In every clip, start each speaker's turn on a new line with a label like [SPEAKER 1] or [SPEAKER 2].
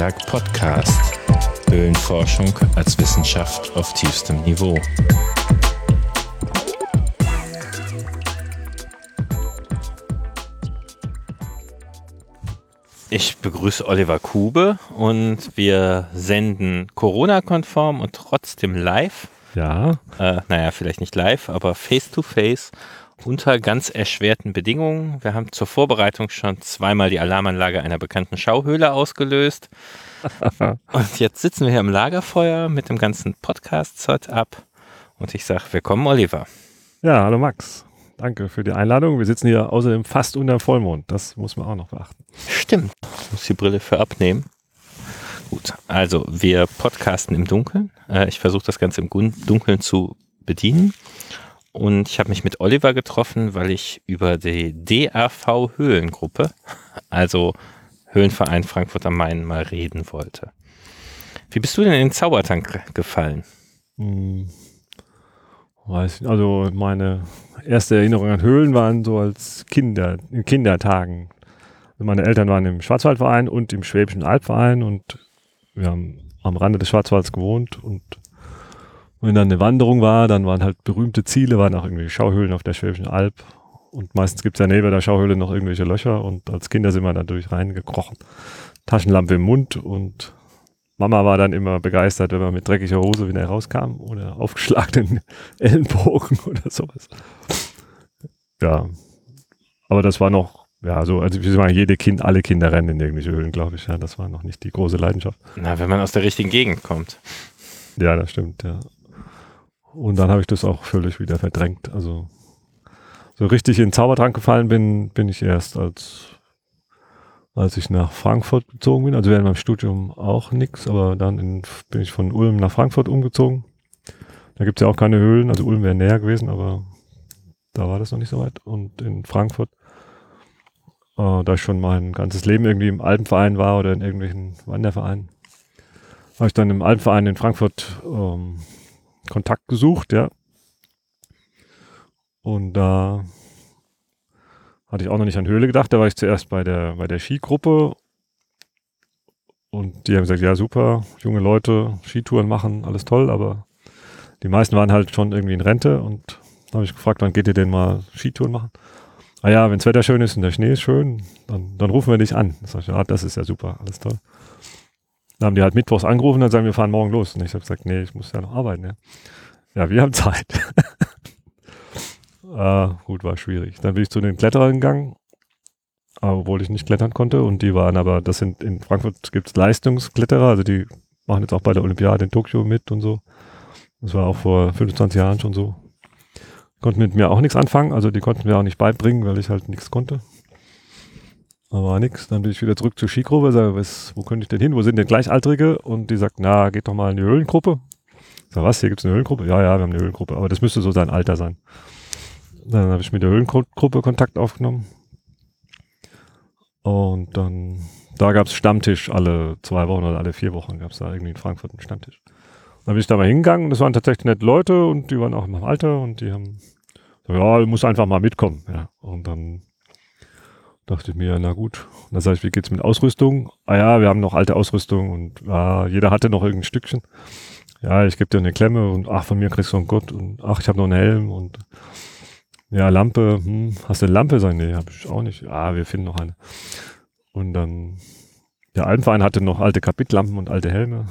[SPEAKER 1] Antiberg Podcast. Höhlenforschung als Wissenschaft auf tiefstem Niveau. Ich begrüße Oliver Kube und wir senden Corona-konform und trotzdem live.
[SPEAKER 2] Ja.
[SPEAKER 1] Äh, naja, vielleicht nicht live, aber face-to-face unter ganz erschwerten Bedingungen. Wir haben zur Vorbereitung schon zweimal die Alarmanlage einer bekannten Schauhöhle ausgelöst. und jetzt sitzen wir hier im Lagerfeuer mit dem ganzen Podcast-Setup. Und ich sage, willkommen, Oliver.
[SPEAKER 2] Ja, hallo Max. Danke für die Einladung. Wir sitzen hier außerdem fast unter Vollmond. Das muss man auch noch beachten.
[SPEAKER 1] Stimmt. Ich muss die Brille für abnehmen. Gut, also wir podcasten im Dunkeln. Äh, ich versuche das Ganze im Dunkeln zu bedienen. Und ich habe mich mit Oliver getroffen, weil ich über die DAV Höhlengruppe, also Höhlenverein Frankfurt am Main, mal reden wollte. Wie bist du denn in den Zaubertank gefallen? Hm,
[SPEAKER 2] weiß nicht. Also meine erste Erinnerung an Höhlen waren so als Kinder, in Kindertagen. Also meine Eltern waren im Schwarzwaldverein und im Schwäbischen Albverein und wir haben am Rande des Schwarzwalds gewohnt und wenn dann eine Wanderung war, dann waren halt berühmte Ziele, waren auch irgendwie Schauhöhlen auf der Schwäbischen Alb. Und meistens gibt es ja neben der Schauhöhle noch irgendwelche Löcher und als Kinder sind wir da durch reingekrochen. Taschenlampe im Mund und Mama war dann immer begeistert, wenn man mit dreckiger Hose wieder rauskam oder aufgeschlagenen Ellenbogen oder sowas. Ja, aber das war noch, ja, so, also wie sagen, jede Kind, alle Kinder rennen in irgendwelche Höhlen, glaube ich. Ja, das war noch nicht die große Leidenschaft.
[SPEAKER 1] Na, wenn man aus der richtigen Gegend kommt.
[SPEAKER 2] Ja, das stimmt, ja. Und dann habe ich das auch völlig wieder verdrängt. Also so richtig in Zaubertrank gefallen bin, bin ich erst als als ich nach Frankfurt gezogen bin. Also während meinem Studium auch nichts, aber dann in, bin ich von Ulm nach Frankfurt umgezogen. Da gibt es ja auch keine Höhlen, also Ulm wäre näher gewesen, aber da war das noch nicht so weit. Und in Frankfurt, äh, da ich schon mein ganzes Leben irgendwie im Alpenverein war oder in irgendwelchen Wandervereinen, habe ich dann im Alpenverein in Frankfurt ähm, Kontakt gesucht, ja. Und da hatte ich auch noch nicht an Höhle gedacht. Da war ich zuerst bei der, bei der Skigruppe. Und die haben gesagt, ja, super, junge Leute, Skitouren machen, alles toll, aber die meisten waren halt schon irgendwie in Rente und habe ich gefragt, wann geht ihr denn mal Skitouren machen? Ah ja, wenn das Wetter schön ist und der Schnee ist schön, dann, dann rufen wir dich an. Da sag ich, ah, das ist ja super, alles toll. Dann haben die halt mittwochs angerufen und dann sagen wir fahren morgen los. Und ich habe gesagt, nee, ich muss ja noch arbeiten. Ja, ja wir haben Zeit. äh, gut, war schwierig. Dann bin ich zu den Kletterern gegangen, obwohl ich nicht klettern konnte. Und die waren aber, das sind in Frankfurt gibt es Leistungskletterer, also die machen jetzt auch bei der Olympiade in Tokio mit und so. Das war auch vor 25 Jahren schon so. Konnten mit mir auch nichts anfangen, also die konnten mir auch nicht beibringen, weil ich halt nichts konnte. Aber war nix. Dann bin ich wieder zurück zur Skigruppe, sage, was, wo könnte ich denn hin? Wo sind denn Gleichaltrige? Und die sagt, na, geht doch mal in die Höhlengruppe. Ich sag, was, hier gibt's eine Höhlengruppe? Ja, ja, wir haben eine Höhlengruppe, aber das müsste so sein Alter sein. Dann habe ich mit der Höhlengruppe Kontakt aufgenommen. Und dann, da gab's Stammtisch alle zwei Wochen oder alle vier Wochen gab's da irgendwie in Frankfurt einen Stammtisch. Dann bin ich da mal hingegangen und das waren tatsächlich nette Leute und die waren auch meinem Alter und die haben, so, ja, du musst einfach mal mitkommen. Ja. Und dann dachte ich mir, na gut. Und dann sage ich, wie geht's mit Ausrüstung? Ah ja, wir haben noch alte Ausrüstung und ah, jeder hatte noch irgendein Stückchen. Ja, ich gebe dir eine Klemme und ach, von mir kriegst du einen Gott und ach, ich habe noch einen Helm und ja, Lampe, hm, hast du eine Lampe? Sag ich, nee, habe ich auch nicht. Ah, wir finden noch eine. Und dann, der Alpenverein hatte noch alte Kapitlampen und alte Helme.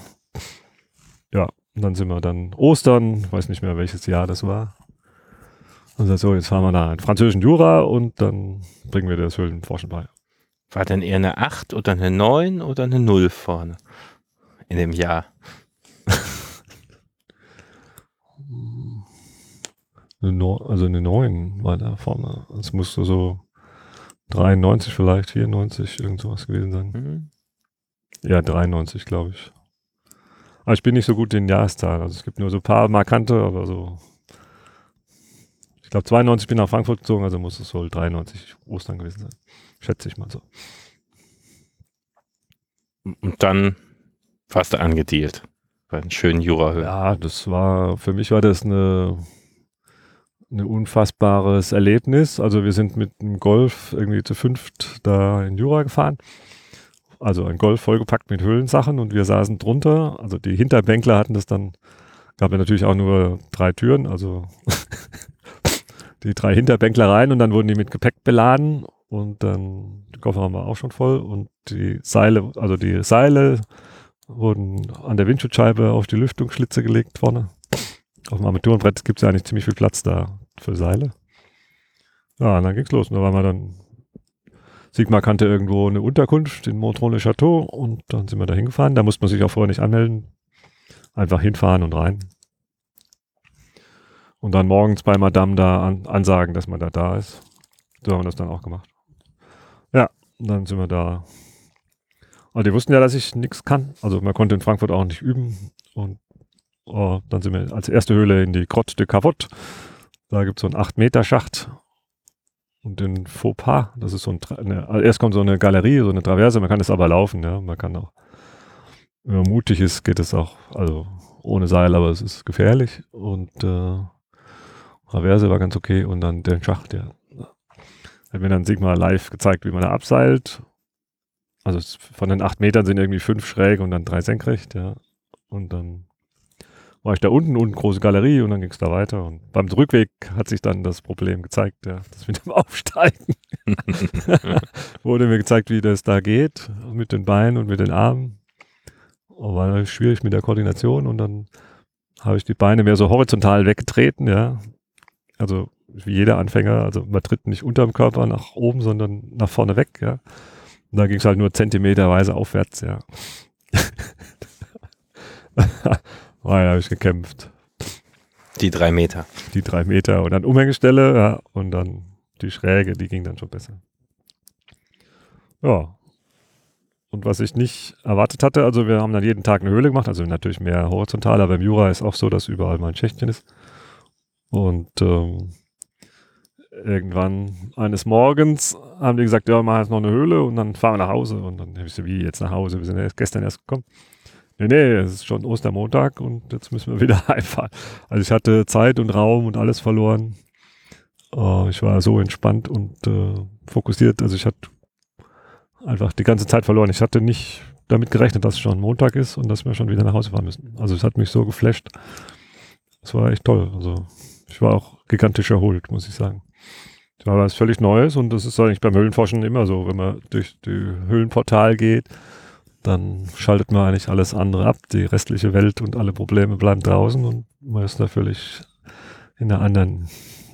[SPEAKER 2] Ja, und dann sind wir dann Ostern, weiß nicht mehr welches Jahr das war. Und sagt so, jetzt fahren wir nach französischen Jura und dann bringen wir das Höhlenforschen bei.
[SPEAKER 1] War denn eher eine 8 oder eine 9 oder eine 0 vorne in dem Jahr?
[SPEAKER 2] eine no also eine 9 war da vorne. Es musste so 93 vielleicht, 94, irgend sowas gewesen sein. Mhm. Ja, 93, glaube ich. Aber ich bin nicht so gut in Jahreszahlen. Also es gibt nur so ein paar markante, aber so ich glaube 92 bin ich nach Frankfurt gezogen, also muss es wohl 93 Ostern gewesen sein. Schätze ich mal so.
[SPEAKER 1] Und dann warst du angedealt. Bei einem schönen Jurahöhe.
[SPEAKER 2] Ja, das war, für mich war das eine, ein unfassbares Erlebnis. Also wir sind mit dem Golf irgendwie zu fünft da in Jura gefahren. also ein Golf vollgepackt mit Höhlensachen und wir saßen drunter. Also die Hinterbänkler hatten das dann, gab ja natürlich auch nur drei Türen, also die drei Hinterbänkler rein und dann wurden die mit Gepäck beladen und dann, der Kofferraum war auch schon voll und die Seile, also die Seile wurden an der Windschutzscheibe auf die Lüftungsschlitze gelegt vorne. Auf dem Armaturenbrett gibt es ja eigentlich ziemlich viel Platz da für Seile. Ja, und dann ging's los. Und da waren wir dann, Sigmar kannte irgendwo eine Unterkunft in Montreux le Château und dann sind wir da hingefahren. Da musste man sich auch vorher nicht anmelden. Einfach hinfahren und rein. Und dann morgens bei Madame da an, ansagen, dass man da da ist. So haben wir das dann auch gemacht. Ja, dann sind wir da. Und die wussten ja, dass ich nichts kann. Also man konnte in Frankfurt auch nicht üben. Und oh, dann sind wir als erste Höhle in die Grotte de Cavotte. Da gibt es so einen 8-Meter-Schacht. Und den Fauxpas, das ist so ein, eine, also erst kommt so eine Galerie, so eine Traverse, man kann es aber laufen, ja. Man kann auch, wenn man mutig ist, geht es auch, also ohne Seil, aber es ist gefährlich. Und äh, Traverse war ganz okay. Und dann den Schacht, ja. Hat mir dann Sigma live gezeigt, wie man da abseilt. Also von den acht Metern sind irgendwie fünf schräg und dann drei senkrecht, ja. Und dann war ich da unten, unten große Galerie und dann ging es da weiter. Und beim Rückweg hat sich dann das Problem gezeigt, ja, das mit dem Aufsteigen. Wurde mir gezeigt, wie das da geht, mit den Beinen und mit den Armen. Und war schwierig mit der Koordination und dann habe ich die Beine mehr so horizontal weggetreten, ja. Also wie jeder Anfänger, also man tritt nicht unterm Körper nach oben, sondern nach vorne weg, ja. Und da ging es halt nur zentimeterweise aufwärts, ja. Da habe ich gekämpft.
[SPEAKER 1] Die drei Meter.
[SPEAKER 2] Die drei Meter und dann Umhängestelle, ja, und dann die Schräge, die ging dann schon besser. Ja. Und was ich nicht erwartet hatte, also wir haben dann jeden Tag eine Höhle gemacht, also natürlich mehr horizontal, aber im Jura ist auch so, dass überall mal ein Schächtchen ist. Und ähm, irgendwann eines Morgens haben die gesagt, ja, wir machen jetzt noch eine Höhle und dann fahren wir nach Hause. Und dann habe ich so, wie jetzt nach Hause? Wir sind erst gestern erst gekommen. Nee, nee, es ist schon Ostermontag und jetzt müssen wir wieder heimfahren. Also ich hatte Zeit und Raum und alles verloren. Uh, ich war so entspannt und uh, fokussiert. Also ich hatte einfach die ganze Zeit verloren. Ich hatte nicht damit gerechnet, dass es schon Montag ist und dass wir schon wieder nach Hause fahren müssen. Also es hat mich so geflasht. Es war echt toll. Also ich war auch gigantisch erholt, muss ich sagen. Das war was völlig Neues und das ist eigentlich beim Höhlenforschen immer so, wenn man durch die Höhlenportal geht, dann schaltet man eigentlich alles andere ab. Die restliche Welt und alle Probleme bleiben draußen und man ist da völlig in einer anderen,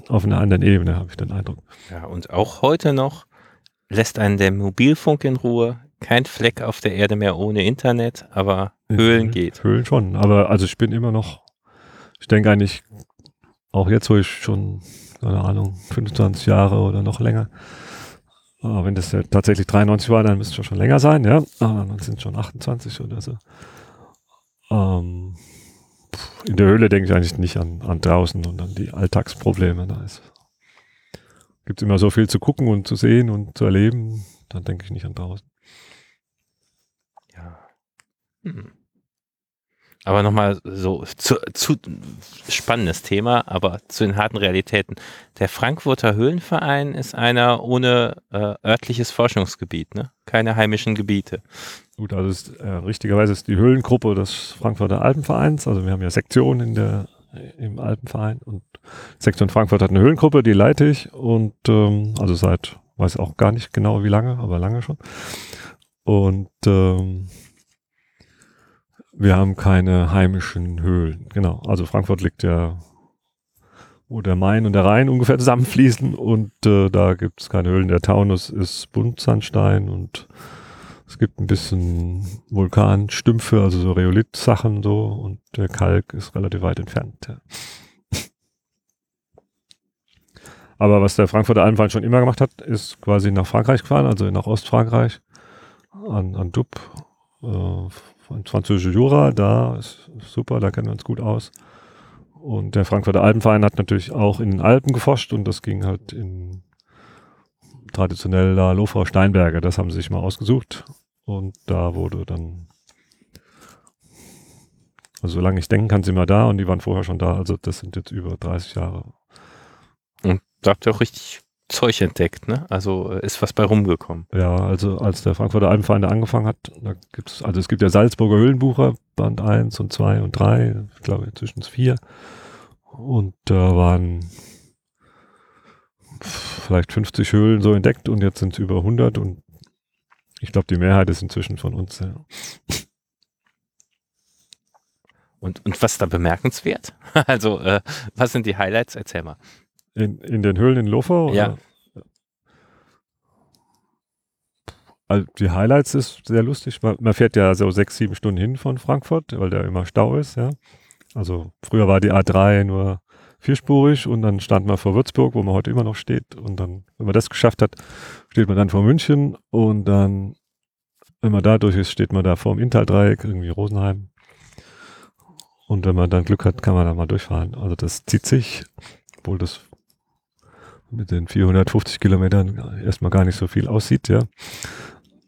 [SPEAKER 2] auf einer anderen Ebene, habe ich den Eindruck.
[SPEAKER 1] Ja, und auch heute noch lässt einen der Mobilfunk in Ruhe. Kein Fleck auf der Erde mehr ohne Internet, aber Höhlen geht.
[SPEAKER 2] Höhlen schon, aber also ich bin immer noch, ich denke eigentlich, auch jetzt, wo ich schon, keine Ahnung, 25 Jahre oder noch länger, aber wenn das ja tatsächlich 93 war, dann müsste es schon länger sein, ja. Aber dann sind es schon 28 oder so. Ähm, in der Höhle denke ich eigentlich nicht an, an draußen und an die Alltagsprobleme. Da ist gibt immer so viel zu gucken und zu sehen und zu erleben. Dann denke ich nicht an draußen.
[SPEAKER 1] Ja. Hm. Aber nochmal so zu, zu spannendes Thema, aber zu den harten Realitäten. Der Frankfurter Höhlenverein ist einer ohne äh, örtliches Forschungsgebiet, ne? Keine heimischen Gebiete.
[SPEAKER 2] Gut, also ist, äh, richtigerweise ist die Höhlengruppe des Frankfurter Alpenvereins. Also wir haben ja Sektionen in der im Alpenverein und Sektion Frankfurt hat eine Höhlengruppe, die leite ich und ähm, also seit weiß auch gar nicht genau wie lange, aber lange schon. Und ähm, wir haben keine heimischen Höhlen. Genau. Also Frankfurt liegt ja, wo der Main und der Rhein ungefähr zusammenfließen und äh, da gibt es keine Höhlen. Der Taunus ist Buntsandstein und es gibt ein bisschen Vulkanstümpfe, also so Rheolit-Sachen so und der Kalk ist relativ weit entfernt. Ja. Aber was der Frankfurter Alpenverein schon immer gemacht hat, ist quasi nach Frankreich gefahren, also nach Ostfrankreich, an, an Dub, äh, französische Jura, da ist super, da kennen wir uns gut aus. Und der Frankfurter Alpenverein hat natürlich auch in den Alpen geforscht und das ging halt in traditionell da Lofrau Steinberge, das haben sie sich mal ausgesucht. Und da wurde dann, also solange ich denken kann, sind wir da und die waren vorher schon da, also das sind jetzt über 30 Jahre.
[SPEAKER 1] Und da habt ihr auch richtig Zeug entdeckt, ne? Also äh, ist was bei rumgekommen.
[SPEAKER 2] Ja, also als der Frankfurter Alpenverein da angefangen hat, da gibt's, also es gibt ja Salzburger Höhlenbucher, Band 1 und 2 und 3, ich glaube inzwischen 4. Und da waren vielleicht 50 Höhlen so entdeckt und jetzt sind es über 100 und ich glaube, die Mehrheit ist inzwischen von uns. Ja.
[SPEAKER 1] Und, und was ist da bemerkenswert? Also, äh, was sind die Highlights? Erzähl mal.
[SPEAKER 2] In, in den Höhlen in Lofer?
[SPEAKER 1] Ja.
[SPEAKER 2] Also die Highlights ist sehr lustig. Man, man, fährt ja so sechs, sieben Stunden hin von Frankfurt, weil da immer Stau ist, ja. Also früher war die A3 nur vierspurig und dann stand man vor Würzburg, wo man heute immer noch steht. Und dann, wenn man das geschafft hat, steht man dann vor München und dann, wenn man da durch ist, steht man da vor dem Inntal-Dreieck, irgendwie Rosenheim. Und wenn man dann Glück hat, kann man da mal durchfahren. Also das zieht sich, obwohl das mit den 450 Kilometern erstmal gar nicht so viel aussieht, ja.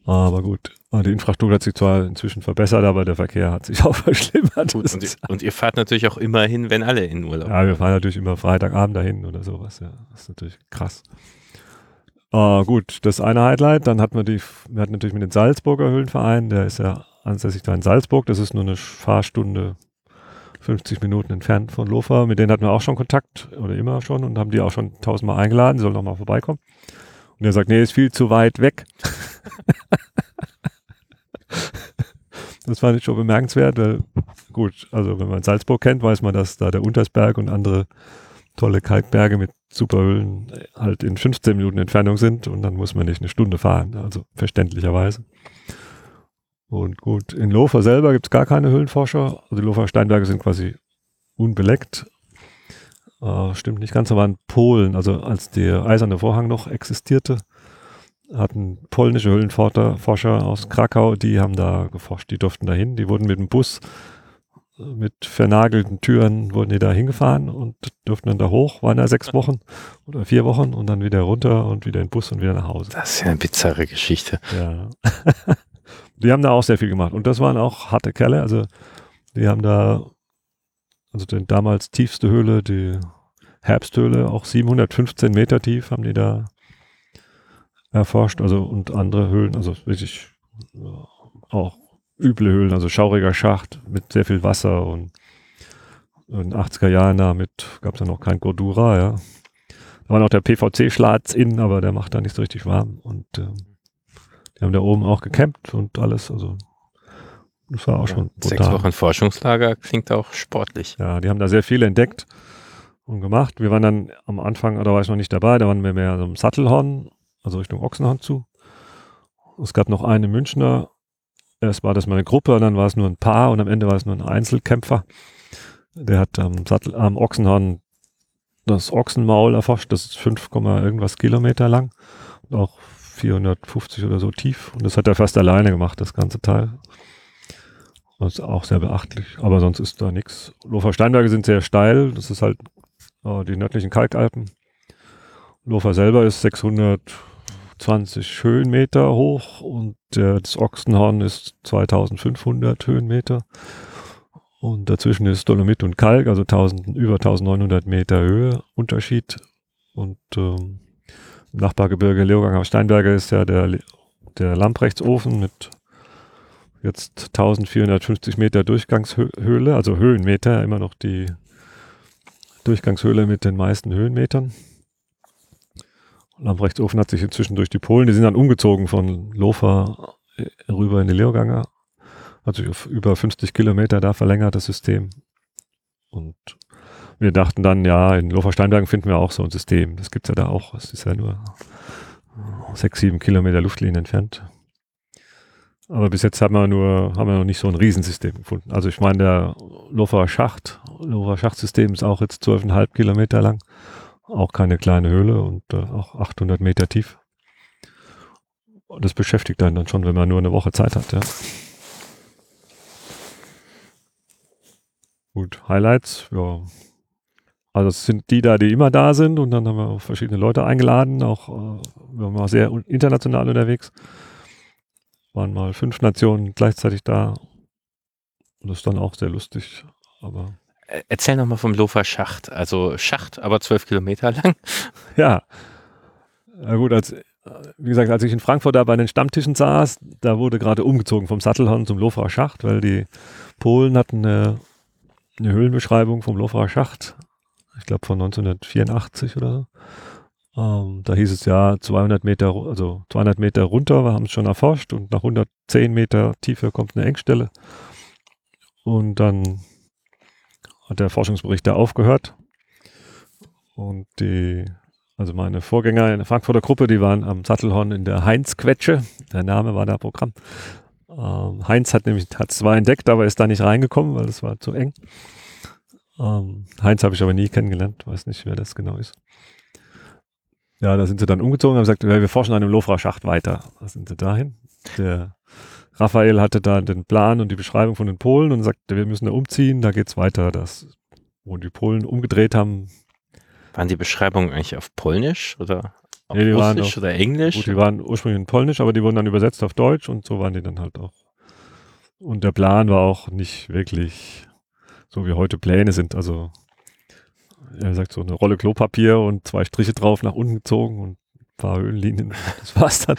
[SPEAKER 2] Aber gut, die Infrastruktur hat sich zwar inzwischen verbessert, aber der Verkehr hat sich auch verschlimmert.
[SPEAKER 1] Gut, und, ihr, und, ihr, fahrt natürlich auch immer hin, wenn alle in Urlaub
[SPEAKER 2] Ja, wir fahren natürlich immer Freitagabend dahin oder sowas. Ja, das ist natürlich krass. Uh, gut, das eine Highlight. Dann hatten wir die, wir hatten natürlich mit dem Salzburger Höhlenverein, der ist ja ansässig da in Salzburg. Das ist nur eine Fahrstunde 50 Minuten entfernt von Lofa. Mit denen hatten wir auch schon Kontakt oder immer schon und haben die auch schon tausendmal eingeladen, die sollen noch mal vorbeikommen. Und er sagt, nee, ist viel zu weit weg. das fand ich schon bemerkenswert, weil gut, also wenn man Salzburg kennt, weiß man, dass da der Untersberg und andere tolle Kalkberge mit Superhöhlen halt in 15 Minuten Entfernung sind und dann muss man nicht eine Stunde fahren, also verständlicherweise. Und gut, in Lofer selber gibt es gar keine Höhlenforscher. Also die Lofer Steinberge sind quasi unbeleckt. Äh, stimmt nicht ganz, aber in Polen, also als der eiserne Vorhang noch existierte, hatten polnische Höhlenforscher aus Krakau, die haben da geforscht, die durften dahin, die wurden mit dem Bus mit vernagelten Türen wurden die da hingefahren und durften dann da hoch, waren da sechs Wochen oder vier Wochen und dann wieder runter und wieder in den Bus und wieder nach Hause.
[SPEAKER 1] Das ist ja eine bizarre Geschichte.
[SPEAKER 2] Ja. die haben da auch sehr viel gemacht. Und das waren auch harte Kerle. Also die haben da, also die damals tiefste Höhle, die Herbsthöhle, auch 715 Meter tief haben die da erforscht. Also und andere Höhlen, also wirklich auch üble Höhlen, also schauriger Schacht mit sehr viel Wasser und in den 80er Jahren damit gab es ja noch kein Gordura, ja. Da war noch der PVC-Schlatz innen, aber der macht da nicht so richtig warm. Und ähm, die haben da oben auch gecampt und alles. Also das war auch ja, schon
[SPEAKER 1] brutal. Sechs Wochen Forschungslager klingt auch sportlich.
[SPEAKER 2] Ja, die haben da sehr viel entdeckt und gemacht. Wir waren dann am Anfang, da war ich noch nicht dabei, da waren wir mehr so im Sattelhorn, also Richtung Ochsenhorn zu. Es gab noch einen Münchner, erst war das mal eine Gruppe und dann war es nur ein Paar und am Ende war es nur ein Einzelkämpfer. Der hat am Sattel, am Ochsenhorn das Ochsenmaul erforscht, das ist 5, irgendwas Kilometer lang und auch 450 oder so tief. Und das hat er fast alleine gemacht, das ganze Teil. Das ist auch sehr beachtlich. Aber sonst ist da nichts. Lofer Steinberge sind sehr steil. Das ist halt äh, die nördlichen Kalkalpen. Lofer selber ist 620 Höhenmeter hoch und der, das Ochsenhorn ist 2500 Höhenmeter. Und dazwischen ist Dolomit und Kalk, also 1000, über 1900 Meter Höhe Unterschied. Und ähm, Nachbargebirge Leoganger Steinberge ist ja der, der Lamprechtsofen mit jetzt 1450 Meter Durchgangshöhle, also Höhenmeter, immer noch die Durchgangshöhle mit den meisten Höhenmetern. Lamprechtsofen hat sich inzwischen durch die Polen, die sind dann umgezogen von Lofer rüber in die Leoganger. Also über 50 Kilometer da verlängert das System. Und wir dachten dann, ja, in Lofer Steinbergen finden wir auch so ein System. Das gibt es ja da auch. Es ist ja nur sechs, sieben Kilometer Luftlinie entfernt. Aber bis jetzt haben wir nur, haben wir noch nicht so ein Riesensystem gefunden. Also ich meine, der Lofer Schacht, Lofer Schachtsystem ist auch jetzt zwölfeinhalb Kilometer lang. Auch keine kleine Höhle und äh, auch 800 Meter tief. Und das beschäftigt einen dann schon, wenn man nur eine Woche Zeit hat, ja. Gut, Highlights, ja, also es sind die da, die immer da sind und dann haben wir auch verschiedene Leute eingeladen, auch äh, wir waren mal sehr international unterwegs. Waren mal fünf Nationen gleichzeitig da. Und das ist dann auch sehr lustig. Aber
[SPEAKER 1] Erzähl nochmal vom Lofer Schacht. Also Schacht, aber zwölf Kilometer lang.
[SPEAKER 2] Ja. Ja gut, als, wie gesagt, als ich in Frankfurt da bei den Stammtischen saß, da wurde gerade umgezogen vom Sattelhorn zum Lofraer Schacht, weil die Polen hatten eine, eine Höhlenbeschreibung vom Lofraer Schacht, ich glaube von 1984 oder so. Ähm, da hieß es ja 200 Meter, also 200 Meter runter, wir haben es schon erforscht und nach 110 Meter Tiefe kommt eine Engstelle. Und dann hat der Forschungsbericht da aufgehört. Und die, also meine Vorgänger in der Frankfurter Gruppe, die waren am Sattelhorn in der Heinz-Quetsche. Der Name war da Programm. Ähm, Heinz hat nämlich hat zwar entdeckt, aber ist da nicht reingekommen, weil es war zu eng. Ähm, Heinz habe ich aber nie kennengelernt, weiß nicht, wer das genau ist. Ja, da sind sie dann umgezogen und haben gesagt, wir forschen an dem Lofra-Schacht weiter. Da sind sie dahin. Der Raphael hatte da den Plan und die Beschreibung von den Polen und sagte, wir müssen da umziehen, da geht's weiter. Das, wo die Polen umgedreht haben.
[SPEAKER 1] Waren die Beschreibungen eigentlich auf Polnisch oder auf
[SPEAKER 2] Nee,
[SPEAKER 1] Russisch
[SPEAKER 2] auf-
[SPEAKER 1] oder Englisch?
[SPEAKER 2] Gut, die waren ursprünglich in Polnisch, aber die wurden dann übersetzt auf Deutsch und so waren die dann halt auch. Und der Plan war auch nicht wirklich so wie heute Pläne sind. Also, er sagt so eine Rolle Klopapier und zwei Striche drauf nach unten gezogen und ein paar Höhenlinien. Das war's dann.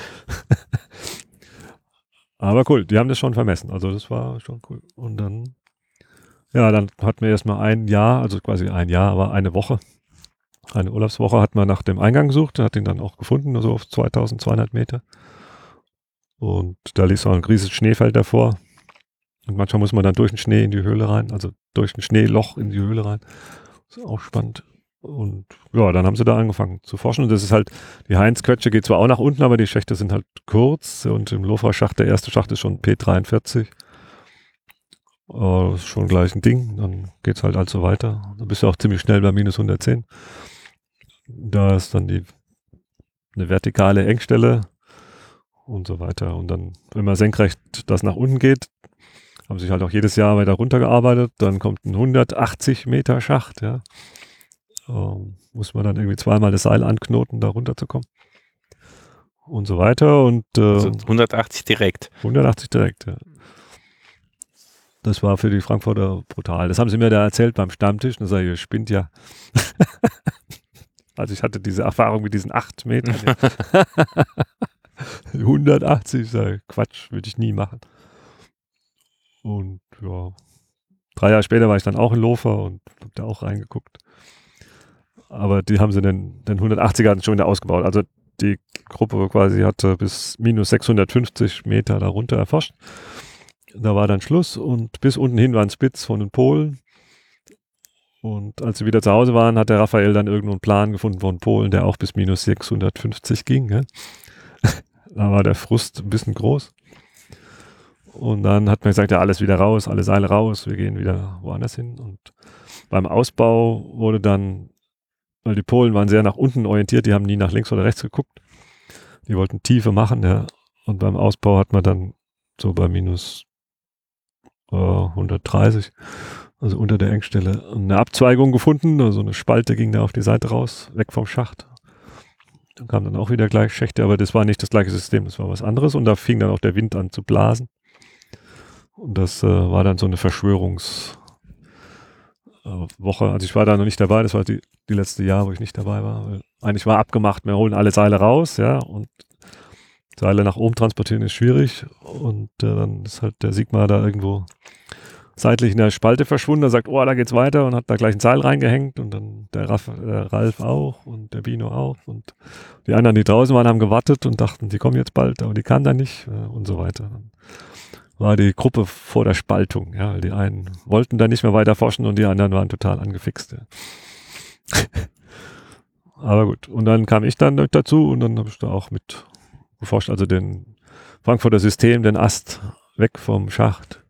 [SPEAKER 2] aber cool, die haben das schon vermessen. Also, das war schon cool. Und dann, ja, dann hatten wir erstmal ein Jahr, also quasi ein Jahr, aber eine Woche. Eine Urlaubswoche hat man nach dem Eingang gesucht, hat ihn dann auch gefunden, also auf 2200 Meter. Und da liegt so ein riesiges Schneefeld davor. Und manchmal muss man dann durch den Schnee in die Höhle rein, also durch ein Schneeloch in die Höhle rein. ist auch spannend. Und ja, dann haben sie da angefangen zu forschen. Und das ist halt, die Heinz-Quetsche geht zwar auch nach unten, aber die Schächte sind halt kurz. Und im Lofra-Schacht, der erste Schacht ist schon P43. Äh, ist schon gleich ein Ding. Dann geht's halt also weiter. Dann bist du auch ziemlich schnell bei minus 110. Da ist dann die eine vertikale Engstelle und so weiter. Und dann, wenn man senkrecht das nach unten geht, haben sich halt auch jedes Jahr weiter runtergearbeitet. Dann kommt ein 180 Meter Schacht, ja. Ähm, muss man dann irgendwie zweimal das Seil anknoten, da runterzukommen. Und so weiter. Und äh,
[SPEAKER 1] also 180 direkt.
[SPEAKER 2] 180 direkt, ja. Das war für die Frankfurter brutal. Das haben sie mir da erzählt beim Stammtisch. Und da sage ich, ihr spinnt ja. also ich hatte diese Erfahrung mit diesen 8 Metern. Ja. 180, sage ich, Quatsch, würde ich nie machen. Und ja, drei Jahre später war ich dann auch in Lofer und habe da auch reingeguckt. Aber die haben sie den, den 180er hatten schon wieder ausgebaut. Also die Gruppe quasi hatte bis minus 650 Meter darunter erforscht. Da war dann Schluss und bis unten hin war ein Spitz von den Polen. Und als sie wieder zu Hause waren, hat der Raphael dann irgendwo einen Plan gefunden von Polen, der auch bis minus 650 ging. Ja? da war der Frust ein bisschen groß. Und dann hat man gesagt, ja, alles wieder raus, alle Seile raus, wir gehen wieder woanders hin. Und beim Ausbau wurde dann, weil die Polen waren sehr nach unten orientiert, die haben nie nach links oder rechts geguckt. Die wollten Tiefe machen, ja. Und beim Ausbau hat man dann so bei minus äh, 130, also unter der Engstelle, eine Abzweigung gefunden. Also eine Spalte ging da auf die Seite raus, weg vom Schacht. Dann kamen dann auch wieder gleich Schächte, aber das war nicht das gleiche System, das war was anderes. Und da fing dann auch der Wind an zu blasen. Und das äh, war dann so eine Verschwörungswoche. Also ich war da noch nicht dabei, das war die, die letzte Jahr, wo ich nicht dabei war. Eigentlich war abgemacht, wir holen alle Seile raus, ja, und Seile nach oben transportieren ist schwierig. Und äh, dann ist halt der Sigmar da irgendwo seitlich in der Spalte verschwunden. Er sagt, oh, da geht's weiter und hat da gleich ein Seil reingehängt und dann der, Raff, der Ralf auch und der Bino auch und die anderen, die draußen waren, haben gewartet und dachten, die kommen jetzt bald, aber die kamen dann nicht äh, und so weiter. War die Gruppe vor der Spaltung, ja, weil die einen wollten da nicht mehr weiter forschen und die anderen waren total angefixt. Ja. aber gut, und dann kam ich dann dazu und dann habe ich da auch mit geforscht, also den Frankfurter System, den Ast weg vom Schacht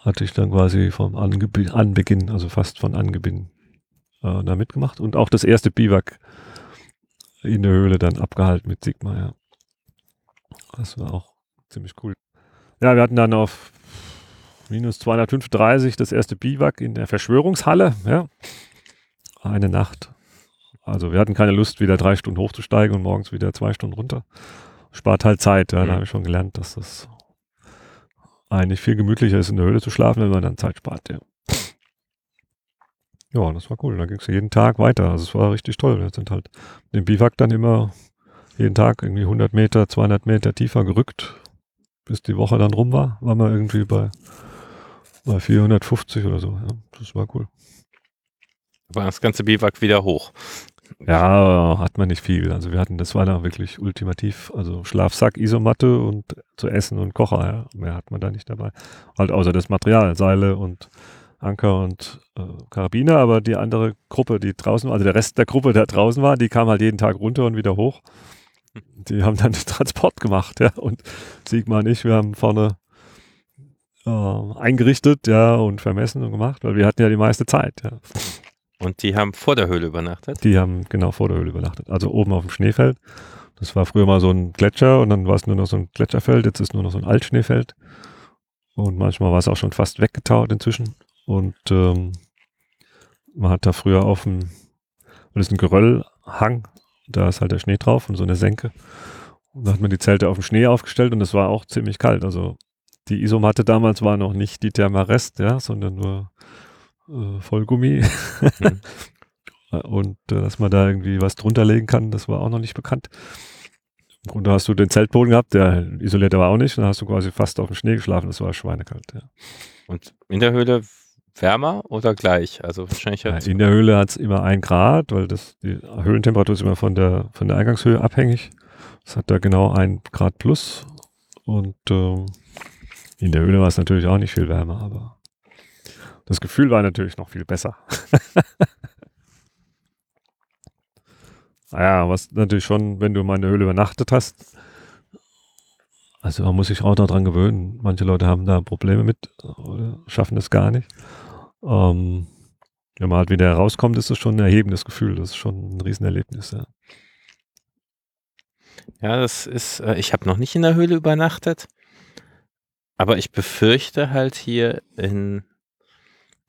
[SPEAKER 2] hatte ich dann quasi vom Angebe Anbeginn, also fast von Anbeginn äh, da mitgemacht und auch das erste Biwak in der Höhle dann abgehalten mit Sigma, ja. Das war auch ziemlich cool. Ja, wir hatten dann auf minus 235 das erste Biwak in der Verschwörungshalle, ja. Eine Nacht. Also wir hatten keine Lust, wieder drei Stunden hochzusteigen und morgens wieder zwei Stunden runter. Spart halt Zeit, ja. Da
[SPEAKER 1] Mhm.
[SPEAKER 2] habe ich schon gelernt, dass das eigentlich viel gemütlicher ist, in der Höhle zu schlafen, wenn man dann Zeit spart, ja. Ja, das war cool. Da ging es jeden Tag weiter. Also es war richtig toll. Wir sind halt dem Biwak dann immer jeden Tag irgendwie 100 Meter, 200 Meter tiefer gerückt, bis die Woche dann rum war, war man irgendwie bei, bei 450 oder so. Ja, das war cool.
[SPEAKER 1] War das ganze Biwak wieder hoch.
[SPEAKER 2] Ja, hat man nicht viel. Also wir hatten, das war da wirklich ultimativ. Also Schlafsack, Isomatte und zu essen und Kocher. Ja. Mehr hat man da nicht dabei. Halt außer das Material, Seile und Anker und äh, Karabiner. Aber die andere Gruppe, die draußen war, also der Rest der Gruppe, der draußen war, die kam halt jeden Tag runter und wieder hoch. Die haben dann den Transport gemacht, ja. Und Sigmar und ich, wir haben vorne äh, eingerichtet, ja, und vermessen und gemacht, weil wir hatten ja die meiste Zeit, ja.
[SPEAKER 1] Und die haben vor der Höhle übernachtet?
[SPEAKER 2] Die haben genau vor der Höhle übernachtet. Also oben auf dem Schneefeld. Das war früher mal so ein Gletscher und dann war es nur noch so ein Gletscherfeld. Jetzt ist nur noch so ein Altschneefeld. Und manchmal war es auch schon fast weggetaut inzwischen. Und ähm, man hat da früher auf dem, das ist ein Geröllhang, da ist halt der Schnee drauf und so eine Senke. Und da hat man die Zelte auf dem Schnee aufgestellt und es war auch ziemlich kalt. Also die Isomatte damals war noch nicht die Thermarest, ja, sondern nur äh, Vollgummi. Mhm. und äh, dass man da irgendwie was drunter legen kann, das war auch noch nicht bekannt. Und da hast du den Zeltboden gehabt, der isoliert aber auch nicht. Und dann hast du quasi fast auf dem Schnee geschlafen. Das war schweinekalt. Ja.
[SPEAKER 1] Und in der Höhle wärmer oder gleich? Also wahrscheinlich
[SPEAKER 2] ja, in der Höhle hat es immer ein Grad, weil das die Höhlentemperatur ist immer von der von der Eingangshöhe abhängig. Es hat da genau ein Grad plus. Und ähm, in der Höhle war es natürlich auch nicht viel wärmer, aber das Gefühl war natürlich noch viel besser. naja, was natürlich schon, wenn du mal in der Höhle übernachtet hast, also man muss sich auch daran gewöhnen. Manche Leute haben da Probleme mit oder schaffen es gar nicht. Ähm, wenn man halt wieder herauskommt, ist es schon ein erhebendes Gefühl. Das ist schon ein Riesenerlebnis, ja.
[SPEAKER 1] Ja, das ist, äh, ich habe noch nicht in der Höhle übernachtet, aber ich befürchte halt hier in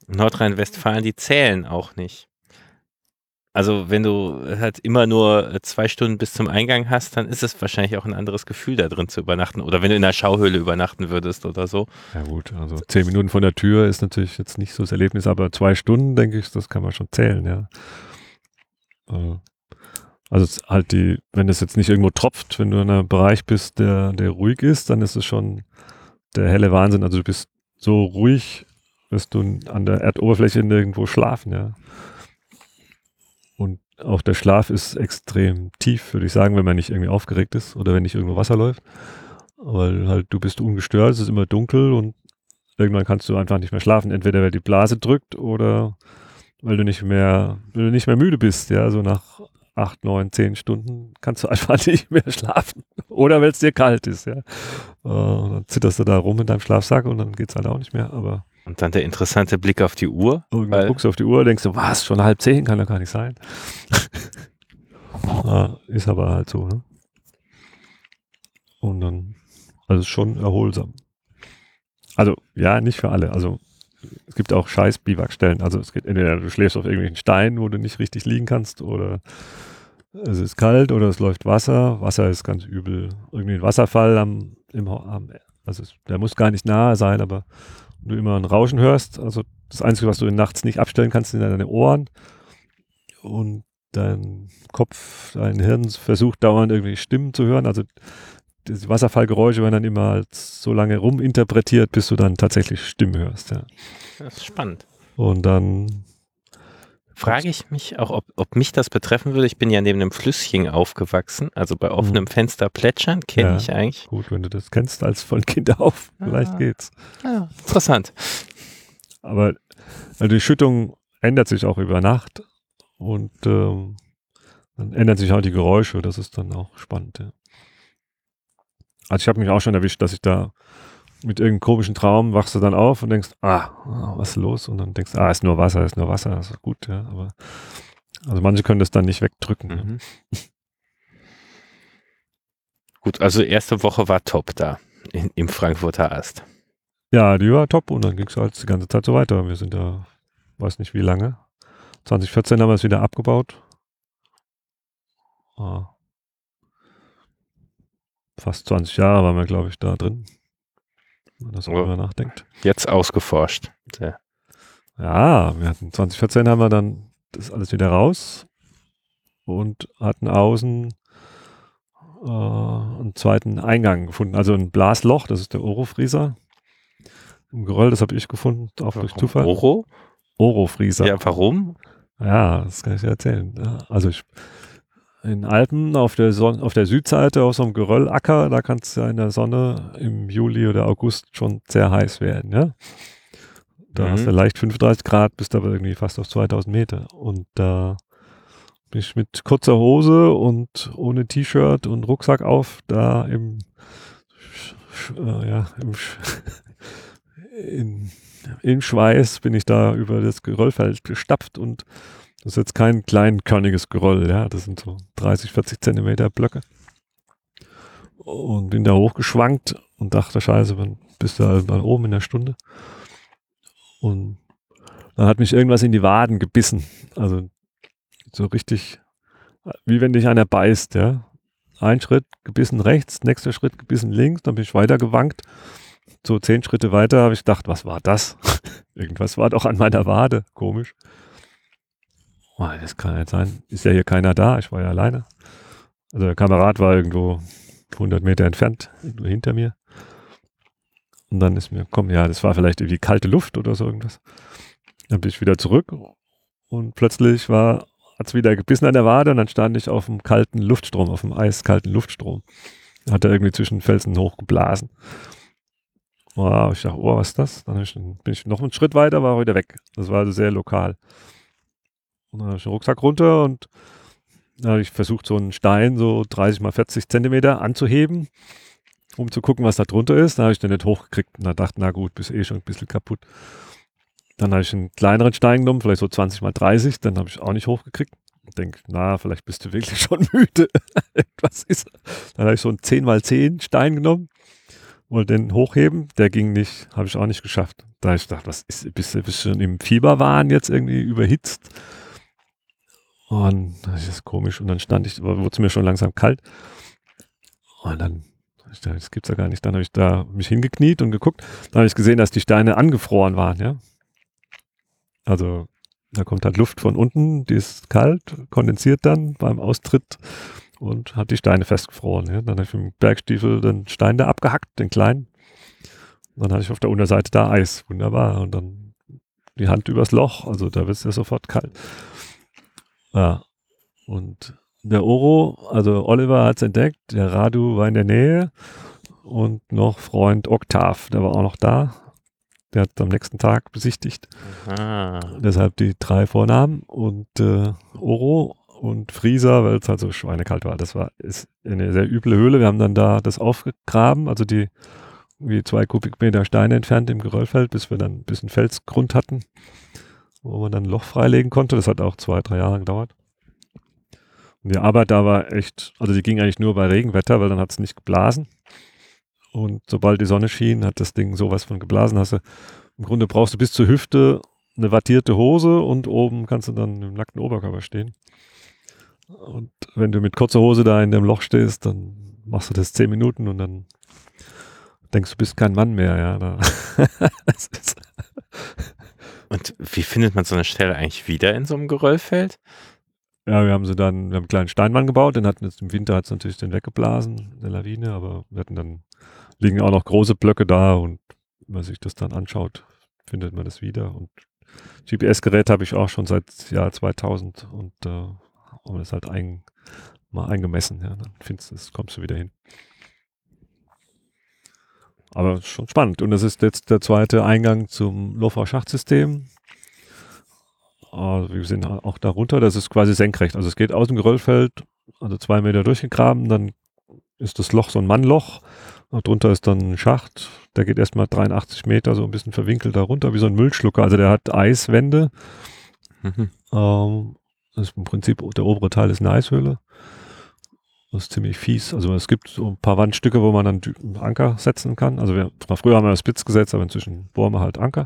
[SPEAKER 1] Nordrhein-Westfalen, die zählen auch nicht. Also wenn du halt immer nur äh, zwei Stunden bis zum Eingang hast, dann ist es wahrscheinlich auch ein anderes Gefühl, da drin zu übernachten. Oder wenn du in der Schauhöhle übernachten würdest oder so.
[SPEAKER 2] Ja gut, also zehn Minuten von der Tür ist natürlich jetzt nicht so das Erlebnis, aber zwei Stunden, denke ich, das kann man schon zählen, ja. Äh, also halt die, wenn es jetzt nicht irgendwo tropft, wenn du in einem Bereich bist, der, der ruhig ist, dann ist es schon der helle Wahnsinn. Also du bist so ruhig wirst du an der Erdoberfläche nirgendwo schlafen, ja. Und auch der Schlaf ist extrem tief, würde ich sagen, wenn man nicht irgendwie aufgeregt ist oder wenn nicht irgendwo Wasser läuft. Weil halt du bist ungestört, es ist immer dunkel und irgendwann kannst du einfach nicht mehr schlafen. Entweder weil die Blase drückt oder weil du nicht mehr, weil du nicht mehr müde bist, ja, so nach acht, neun, zehn Stunden kannst du einfach nicht mehr schlafen. Oder weil es dir kalt ist, ja. Uh, dann zitterst du da rum in deinem Schlafsack und dann geht es halt auch nicht mehr. Aber
[SPEAKER 1] und dann der interessante Blick auf die Uhr.
[SPEAKER 2] Guckst du auf die Uhr, denkst du, was, schon halb zehn, kann doch gar nicht sein. ja, ist aber halt so, ne? Und dann, also schon erholsam. Also, ja, nicht für alle. Also, es gibt auch scheiß Biwakstellen. Also, es geht entweder du schläfst auf irgendwelchen Steinen, wo du nicht richtig liegen kannst, oder es ist kalt, oder es läuft Wasser. Wasser ist ganz übel. Irgendwie ein Wasserfall am, im, am also, es, der muss gar nicht nahe sein, aber du immer ein Rauschen hörst. Also das Einzige, was du nachts nicht abstellen kannst, sind deine Ohren. Und dein Kopf, dein Hirn versucht dauernd irgendwie Stimmen zu hören. Also die Wasserfallgeräusche werden dann immer so lange ruminterpretiert, bis du dann tatsächlich Stimmen hörst. Ja.
[SPEAKER 1] Das ist spannend.
[SPEAKER 2] Und dann
[SPEAKER 1] frage ich mich auch, ob, ob mich das betreffen würde. Ich bin ja neben einem Flüsschen aufgewachsen, also bei offenem mhm. Fenster plätschern, kenne ja, ich eigentlich.
[SPEAKER 2] Gut, wenn du das kennst als von Kind auf, ah, vielleicht geht's.
[SPEAKER 1] Ja, interessant.
[SPEAKER 2] Aber also die Schüttung ändert sich auch über Nacht und ähm, dann ändern sich auch die Geräusche, das ist dann auch spannend. Ja. Also ich habe mich auch schon erwischt, dass ich da mit irgendeinem komischen Traum wachst du dann auf und denkst, ah, was ist los? Und dann denkst du, ah, ist nur Wasser, ist nur Wasser, das ist gut, ja. Aber also manche können das dann nicht wegdrücken. Mhm.
[SPEAKER 1] Gut, also erste Woche war top da in, im Frankfurter Ast.
[SPEAKER 2] Ja, die war top und dann ging es halt die ganze Zeit so weiter. Wir sind da, weiß nicht wie lange. 2014 haben wir es wieder abgebaut. Ah. Fast 20 Jahre waren wir, glaube ich, da drin wenn man das so drüber nachdenkt.
[SPEAKER 1] Jetzt ausgeforscht.
[SPEAKER 2] Ja. ja, wir hatten 2014 haben wir dann das alles wieder raus und hatten außen äh, einen zweiten Eingang gefunden. Also ein Blasloch, das ist der Orofrieser. Im Geröll, das habe ich gefunden, auch durch Zufall.
[SPEAKER 1] Oro?
[SPEAKER 2] Orofrieser.
[SPEAKER 1] Ja, warum?
[SPEAKER 2] Ja, das kann ich dir erzählen. Also ich, in Alpen auf der, Son auf der Südseite auf so einem Geröllacker, da kann es ja in der Sonne im Juli oder August schon sehr heiß werden. Ja? Da
[SPEAKER 1] Mhm.
[SPEAKER 2] hast du leicht 35 Grad, bist aber irgendwie fast auf 2000 Meter. Und da bin ich mit kurzer Hose und ohne T-Shirt und Rucksack auf, da im, äh, ja, im, in, im Schweiß bin ich da über das Geröllfeld gestapft und das ist jetzt kein kleinkörniges Geröll, ja, das sind so 30, 40 Zentimeter Blöcke. Und bin da hochgeschwankt und dachte, scheiße, wann bist du halt mal oben in der Stunde? Und dann hat mich irgendwas in die Waden gebissen. Also so richtig, wie wenn dich einer beißt, ja. Ein Schritt gebissen rechts, nächster Schritt gebissen links, dann bin ich weiter gewankt. So zehn Schritte weiter habe ich gedacht, was war das? Irgendwas war doch an meiner Wade, komisch. Oh, das kann nicht sein. Ist ja hier keiner da, ich war ja alleine. Also der Kamerad war irgendwo 100 Meter entfernt, hinter mir. Und dann ist mir, komm, ja, das war vielleicht irgendwie kalte Luft oder so irgendwas. Dann bin ich wieder zurück und plötzlich war, hat's wieder gebissen an der Wade und dann stand ich auf dem kalten Luftstrom, auf dem eiskalten Luftstrom. Hat er irgendwie zwischen Felsen hochgeblasen. Wow, ich dachte, oh, was ist das? Dann bin ich noch einen Schritt weiter, war er wieder weg. Das war also sehr lokal. Und dann habe ich den Rucksack runter und dann habe ich versucht, so einen Stein so 30 mal 40 Zentimeter anzuheben, um zu gucken, was da drunter ist. Dann habe ich den nicht hochgekriegt und dann dachte, na gut, bist eh schon ein bisschen kaputt. Dann habe ich einen kleineren Stein genommen, vielleicht so 20 mal 30, dann habe ich auch nicht hochgekriegt. Ich denke, na, vielleicht bist du wirklich schon müde. was ist? Dann habe ich so einen 10 mal 10 Stein genommen, wollte den hochheben, der ging nicht, habe ich auch nicht geschafft. Da habe ich gedacht, was ist, bist du schon im Fieberwahn jetzt irgendwie überhitzt? Und das ist komisch. Und dann stand ich, wurde es mir schon langsam kalt. Und dann, ich dachte, das gibt's ja gar nicht. Dann habe ich da mich hingekniet und geguckt. Dann habe ich gesehen, dass die Steine angefroren waren, ja. Also, da kommt halt Luft von unten, die ist kalt, kondensiert dann beim Austritt und hat die Steine festgefroren. Ja. Dann habe ich mit dem Bergstiefel den Stein da abgehackt, den kleinen. Und dann hatte ich auf der Unterseite da Eis. Wunderbar. Und dann die Hand übers Loch, also da wird es ja sofort kalt. Ja. Und der Oro, also Oliver hat es entdeckt, der Radu war in der Nähe und noch Freund Oktav, der war auch noch da. Der hat am nächsten Tag besichtigt.
[SPEAKER 1] Ah.
[SPEAKER 2] Deshalb die drei Vornamen und äh, Oro und Frieser, weil es halt so schweinekalt war. Das war ist eine sehr üble Höhle. Wir haben dann da das aufgegraben, also die wie zwei Kubikmeter Steine entfernt im Geröllfeld, bis wir dann ein bisschen Felsgrund hatten, wo man dann ein Loch freilegen konnte. Das hat auch zwei, drei Jahre gedauert. Und die Arbeit da war echt, also die ging eigentlich nur bei Regenwetter, weil dann hat es nicht geblasen. Und sobald die Sonne schien, hat das Ding sowas von geblasen. Hast du, Im Grunde brauchst du bis zur Hüfte eine wattierte Hose und oben kannst du dann im nackten Oberkörper stehen. Und wenn du mit kurzer Hose da in dem Loch stehst, dann machst du das zehn Minuten und dann denkst du, bist kein Mann mehr, ja. Da das ist,
[SPEAKER 1] Und wie findet man so eine Stelle eigentlich wieder in so einem Geröllfeld?
[SPEAKER 2] ja, wir haben sie dann, wir haben einen kleinen Steinmann gebaut, den hatten jetzt im Winter hat es natürlich den weggeblasen, eine Lawine, aber wir hatten dann, liegen auch noch große Blöcke da und wenn man sich das dann anschaut, findet man das wieder. Und GPS-Gerät habe ich auch schon seit Jahr 2000 und äh, haben das halt ein, mal eingemessen, ja, dann findest kommst du wieder hin. Aber schon spannend. Und das ist jetzt der zweite Eingang zum Lofau-Schachtsystem. Also wir sind auch darunter, das ist quasi senkrecht. Also es geht aus dem Geröllfeld, also zwei Meter durchgegraben, dann ist das Loch so ein Mannloch. Darunter ist dann ein Schacht, der geht erstmal 83 Meter, so ein bisschen verwinkelt darunter, wie so ein Müllschlucker. Also der hat Eiswände.
[SPEAKER 1] Mhm.
[SPEAKER 2] Ähm, das ist im Prinzip der obere Teil ist eine Eishöhle. Das ist ziemlich fies. Also es gibt so ein paar Wandstücke, wo man dann Anker setzen kann. Also wir, früher haben wir Spitz gesetzt, aber inzwischen bohren wir halt Anker.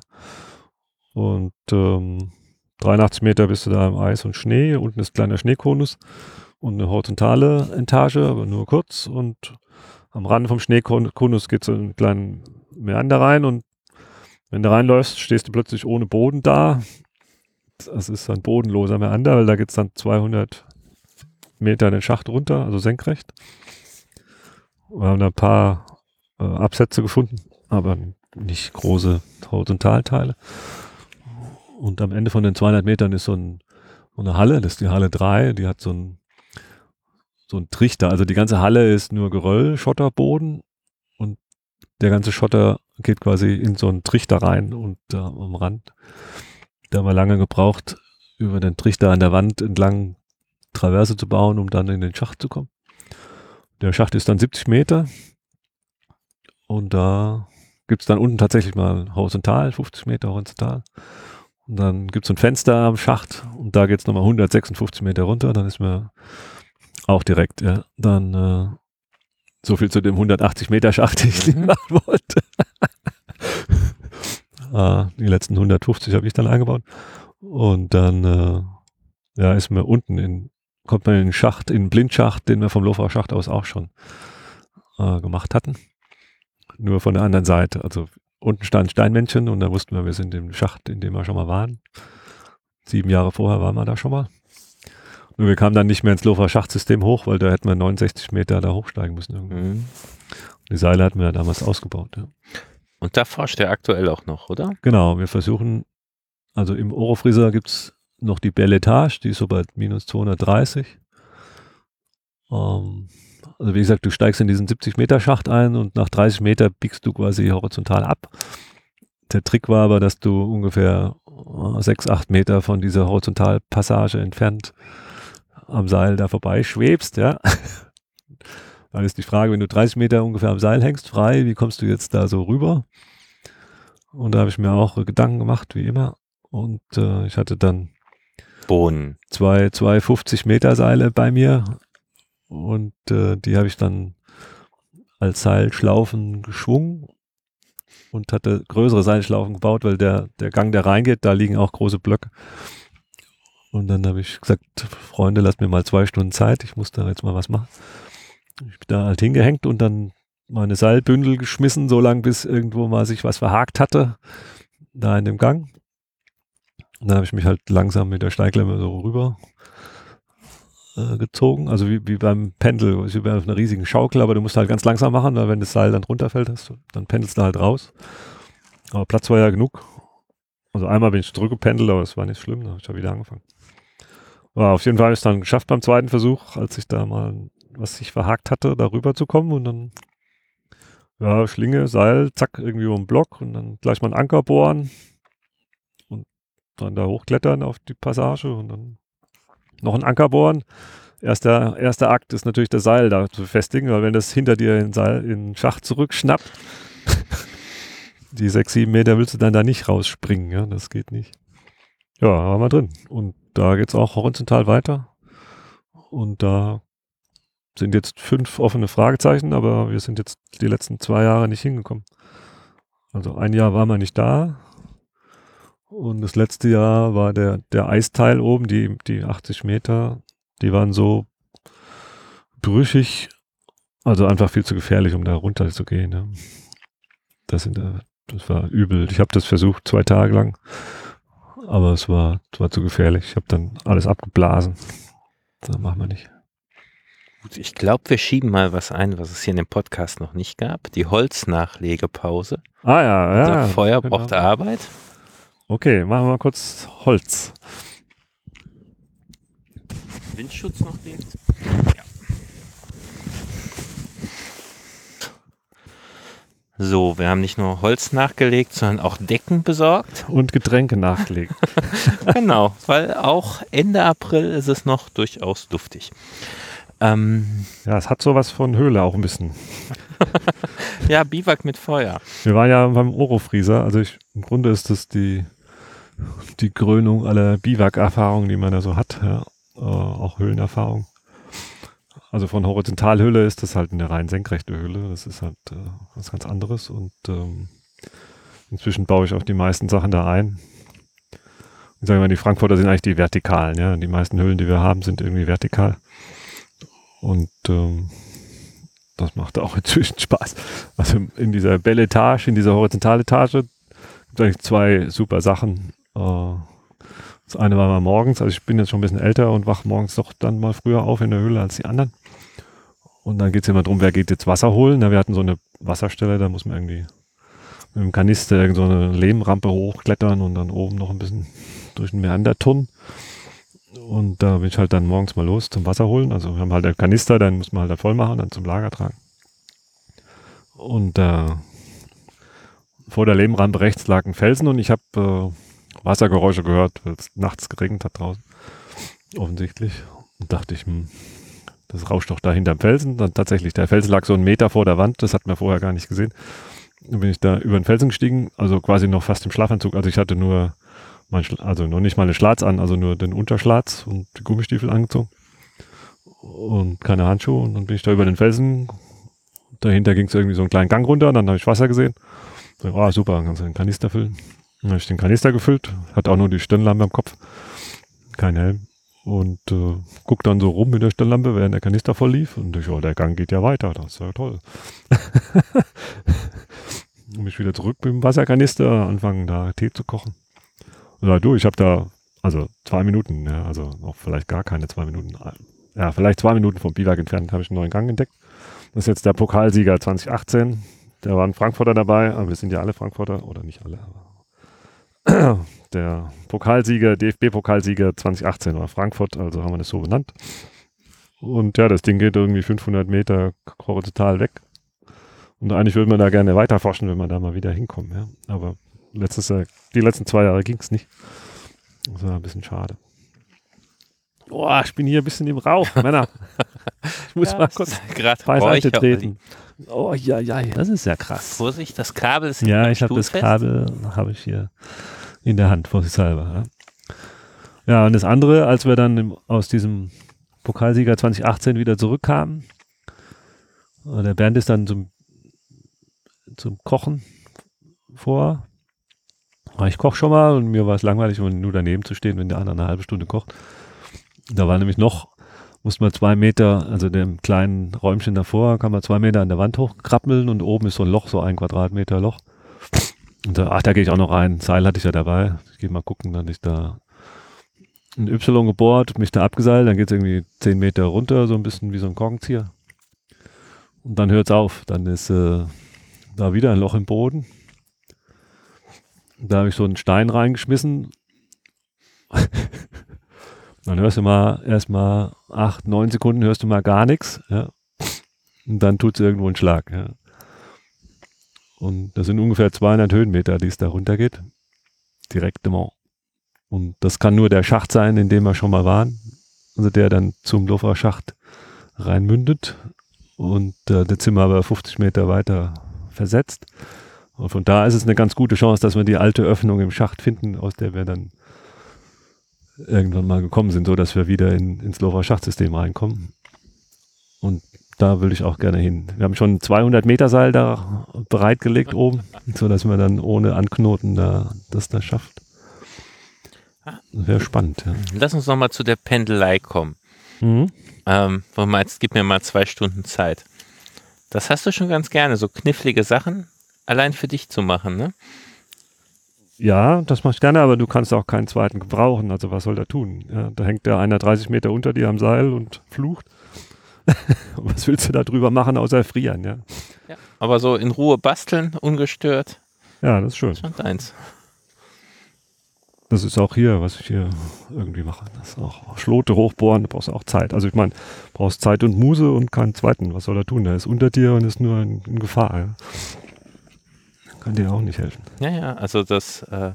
[SPEAKER 2] Und ähm, 83 Meter bist du da im Eis und Schnee. Unten ist ein kleiner Schneekonus und eine horizontale Entage, aber nur kurz. Und am Rand vom Schneekonus geht so einen kleinen Meander rein und wenn du reinläufst, stehst du plötzlich ohne Boden da. Das ist ein bodenloser Meander, weil da geht es dann 200 Meter den Schacht runter, also senkrecht. Wir haben da ein paar äh, Absätze gefunden, aber nicht große Horizontalteile. Und am Ende von den 200 Metern ist so, ein, so eine Halle, das ist die Halle 3, die hat so ein, so ein Trichter. Also die ganze Halle ist nur Geröll, Schotterboden und der ganze Schotter geht quasi in so einen Trichter rein und da am Rand. Da haben wir lange gebraucht, über den Trichter an der Wand entlang Traverse zu bauen, um dann in den Schacht zu kommen. Der Schacht ist dann 70 Meter und da gibt es dann unten tatsächlich mal horizontal, 50 Meter horizontal. Und dann gibt es ein Fenster am Schacht und da geht es nochmal 156 Meter runter. Dann ist mir auch direkt, ja, dann äh, so viel zu dem 180 Meter Schacht, den ich mhm. machen wollte. ah, die letzten 150 habe ich dann eingebaut. Und dann äh, ja, ist mir unten in, kommt man in den Schacht, in den Blindschacht, den wir vom Lofer Schacht aus auch schon äh, gemacht hatten. Nur von der anderen Seite. Also unten stand Steinmännchen und da wussten wir, wir sind im Schacht, in dem wir schon mal waren. Sieben Jahre vorher waren wir da schon mal. Nur wir kamen dann nicht mehr ins Lofer Schachtsystem hoch, weil da hätten wir 69 Meter da hochsteigen müssen. Mhm. Die Seile hatten wir damals ausgebaut. Ja.
[SPEAKER 1] Und da forscht er aktuell auch noch, oder?
[SPEAKER 2] Genau, wir versuchen, also im Orofrieser gibt es noch die Belletage, die ist so bei minus 230. Ähm, also wie gesagt, du steigst in diesen 70 Meter Schacht ein und nach 30 Meter biegst du quasi horizontal ab. Der Trick war aber, dass du ungefähr 6, äh, 8 Meter von dieser Horizontalpassage entfernt am Seil da vorbei schwebst, ja. Dann ist die Frage, wenn du 30 Meter ungefähr am Seil hängst, frei, wie kommst du jetzt da so rüber? Und da habe ich mir auch Gedanken gemacht, wie immer. Und äh, ich hatte dann
[SPEAKER 1] Bohnen.
[SPEAKER 2] Zwei, zwei 50 Meter Seile bei mir und äh, die habe ich dann als Seilschlaufen geschwungen und hatte größere Seilschlaufen gebaut, weil der, der Gang, der reingeht, da liegen auch große Blöcke. Und dann habe ich gesagt, Freunde, lasst mir mal zwei Stunden Zeit, ich muss da jetzt mal was machen. Ich bin da halt hingehängt und dann meine Seilbündel geschmissen, so lange bis irgendwo mal sich was verhakt hatte, da in dem Gang. Und dann habe ich mich halt langsam mit der Steiglemme so rüber äh, gezogen, also wie, wie beim Pendel, wie bei einer riesigen Schaukel, aber du musst halt ganz langsam machen, weil wenn das Seil dann runterfällt, hast, dann pendelst du halt raus. Aber Platz war ja genug. Also einmal bin ich zurückgependelt, aber das war nicht schlimm, da habe ich ja wieder angefangen. Aber auf jeden Fall habe ich es dann geschafft beim zweiten Versuch, als ich da mal was sich verhakt hatte, da rüber zu kommen und dann ja, Schlinge, Seil, zack, irgendwie um den Block und dann gleich mal einen Anker bohren dann da hochklettern auf die Passage und dann noch einen Anker bohren. Erster, erster Akt ist natürlich das Seil da zu befestigen, weil wenn das hinter dir in, Seil, in Schacht zurückschnappt, die sechs, sieben Meter willst du dann da nicht rausspringen, ja, das geht nicht. Ja, waren wir drin. Und da geht es auch horizontal weiter. Und da sind jetzt fünf offene Fragezeichen, aber wir sind jetzt die letzten zwei Jahre nicht hingekommen. Also ein Jahr waren wir nicht da, und das letzte Jahr war der, der Eisteil oben, die, die 80 Meter, die waren so brüchig, also einfach viel zu gefährlich, um da runter zu gehen. Ja. Das, sind, das war übel. Ich habe das versucht, zwei Tage lang, aber es war, es war zu gefährlich. Ich habe dann alles abgeblasen. Das machen wir nicht.
[SPEAKER 1] Ich glaube, wir schieben mal was ein, was es hier in dem Podcast noch nicht gab. Die Holznachlegepause.
[SPEAKER 2] Ah ja, ja.
[SPEAKER 1] Das Feuer genau. brauchte Arbeit.
[SPEAKER 2] Okay, machen wir mal kurz Holz.
[SPEAKER 1] Windschutz noch links? Ja. So, wir haben nicht nur Holz nachgelegt, sondern auch Decken besorgt.
[SPEAKER 2] Und Getränke nachgelegt.
[SPEAKER 1] genau, weil auch Ende April ist es noch durchaus duftig.
[SPEAKER 2] Ähm, ja, es hat sowas von Höhle auch ein bisschen.
[SPEAKER 1] ja, Biwak mit Feuer.
[SPEAKER 2] Wir waren ja beim Orofrieser, also ich, im Grunde ist das die die Krönung aller Biwak-Erfahrungen, die man da so hat, ja. äh, auch Höhlenerfahrung. Also von Horizontalhöhle ist das halt eine rein senkrechte Höhle. Das ist halt äh, was ganz anderes. Und ähm, inzwischen baue ich auch die meisten Sachen da ein. Sagen wir mal, die Frankfurter sind eigentlich die vertikalen. Ja, die meisten Höhlen, die wir haben, sind irgendwie vertikal. Und ähm, das macht auch inzwischen Spaß. Also in dieser Belletage, in dieser Horizontaletage, gibt es eigentlich zwei super Sachen. Äh, das eine war mal morgens, also ich bin jetzt schon ein bisschen älter und wach morgens doch dann mal früher auf in der Höhle als die anderen. Und dann geht es immer darum, wer geht jetzt Wasser holen. Na, wir hatten so eine Wasserstelle, da muss man irgendwie mit dem Kanister irgend so eine Lehmrampe hochklettern und dann oben noch ein bisschen durch den Meander turnen. Und da bin ich halt dann morgens mal los zum Wasser holen. Also wir haben halt einen Kanister, dann muss man halt voll machen, dann zum Lager tragen. Und äh, vor der Lehmrampe rechts lag ein Felsen und ich habe äh, Wassergeräusche gehört, weil es nachts geregnet hat draußen. Offensichtlich. Und dachte ich, hm, das rauscht doch da hinterm Felsen. Dann tatsächlich, der Felsen lag so einen Meter vor der Wand, das hat man vorher gar nicht gesehen. Dann bin ich da über den Felsen gestiegen, also quasi noch fast im Schlafanzug. Also ich hatte nur, mein, also noch nicht mal eine Schlatz an, also nur den Unterschlatz und die Gummistiefel angezogen und keine Handschuhe. Und dann bin ich da über den Felsen. Dahinter ging es irgendwie so einen kleinen Gang runter, dann habe ich Wasser gesehen. So, oh, super, kannst du den Kanister füllen. Dann habe ich den Kanister gefüllt, hat auch nur die Stirnlampe am Kopf, kein Helm. Und äh, guck dann so rum mit der Stirnlampe, während der Kanister voll lief. Und ich, oh, der Gang geht ja weiter, das ist ja toll. und mich wieder zurück mit dem Wasserkanister, anfangen da Tee zu kochen. Und sag, du, ich habe da, also zwei Minuten, ja, also noch vielleicht gar keine zwei Minuten, ja, vielleicht zwei Minuten vom Biwak entfernt habe ich einen neuen Gang entdeckt. Das ist jetzt der Pokalsieger 2018. Da waren Frankfurter dabei, aber wir sind ja alle Frankfurter, oder nicht alle, aber der Pokalsieger, DFB-Pokalsieger 2018 war Frankfurt, also haben wir das so benannt. Und ja, das Ding geht irgendwie 500 Meter horizontal weg. Und eigentlich würde man da gerne weiter forschen, wenn man da mal wieder hinkommt. Ja. Aber letztes Jahr, die letzten zwei Jahre ging es nicht. Das war ein bisschen schade. Boah, ich bin hier ein bisschen im Rauch, Männer. Ich muss
[SPEAKER 1] Ja,
[SPEAKER 2] mal kurz beiseite treten. Oh ja, ja, das ist ja krass.
[SPEAKER 1] Vorsicht, das Kabel ist
[SPEAKER 2] Ja, ich habe das. Kabel, habe ich hier in der Hand, vorsichtshalber. Ja. ja, und das andere, als wir dann im, aus diesem Pokalsieger 2018 wieder zurückkamen, äh, der Bernd ist dann zum, zum Kochen vor. Aber Ich koche schon mal und mir war es langweilig, nur daneben zu stehen, wenn der andere eine halbe Stunde kocht. Da war nämlich noch, musste man zwei Meter, also dem kleinen Räumchen davor, kann man zwei Meter an der Wand hochkrabbeln und oben ist so ein Loch, so ein Quadratmeter Loch. Und da, ach, da gehe ich auch noch rein. Seil hatte ich ja dabei. Ich gehe mal gucken, dann ist da ein Y gebohrt, mich da abgeseilt, dann geht es irgendwie zehn Meter runter, so ein bisschen wie so ein Korkenzieher. Und dann hört es auf. Dann ist äh, da wieder ein Loch im Boden. Da habe ich so einen Stein reingeschmissen. dann hörst du mal erstmal acht, neun Sekunden hörst du mal gar nichts. Ja. Und dann tut es irgendwo einen Schlag. Ja. Und das sind ungefähr 200 Höhenmeter, die es da runter geht. Direktement. Und das kann nur der Schacht sein, in dem wir schon mal waren. Also der dann zum Lofer Schacht reinmündet. Und äh, der Zimmer aber 50 Meter weiter versetzt. Und von da ist es eine ganz gute Chance, dass wir die alte Öffnung im Schacht finden, aus der wir dann irgendwann mal gekommen sind, so dass wir wieder in, ins Lofer Schachtsystem reinkommen. Und da würde ich auch gerne hin. Wir haben schon ein 200 Meter Seil da bereitgelegt oben, so dass man dann ohne Anknoten da, das da schafft. Wäre spannend. Ja.
[SPEAKER 1] Lass uns nochmal zu der Pendelei kommen.
[SPEAKER 2] Mhm.
[SPEAKER 1] Ähm, wollen wir jetzt gib mir mal zwei Stunden Zeit. Das hast du schon ganz gerne, so knifflige Sachen allein für dich zu machen, ne?
[SPEAKER 2] Ja, das mache ich gerne, aber du kannst auch keinen zweiten gebrauchen. Also was soll der tun? Ja, da hängt der einer 30 Meter unter dir am Seil und flucht. was willst du da drüber machen, außer frieren? Ja,
[SPEAKER 1] Ja. Aber so in Ruhe basteln, ungestört,
[SPEAKER 2] ja das ist schön.
[SPEAKER 1] schon deins.
[SPEAKER 2] Das ist auch hier, was ich hier irgendwie mache. Das ist auch Schlote hochbohren, da brauchst du auch Zeit. Also ich meine, brauchst Zeit und Muse und keinen zweiten. Was soll er tun? Der ist unter dir und ist nur in, in Gefahr. Ja. Kann dir auch nicht helfen.
[SPEAKER 1] Ja, ja, also das, äh,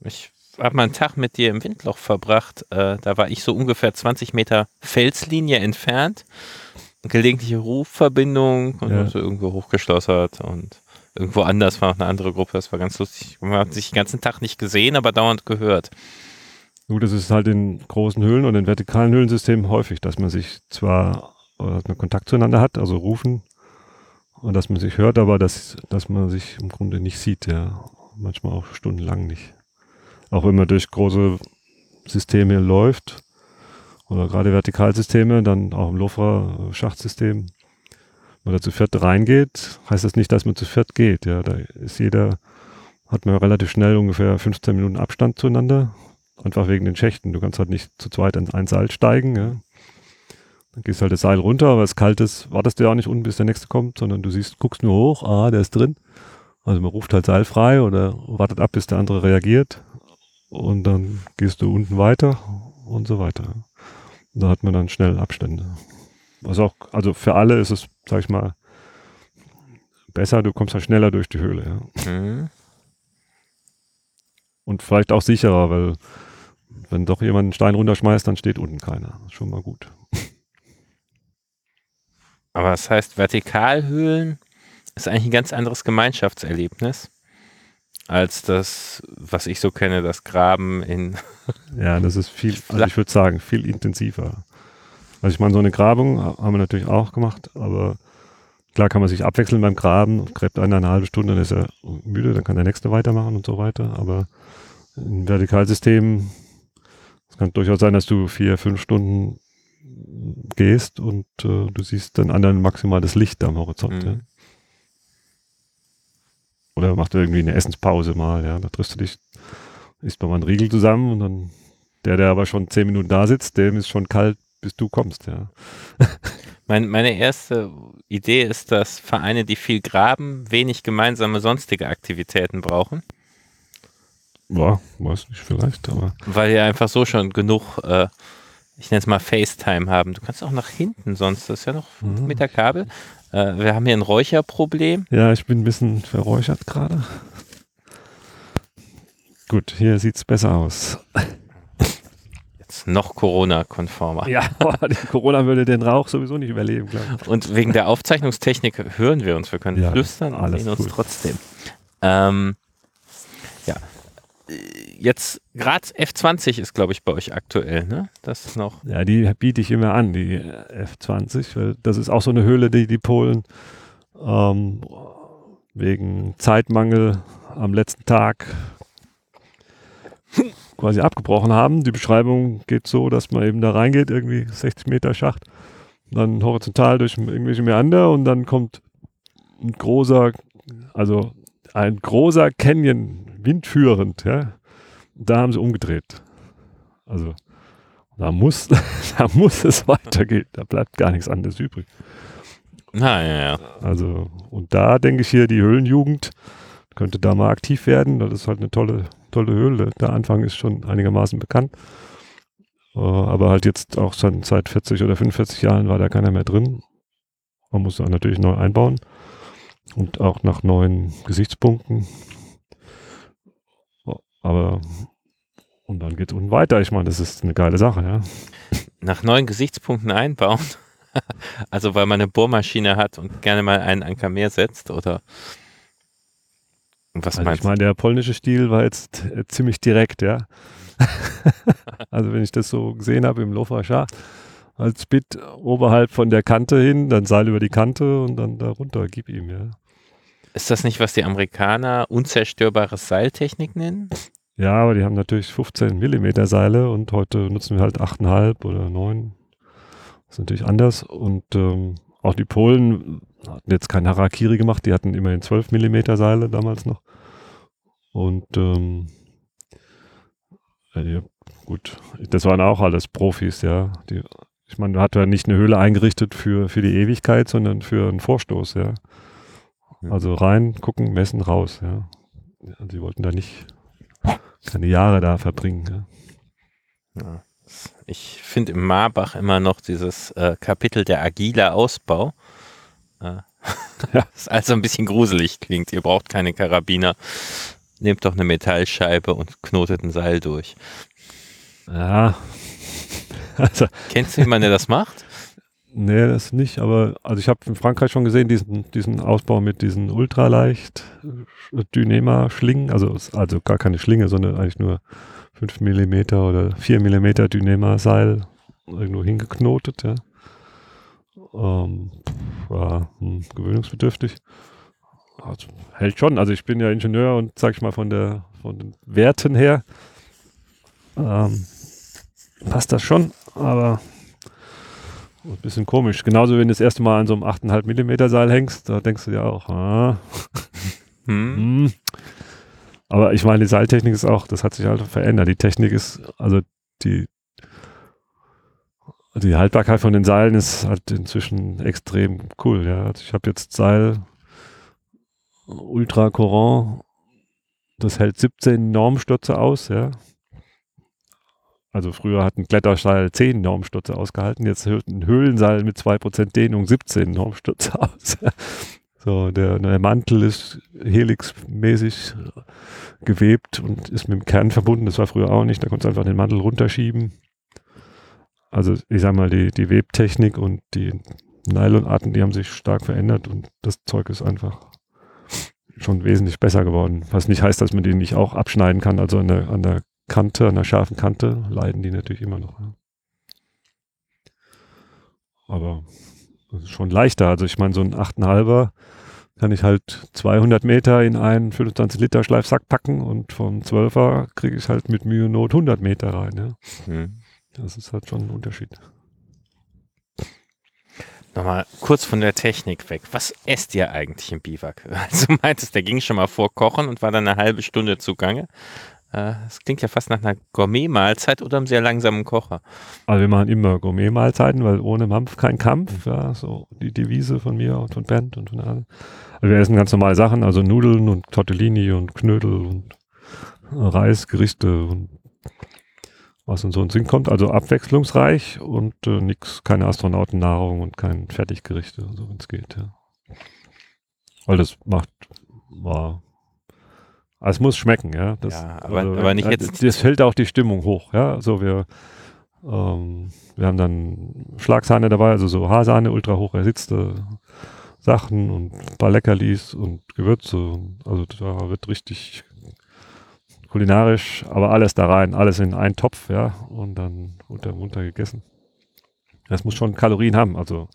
[SPEAKER 1] ich habe mal einen Tag mit dir im Windloch verbracht. Äh, da war ich so ungefähr 20 Meter Felslinie entfernt. Gelegentliche Rufverbindung und
[SPEAKER 2] Ja.
[SPEAKER 1] so irgendwo hochgeschlossert und irgendwo anders war noch eine andere Gruppe. Das war ganz lustig. Man hat sich den ganzen Tag nicht gesehen, aber dauernd gehört.
[SPEAKER 2] Gut, das ist halt in großen Höhlen und in vertikalen Höhlensystemen häufig, dass man sich zwar äh, dass man Kontakt zueinander hat, also rufen, und dass man sich hört, aber dass, dass man sich im Grunde nicht sieht, ja. Manchmal auch stundenlang nicht. Auch wenn man durch große Systeme läuft, oder gerade Vertikalsysteme, dann auch im Lofra-Schachtsystem, wenn man da zu viert reingeht, heißt das nicht, dass man zu viert geht, ja. Da ist jeder, hat man relativ schnell ungefähr 15 Minuten Abstand zueinander. Einfach wegen den Schächten. Du kannst halt nicht zu zweit in ein Seil steigen. Ja. Dann gehst halt das Seil runter, aber es kalt ist, wartest du ja auch nicht unten, bis der nächste kommt, sondern du siehst, guckst nur hoch, ah, der ist drin. Also man ruft halt Seil frei oder wartet ab, bis der andere reagiert. Und dann gehst du unten weiter und so weiter. Und da hat man dann schnell Abstände. Was auch, also für alle ist es, sag ich mal, besser, du kommst halt schneller durch die Höhle, ja.
[SPEAKER 1] Mhm.
[SPEAKER 2] Und vielleicht auch sicherer, weil wenn doch jemand einen Stein runterschmeißt, dann steht unten keiner. Das ist schon mal gut.
[SPEAKER 1] Aber das heißt, Vertikalhöhlen ist eigentlich ein ganz anderes Gemeinschaftserlebnis als das, was ich so kenne, das Graben in.
[SPEAKER 2] Ja, das ist viel, also ich würde sagen, viel intensiver. Also ich meine, so eine Grabung haben wir natürlich auch gemacht, aber klar kann man sich abwechseln beim Graben, gräbt einer eine halbe Stunde, dann ist er müde, dann kann der nächste weitermachen und so weiter. Aber im Vertikalsystem, es kann durchaus sein, dass du vier, fünf Stunden gehst und äh, du siehst dann anderen maximal das Licht am Horizont.
[SPEAKER 1] Mhm.
[SPEAKER 2] Ja. Oder macht irgendwie eine Essenspause mal, ja. Da triffst du dich, isst mal einen Riegel zusammen und dann der, der aber schon zehn Minuten da sitzt, dem ist schon kalt, bis du kommst, ja.
[SPEAKER 1] Mein, meine erste Idee ist, dass Vereine, die viel graben, wenig gemeinsame sonstige Aktivitäten brauchen,
[SPEAKER 2] Ja, weiß nicht, vielleicht, aber
[SPEAKER 1] weil die einfach so schon genug, äh, ich nenne es mal FaceTime haben. Du kannst auch nach hinten sonst, das ist ja noch
[SPEAKER 2] Mhm.
[SPEAKER 1] mit der Kabel. Äh, wir haben hier ein Räucherproblem.
[SPEAKER 2] ja, ich bin ein bisschen verräuchert gerade. Gut, hier sieht's besser aus.
[SPEAKER 1] Jetzt noch Corona-konformer.
[SPEAKER 2] Ja, Corona würde den Rauch sowieso nicht überleben, glaube ich.
[SPEAKER 1] Und wegen der Aufzeichnungstechnik hören wir uns. Wir können
[SPEAKER 2] Ja,
[SPEAKER 1] flüstern und sehen uns
[SPEAKER 2] cool.
[SPEAKER 1] trotzdem. Ähm. Äh, Jetzt, Graz F20 ist, glaube ich, bei euch aktuell, ne? Das ist noch.
[SPEAKER 2] Ja, die biete ich immer an, die F20, weil das ist auch so eine Höhle, die die Polen ähm, wegen Zeitmangel am letzten Tag quasi abgebrochen haben. Die Beschreibung geht so, dass man eben da reingeht, irgendwie 60 Meter Schacht, dann horizontal durch irgendwelche Meander und dann kommt ein großer, also ein großer Canyon, windführend, ja. Da haben sie umgedreht. Also da muss, da muss es weitergehen. Da bleibt gar nichts anderes übrig.
[SPEAKER 1] Na, ja, ja.
[SPEAKER 2] Also, und da denke ich hier, die Höhlenjugend könnte da mal aktiv werden. Das ist halt eine tolle, tolle Höhle. Der Anfang ist schon einigermaßen bekannt. Äh, aber halt jetzt auch schon seit 40 oder 45 Jahren war da keiner mehr drin. Man muss da natürlich neu einbauen. Und auch nach neuen Gesichtspunkten. Aber, und dann geht es unten weiter. Ich meine, das ist eine geile Sache, ja.
[SPEAKER 1] Nach neuen Gesichtspunkten einbauen. also, weil man eine Bohrmaschine hat und gerne mal einen Anker mehr setzt, oder? Was
[SPEAKER 2] Also
[SPEAKER 1] meinst
[SPEAKER 2] ich meine, der polnische Stil war jetzt äh, ziemlich direkt, ja. also wenn ich das so gesehen habe im Lofa Schacht, als Bit oberhalb von der Kante hin, dann Seil über die Kante und dann da runter, gib ihm, ja.
[SPEAKER 1] Ist das nicht, was die Amerikaner unzerstörbares Seiltechnik nennen?
[SPEAKER 2] Ja, aber die haben natürlich 15 Millimeter Seile und heute nutzen wir halt 8,5 oder 9. Das ist natürlich anders und ähm, auch die Polen hatten jetzt kein Harakiri gemacht, die hatten immerhin 12 Millimeter Seile damals noch. Und ähm, ja, gut, das waren auch alles Profis, ja. Die, ich meine, du hat ja nicht eine Höhle eingerichtet für, für die Ewigkeit, sondern für einen Vorstoß, ja. Also rein, gucken, messen, raus, ja sie wollten da nicht keine Jahre da verbringen, ja.
[SPEAKER 1] Ja. Ich finde im Marbach immer noch dieses äh, Kapitel der agile Ausbau. Äh. Das also ein bisschen gruselig klingt. Ihr braucht keine Karabiner. Nehmt doch eine Metallscheibe und knotet ein Seil durch.
[SPEAKER 2] Ja. Also,
[SPEAKER 1] Kennst du jemanden, der das macht?
[SPEAKER 2] Nee, das nicht, aber also ich habe in Frankreich schon gesehen, diesen, diesen Ausbau mit diesen ultraleicht äh, Dynema-Schlingen, also, also gar keine Schlinge, sondern eigentlich nur 5 mm oder 4 mm Dynema-Seil irgendwo hingeknotet, ja. Ähm, war hm, gewöhnungsbedürftig. Also, hält schon, also ich bin ja Ingenieur und sag ich mal von der von den Werten her ähm, passt das schon, aber ein bisschen komisch. Genauso wenn du das erste Mal an so einem 8,5 Millimeter Seil hängst, da denkst du dir auch, ah,
[SPEAKER 1] Hm?
[SPEAKER 2] hm. Aber ich meine, die Seiltechnik ist auch, das hat sich halt verändert. Die Technik ist, also die, die Haltbarkeit von den Seilen ist halt inzwischen extrem cool. Ja. Also ich habe jetzt Seil Ultra Coran, das hält 17 Normstürze aus. Ja. Also früher hat ein Kletterseil 10 Normstürze ausgehalten, jetzt hält ein Höhlenseil mit 2% Dehnung 17 Normstürze aus. so, der, der Mantel ist helixmäßig gewebt und ist mit dem Kern verbunden. Das war früher auch nicht. Da konntest du einfach den Mantel runterschieben. Also ich sag mal, die, die Webtechnik und die Nylonarten, die haben sich stark verändert und das Zeug ist einfach schon wesentlich besser geworden. Was nicht heißt, dass man die nicht auch abschneiden kann. Also an der, an der Kante, an der scharfen Kante leiden die natürlich immer noch. Ja. Aber schon leichter. Also ich meine, so ein 8,5er kann ich halt 200 Meter in einen 25 Liter Schleifsack packen und vom 12er kriege ich halt mit Mühe und Not 100 Meter rein. Ja. Mhm. Das ist halt schon ein Unterschied.
[SPEAKER 1] Nochmal kurz von der Technik weg. Was esst ihr eigentlich im Biwak? Also du meintest, der ging schon mal vor Kochen und war dann eine halbe Stunde zugange. Äh, das klingt ja fast nach einer Gourmet-Mahlzeit oder einem sehr langsamen Kocher.
[SPEAKER 2] Also wir machen immer Gourmet-Mahlzeiten, weil ohne Mampf kein Kampf. Ja, so die Devise von mir und von Bernd und von allen. Also wir essen ganz normale Sachen, also Nudeln und Tortellini und Knödel und Reisgerichte und was in so einen Sinn kommt. Also abwechslungsreich und äh, nix, keine Astronautennahrung und kein Fertiggerichte, so wenn es geht. Ja. Weil das macht, war, also es muss schmecken, ja. Das,
[SPEAKER 1] ja, aber, also, aber nicht
[SPEAKER 2] äh,
[SPEAKER 1] jetzt.
[SPEAKER 2] Das hält auch die Stimmung hoch, ja. Also wir, ähm, wir haben dann Schlagsahne dabei, also so Haarsahne, ultra hoch ersitzte Sachen und ein paar Leckerlis und Gewürze. Also da wird richtig kulinarisch, aber alles da rein, alles in einen Topf, ja, und dann unter, unter gegessen. Das muss schon Kalorien haben. Also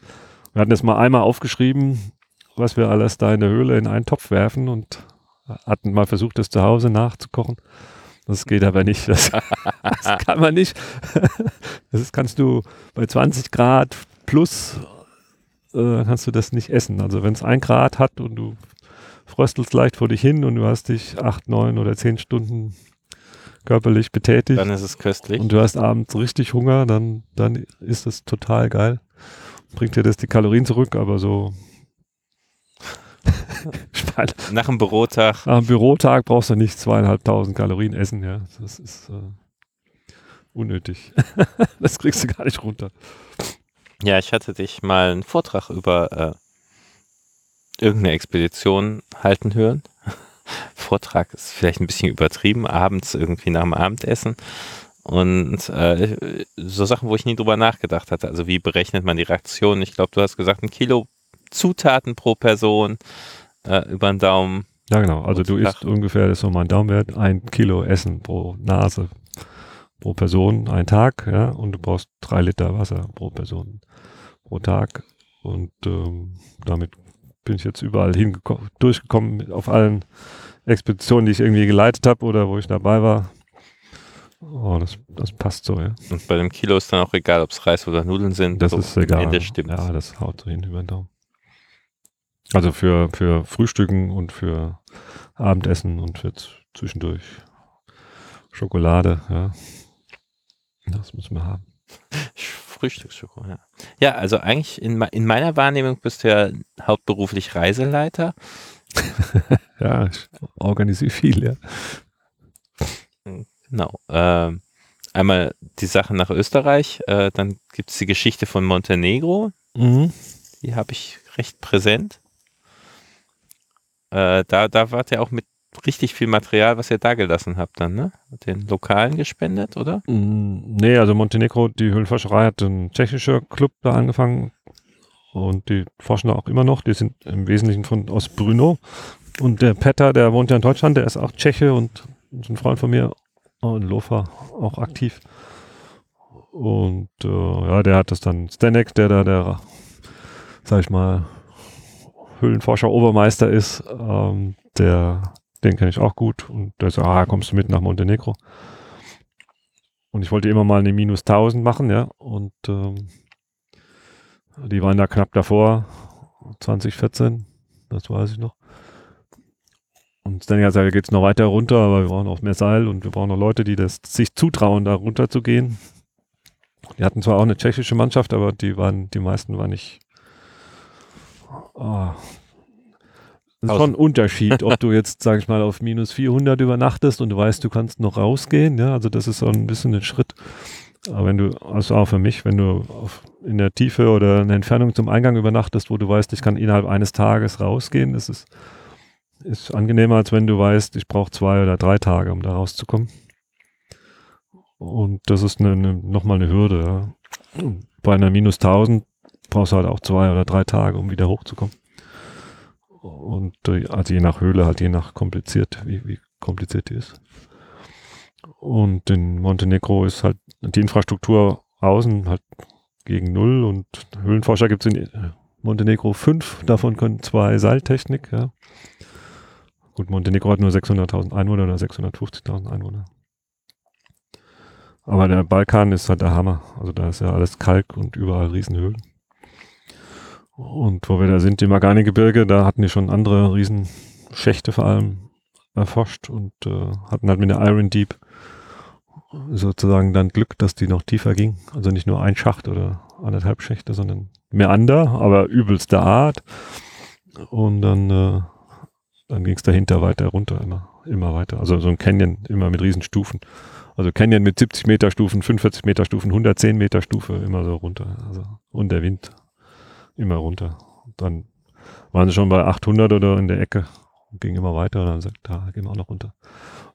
[SPEAKER 2] wir hatten das mal einmal aufgeschrieben, was wir alles da in der Höhle in einen Topf werfen und hatten mal versucht, das zu Hause nachzukochen. Das geht aber nicht. Das, das kann man nicht. Das kannst du bei 20 Grad plus äh, kannst du das nicht essen. Also wenn es ein Grad hat und du fröstelst leicht vor dich hin und du hast dich acht, neun oder zehn Stunden körperlich betätigt.
[SPEAKER 1] Dann ist es köstlich.
[SPEAKER 2] Und du hast abends richtig Hunger, dann, dann ist es total geil. Bringt dir das die Kalorien zurück, aber so.
[SPEAKER 1] Nach dem Bürotag.
[SPEAKER 2] Nach dem Bürotag brauchst du nicht zweieinhalbtausend Kalorien essen, ja. Das ist äh, unnötig. das kriegst du gar nicht runter.
[SPEAKER 1] Ja, ich hatte dich mal einen Vortrag über äh, irgendeine Expedition halten hören. Vortrag ist vielleicht ein bisschen übertrieben, abends irgendwie nach dem Abendessen. Und äh, so Sachen, wo ich nie drüber nachgedacht hatte. Also wie berechnet man die Reaktion? Ich glaube, du hast gesagt, ein Kilo Zutaten pro Person äh, über den Daumen.
[SPEAKER 2] Ja, genau. Also du isst ungefähr, das ist so mein Daumenwert, ein Kilo Essen pro Nase pro Person, ein Tag, ja, und du brauchst drei Liter Wasser pro Person pro Tag. Und ähm, damit bin ich jetzt überall hingekommen, durchgekommen auf allen Expeditionen, die ich irgendwie geleitet habe oder wo ich dabei war. Oh, das, das passt so, ja.
[SPEAKER 1] Und bei dem Kilo ist dann auch egal, ob es Reis oder Nudeln sind.
[SPEAKER 2] Das so ist egal.
[SPEAKER 1] Ende stimmt.
[SPEAKER 2] Ja, das haut so hin über den Daumen. Also für, für Frühstücken und für Abendessen und für zwischendurch Schokolade, ja. Das müssen wir haben.
[SPEAKER 1] Frühstücksschoko, ja. Ja, also eigentlich in, in meiner Wahrnehmung bist du ja hauptberuflich Reiseleiter.
[SPEAKER 2] ja, ich organisiere viel, ja.
[SPEAKER 1] Genau. Ähm, einmal die Sache nach Österreich, äh, dann gibt es die Geschichte von Montenegro. Mhm. Die habe ich recht präsent. Äh, da, da wart ihr auch mit richtig viel Material, was ihr da gelassen habt dann, ne? Den Lokalen gespendet, oder?
[SPEAKER 2] Mm, nee, also Montenegro, die Höhlenforscherei hat ein tschechischer Club da angefangen und die forschen da auch immer noch. Die sind im Wesentlichen von aus Brno. Und der Petter, der wohnt ja in Deutschland, der ist auch Tscheche und ist ein Freund von mir in Lofa auch aktiv. Und äh, ja, der hat das dann Stanek, der da der, sag ich mal, Höhlenforscher Obermeister ist, ähm, der den kenne ich auch gut. Und der sagt, ah, kommst du mit nach Montenegro? Und ich wollte immer mal eine minus 1000 machen, ja. Und ähm, die waren da knapp davor, 2014, das weiß ich noch. Und dann gesagt, geht es noch weiter runter, aber wir brauchen auch mehr Seil und wir brauchen noch Leute, die das sich zutrauen, da runter zu gehen. Die hatten zwar auch eine tschechische Mannschaft, aber die waren, die meisten waren nicht. Oh. Das ist schon ein Unterschied, ob du jetzt, sag ich mal, auf minus 400 übernachtest und du weißt, du kannst noch rausgehen. Ja, also das ist so ein bisschen ein Schritt. Aber wenn du, also auch für mich, wenn du auf, in der Tiefe oder in der Entfernung zum Eingang übernachtest, wo du weißt, ich kann innerhalb eines Tages rausgehen, das ist, ist angenehmer, als wenn du weißt, ich brauche zwei oder drei Tage, um da rauszukommen. Und das ist eine, eine, nochmal eine Hürde. Ja. Bei einer minus 1000 brauchst du halt auch zwei oder drei Tage, um wieder hochzukommen. Und äh, also je nach Höhle, halt je nach kompliziert, wie, wie kompliziert die ist. Und in Montenegro ist halt die Infrastruktur außen halt gegen Null und Höhlenforscher gibt es in Montenegro fünf, davon können zwei Seiltechnik. Ja. Gut, Montenegro hat nur 600.000 Einwohner oder 650.000 Einwohner. Aber der Balkan ist halt der Hammer. Also da ist ja alles Kalk und überall Riesenhöhlen. Und wo wir da sind, im Agani-Gebirge, da hatten die schon andere Riesenschächte vor allem erforscht und äh, hatten halt mit der Iron Deep sozusagen dann Glück, dass die noch tiefer ging. Also nicht nur ein Schacht oder anderthalb Schächte, sondern mehr Meander, aber übelster Art. Und dann, äh, dann ging es dahinter weiter runter, immer, immer weiter. Also so ein Canyon immer mit Riesenstufen. Also Canyon mit 70 Meter Stufen, 45 Meter Stufen, 110 Meter Stufe, immer so runter. Also, und der Wind immer runter. Und dann waren sie schon bei 800 oder in der Ecke und ging immer weiter und dann sagt, da gehen wir auch noch runter.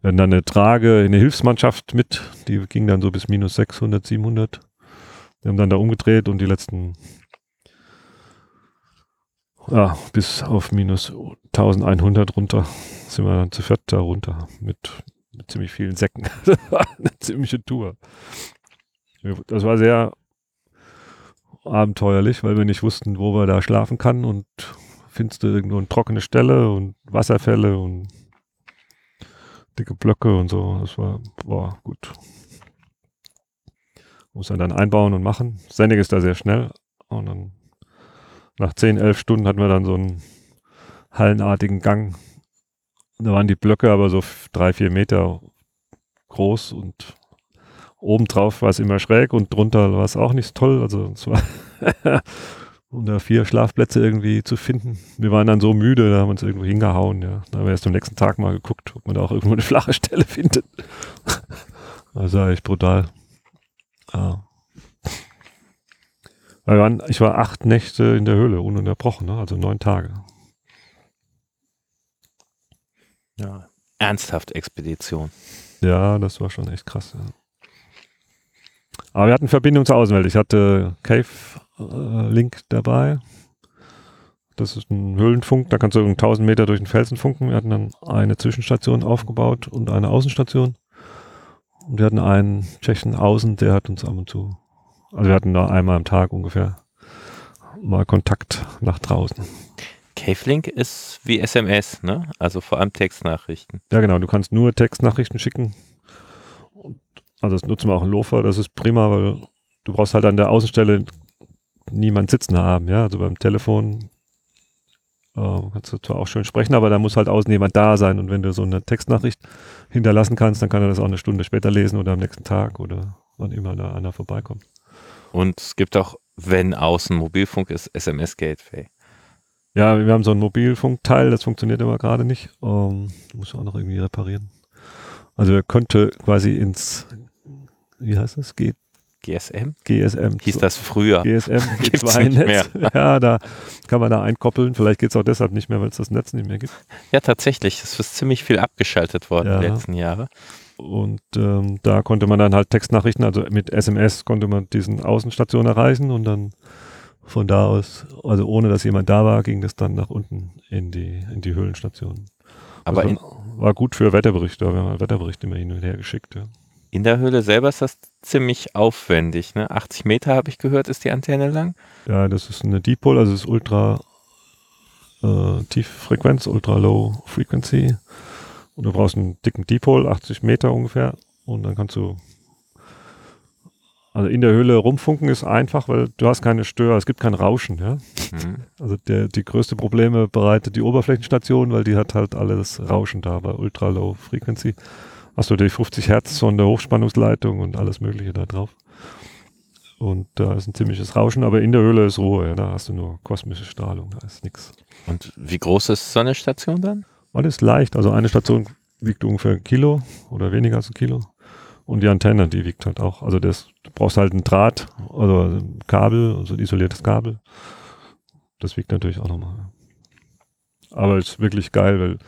[SPEAKER 2] Wir hatten dann eine Trage, eine Hilfsmannschaft mit, die ging dann so bis minus 600, 700. Wir haben dann da umgedreht und die letzten, ja, bis auf minus 1100 runter sind wir dann zu viert da runter mit mit ziemlich vielen Säcken. das war eine ziemliche Tour. Das war sehr abenteuerlich, weil wir nicht wussten, wo wir da schlafen kann und findest du irgendwo eine trockene Stelle und Wasserfälle und dicke Blöcke und so. Das war, boah, gut. Muss man dann einbauen und machen. Sendig ist da sehr schnell. Und dann nach 10, 11 Stunden hatten wir dann so einen hallenartigen Gang da waren die Blöcke aber so drei, vier Meter groß und obendrauf war es immer schräg und drunter war es auch nicht toll. Also es war da vier Schlafplätze irgendwie zu finden. Wir waren dann so müde, da haben wir uns irgendwo hingehauen. Ja. Da haben wir erst am nächsten Tag mal geguckt, ob man da auch irgendwo eine flache Stelle findet. also echt brutal. Ah. Waren, ich war acht Nächte in der Höhle, ununterbrochen, ne? also neun Tage.
[SPEAKER 1] Ja. Ernsthaft Expedition.
[SPEAKER 2] Ja, das war schon echt krass. Ja. Aber wir hatten Verbindung zur Außenwelt. Ich hatte Cave-Link äh, dabei. Das ist ein Höhlenfunk, da kannst du 1000 Meter durch den Felsen funken. Wir hatten dann eine Zwischenstation aufgebaut und eine Außenstation. Und wir hatten einen Tschechen außen, der hat uns ab und zu, also wir hatten da einmal am Tag ungefähr mal Kontakt nach draußen.
[SPEAKER 1] Cavelink ist wie SMS, ne? Also vor allem Textnachrichten.
[SPEAKER 2] Ja, genau. Du kannst nur Textnachrichten schicken. Also das nutzen wir auch in Lofer. Das ist prima, weil du brauchst halt an der Außenstelle niemand sitzen haben. Ja, also beim Telefon äh, kannst du zwar auch schön sprechen, aber da muss halt außen jemand da sein. Und wenn du so eine Textnachricht hinterlassen kannst, dann kann er das auch eine Stunde später lesen oder am nächsten Tag oder wann immer da einer vorbeikommt.
[SPEAKER 1] Und es gibt auch, wenn außen Mobilfunk ist, SMS-Gateway.
[SPEAKER 2] Ja, wir haben so ein Mobilfunkteil, das funktioniert aber gerade nicht. Ähm, muss auch noch irgendwie reparieren. Also er könnte quasi ins, wie heißt das? G
[SPEAKER 1] GSM?
[SPEAKER 2] GSM.
[SPEAKER 1] Hieß das früher?
[SPEAKER 2] GSM, G2-Netz. Ja, da kann man da einkoppeln. Vielleicht geht es auch deshalb nicht mehr, weil es das Netz nicht mehr gibt.
[SPEAKER 1] Ja, tatsächlich. Es ist ziemlich viel abgeschaltet worden ja. die letzten Jahre.
[SPEAKER 2] Und ähm, da konnte man dann halt Textnachrichten, also mit SMS konnte man diesen Außenstation erreichen und dann von da aus, also ohne dass jemand da war, ging das dann nach unten in die, in die Höhlenstation.
[SPEAKER 1] Aber
[SPEAKER 2] also war gut für Wetterberichte, wir haben Wetterberichte immer hin und her geschickt. Ja.
[SPEAKER 1] In der Höhle selber ist das ziemlich aufwendig. Ne? 80 Meter habe ich gehört, ist die Antenne lang.
[SPEAKER 2] Ja, das ist eine Dipol, also es ist ultra äh, Tieffrequenz, ultra low frequency. Und du brauchst einen dicken Dipol, 80 Meter ungefähr. Und dann kannst du also in der Höhle rumfunken ist einfach, weil du hast keine Stör, es gibt kein Rauschen, ja. Mhm. Also der, die größte Probleme bereitet die Oberflächenstation, weil die hat halt alles Rauschen da bei Ultra Low Frequency. Hast du die 50 Hertz von der Hochspannungsleitung und alles mögliche da drauf. und da ist ein ziemliches Rauschen, aber in der Höhle ist Ruhe, ja, da hast du nur kosmische Strahlung, da ist nichts.
[SPEAKER 1] Und wie groß ist so eine Station dann?
[SPEAKER 2] Alles leicht, also eine Station wiegt ungefähr ein Kilo oder weniger als ein Kilo. Und die Antenne, die wiegt halt auch. Also das, du brauchst halt ein Draht, also ein Kabel, also ein isoliertes Kabel. Das wiegt natürlich auch nochmal. Aber es ist wirklich geil, weil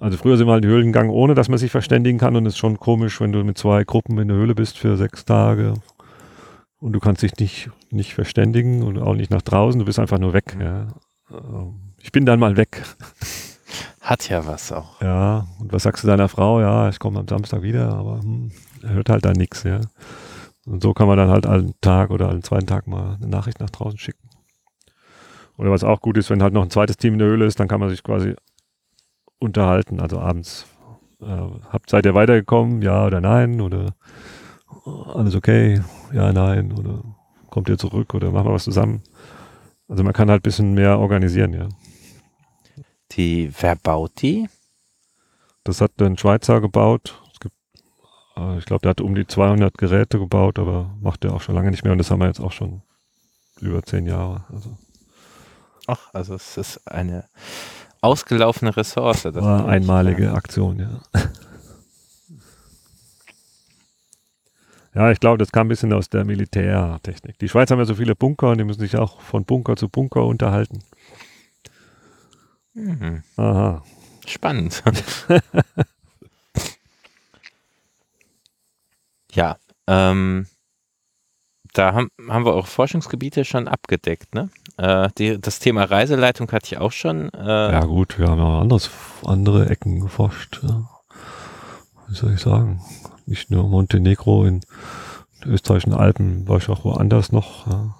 [SPEAKER 2] also früher sind wir halt in die Höhlen gegangen, ohne dass man sich verständigen kann. Und es ist schon komisch, wenn du mit zwei Gruppen in der Höhle bist für sechs Tage und du kannst dich nicht, nicht verständigen und auch nicht nach draußen. Du bist einfach nur weg. Ja. Ähm, ich bin dann mal weg.
[SPEAKER 1] Hat ja was auch.
[SPEAKER 2] Ja, und was sagst du deiner Frau? Ja, ich komme am Samstag wieder, aber hm, er hört halt da nichts, ja. Und so kann man dann halt einen Tag oder einen zweiten Tag mal eine Nachricht nach draußen schicken. Oder was auch gut ist, wenn halt noch ein zweites Team in der Höhle ist, dann kann man sich quasi unterhalten, also abends. Äh, habt, seid ihr weitergekommen? Ja oder nein? Oder alles okay? Ja, nein? Oder kommt ihr zurück? Oder machen wir was zusammen? Also man kann halt ein bisschen mehr organisieren, ja.
[SPEAKER 1] Die, wer baut die?
[SPEAKER 2] Das hat ein Schweizer gebaut. Es gibt, äh, ich glaube, der hat um die 200 Geräte gebaut, aber macht er auch schon lange nicht mehr. Und das haben wir jetzt auch schon über zehn Jahre. Also.
[SPEAKER 1] Ach, also es ist eine ausgelaufene Ressource. Das
[SPEAKER 2] war einmalige Aktion, ja. Ja, ich glaube, das kam ein bisschen aus der Militärtechnik. Die Schweiz haben ja so viele Bunker und die müssen sich auch von Bunker zu Bunker unterhalten.
[SPEAKER 1] Mhm.
[SPEAKER 2] Aha.
[SPEAKER 1] Spannend. ja, ähm, da haben, haben wir auch Forschungsgebiete schon abgedeckt, ne? Äh, die, das Thema Reiseleitung hatte ich auch schon. Äh,
[SPEAKER 2] ja gut, wir haben auch anderes, andere Ecken geforscht. Ja. Wie soll ich sagen? Nicht nur Montenegro in den österreichischen Alpen, war ich auch woanders noch. Ja.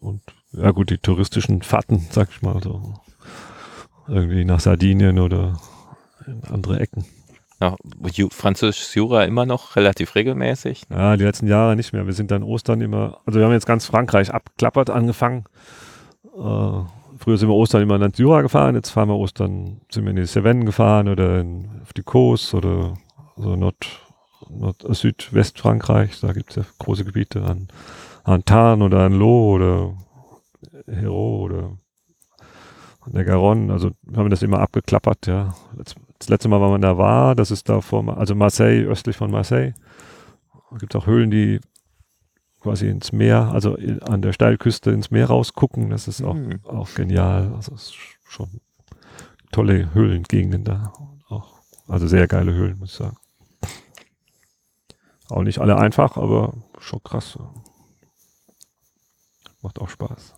[SPEAKER 2] Und ja gut, die touristischen Fahrten, sag ich mal so. Irgendwie nach Sardinien oder in andere Ecken.
[SPEAKER 1] Ja, Französisches Jura immer noch relativ regelmäßig.
[SPEAKER 2] Ja, die letzten Jahre nicht mehr. Wir sind dann Ostern immer, also wir haben jetzt ganz Frankreich abklappert angefangen. Äh, früher sind wir Ostern immer nach Jura gefahren, jetzt fahren wir Ostern, sind wir in die Cevennes gefahren oder in, auf die Kos oder so Nord, Nord äh, Südwestfrankreich. Da gibt es ja große Gebiete an, an Tarn oder an Lo oder Hero oder an der Garonne. Also haben wir das immer abgeklappert, ja. Das letzte Mal, wann man da war, das ist da vor, also Marseille, östlich von Marseille. Da gibt es auch Höhlen, die quasi ins Meer, also an der Steilküste ins Meer rausgucken. Das ist auch, mhm. auch genial. Also es ist schon tolle Höhlengegenden da. Auch, also sehr geile Höhlen, muss ich sagen. Auch nicht alle einfach, aber schon krass. Macht auch Spaß.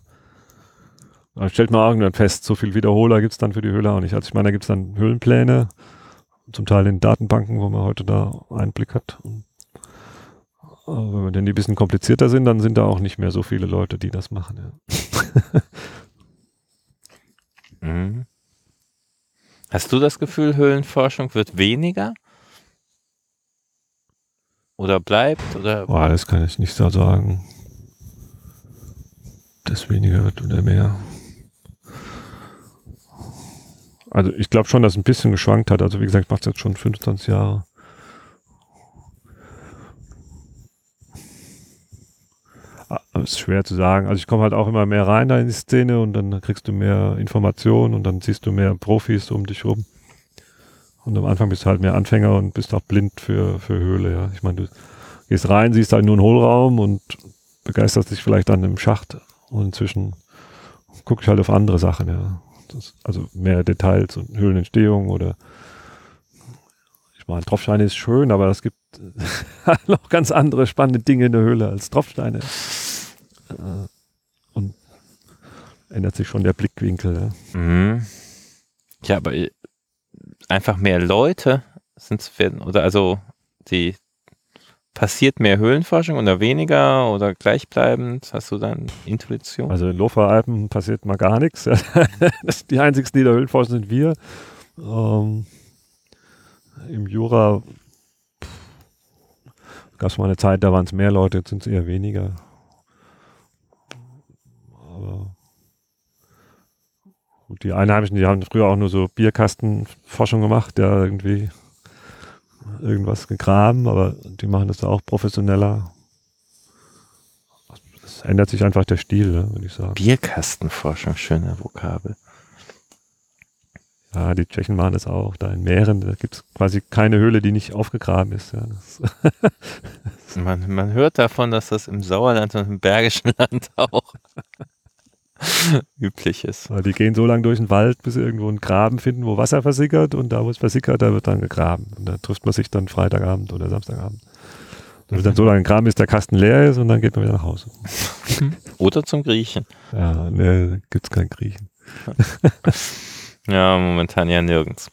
[SPEAKER 2] Da stellt man irgendwann fest, so viel Wiederholer gibt es dann für die Höhle auch nicht. Also ich meine, da gibt es dann Höhlenpläne, zum Teil in Datenbanken, wo man heute da Einblick hat. Aber wenn denn die ein bisschen komplizierter sind, dann sind da auch nicht mehr so viele Leute, die das machen. Ja.
[SPEAKER 1] mhm. Hast du das Gefühl, Höhlenforschung wird weniger? Oder bleibt? Oder?
[SPEAKER 2] Oh, das kann ich nicht so sagen. Das weniger wird oder mehr. Also ich glaube schon, dass es ein bisschen geschwankt hat. Also wie gesagt, ich mache es jetzt schon 25 Jahre. Aber ah, ist schwer zu sagen. Also ich komme halt auch immer mehr rein da in die Szene und dann kriegst du mehr Informationen und dann siehst du mehr Profis um dich rum. Und am Anfang bist du halt mehr Anfänger und bist auch blind für, für Höhle, ja. Ich meine, du gehst rein, siehst halt nur einen Hohlraum und begeisterst dich vielleicht dann im Schacht und inzwischen gucke ich halt auf andere Sachen, ja. Das, also mehr Details und Höhlenentstehung oder ich meine, Tropfsteine ist schön, aber es gibt noch ganz andere spannende Dinge in der Höhle als Tropfsteine. Äh, und ändert sich schon der Blickwinkel.
[SPEAKER 1] Ja, mhm. ja aber einfach mehr Leute sind werden oder also die Passiert mehr Höhlenforschung oder weniger oder gleichbleibend? Hast du dann Intuition?
[SPEAKER 2] Also in Lofer Alpen passiert mal gar nichts. die einzigen, die da Höhlenforschen, sind wir. Ähm, Im Jura gab es mal eine Zeit, da waren es mehr Leute, jetzt sind es eher weniger. Aber gut, die Einheimischen, die haben früher auch nur so Bierkastenforschung gemacht, der irgendwie irgendwas gegraben, aber die machen das auch professioneller. ändert sich einfach der Stil, ne, würde ich sagen.
[SPEAKER 1] Bierkastenforschung, schöner Vokabel.
[SPEAKER 2] Ja, die Tschechen machen das auch. Da in Meeren, da gibt es quasi keine Höhle, die nicht aufgegraben ist. Ja,
[SPEAKER 1] man, man hört davon, dass das im Sauerland und im Bergischen Land auch üblich ist.
[SPEAKER 2] Die gehen so lange durch den Wald, bis sie irgendwo einen Graben finden, wo Wasser versickert und da, wo es versickert, da wird dann gegraben. Und da trifft man sich dann Freitagabend oder Samstagabend. Wird dann so lange graben, bis der Kasten leer ist und dann geht man wieder nach Hause.
[SPEAKER 1] Oder zum Griechen.
[SPEAKER 2] Ja, ne, gibt es keinen Griechen.
[SPEAKER 1] ja, momentan ja nirgends.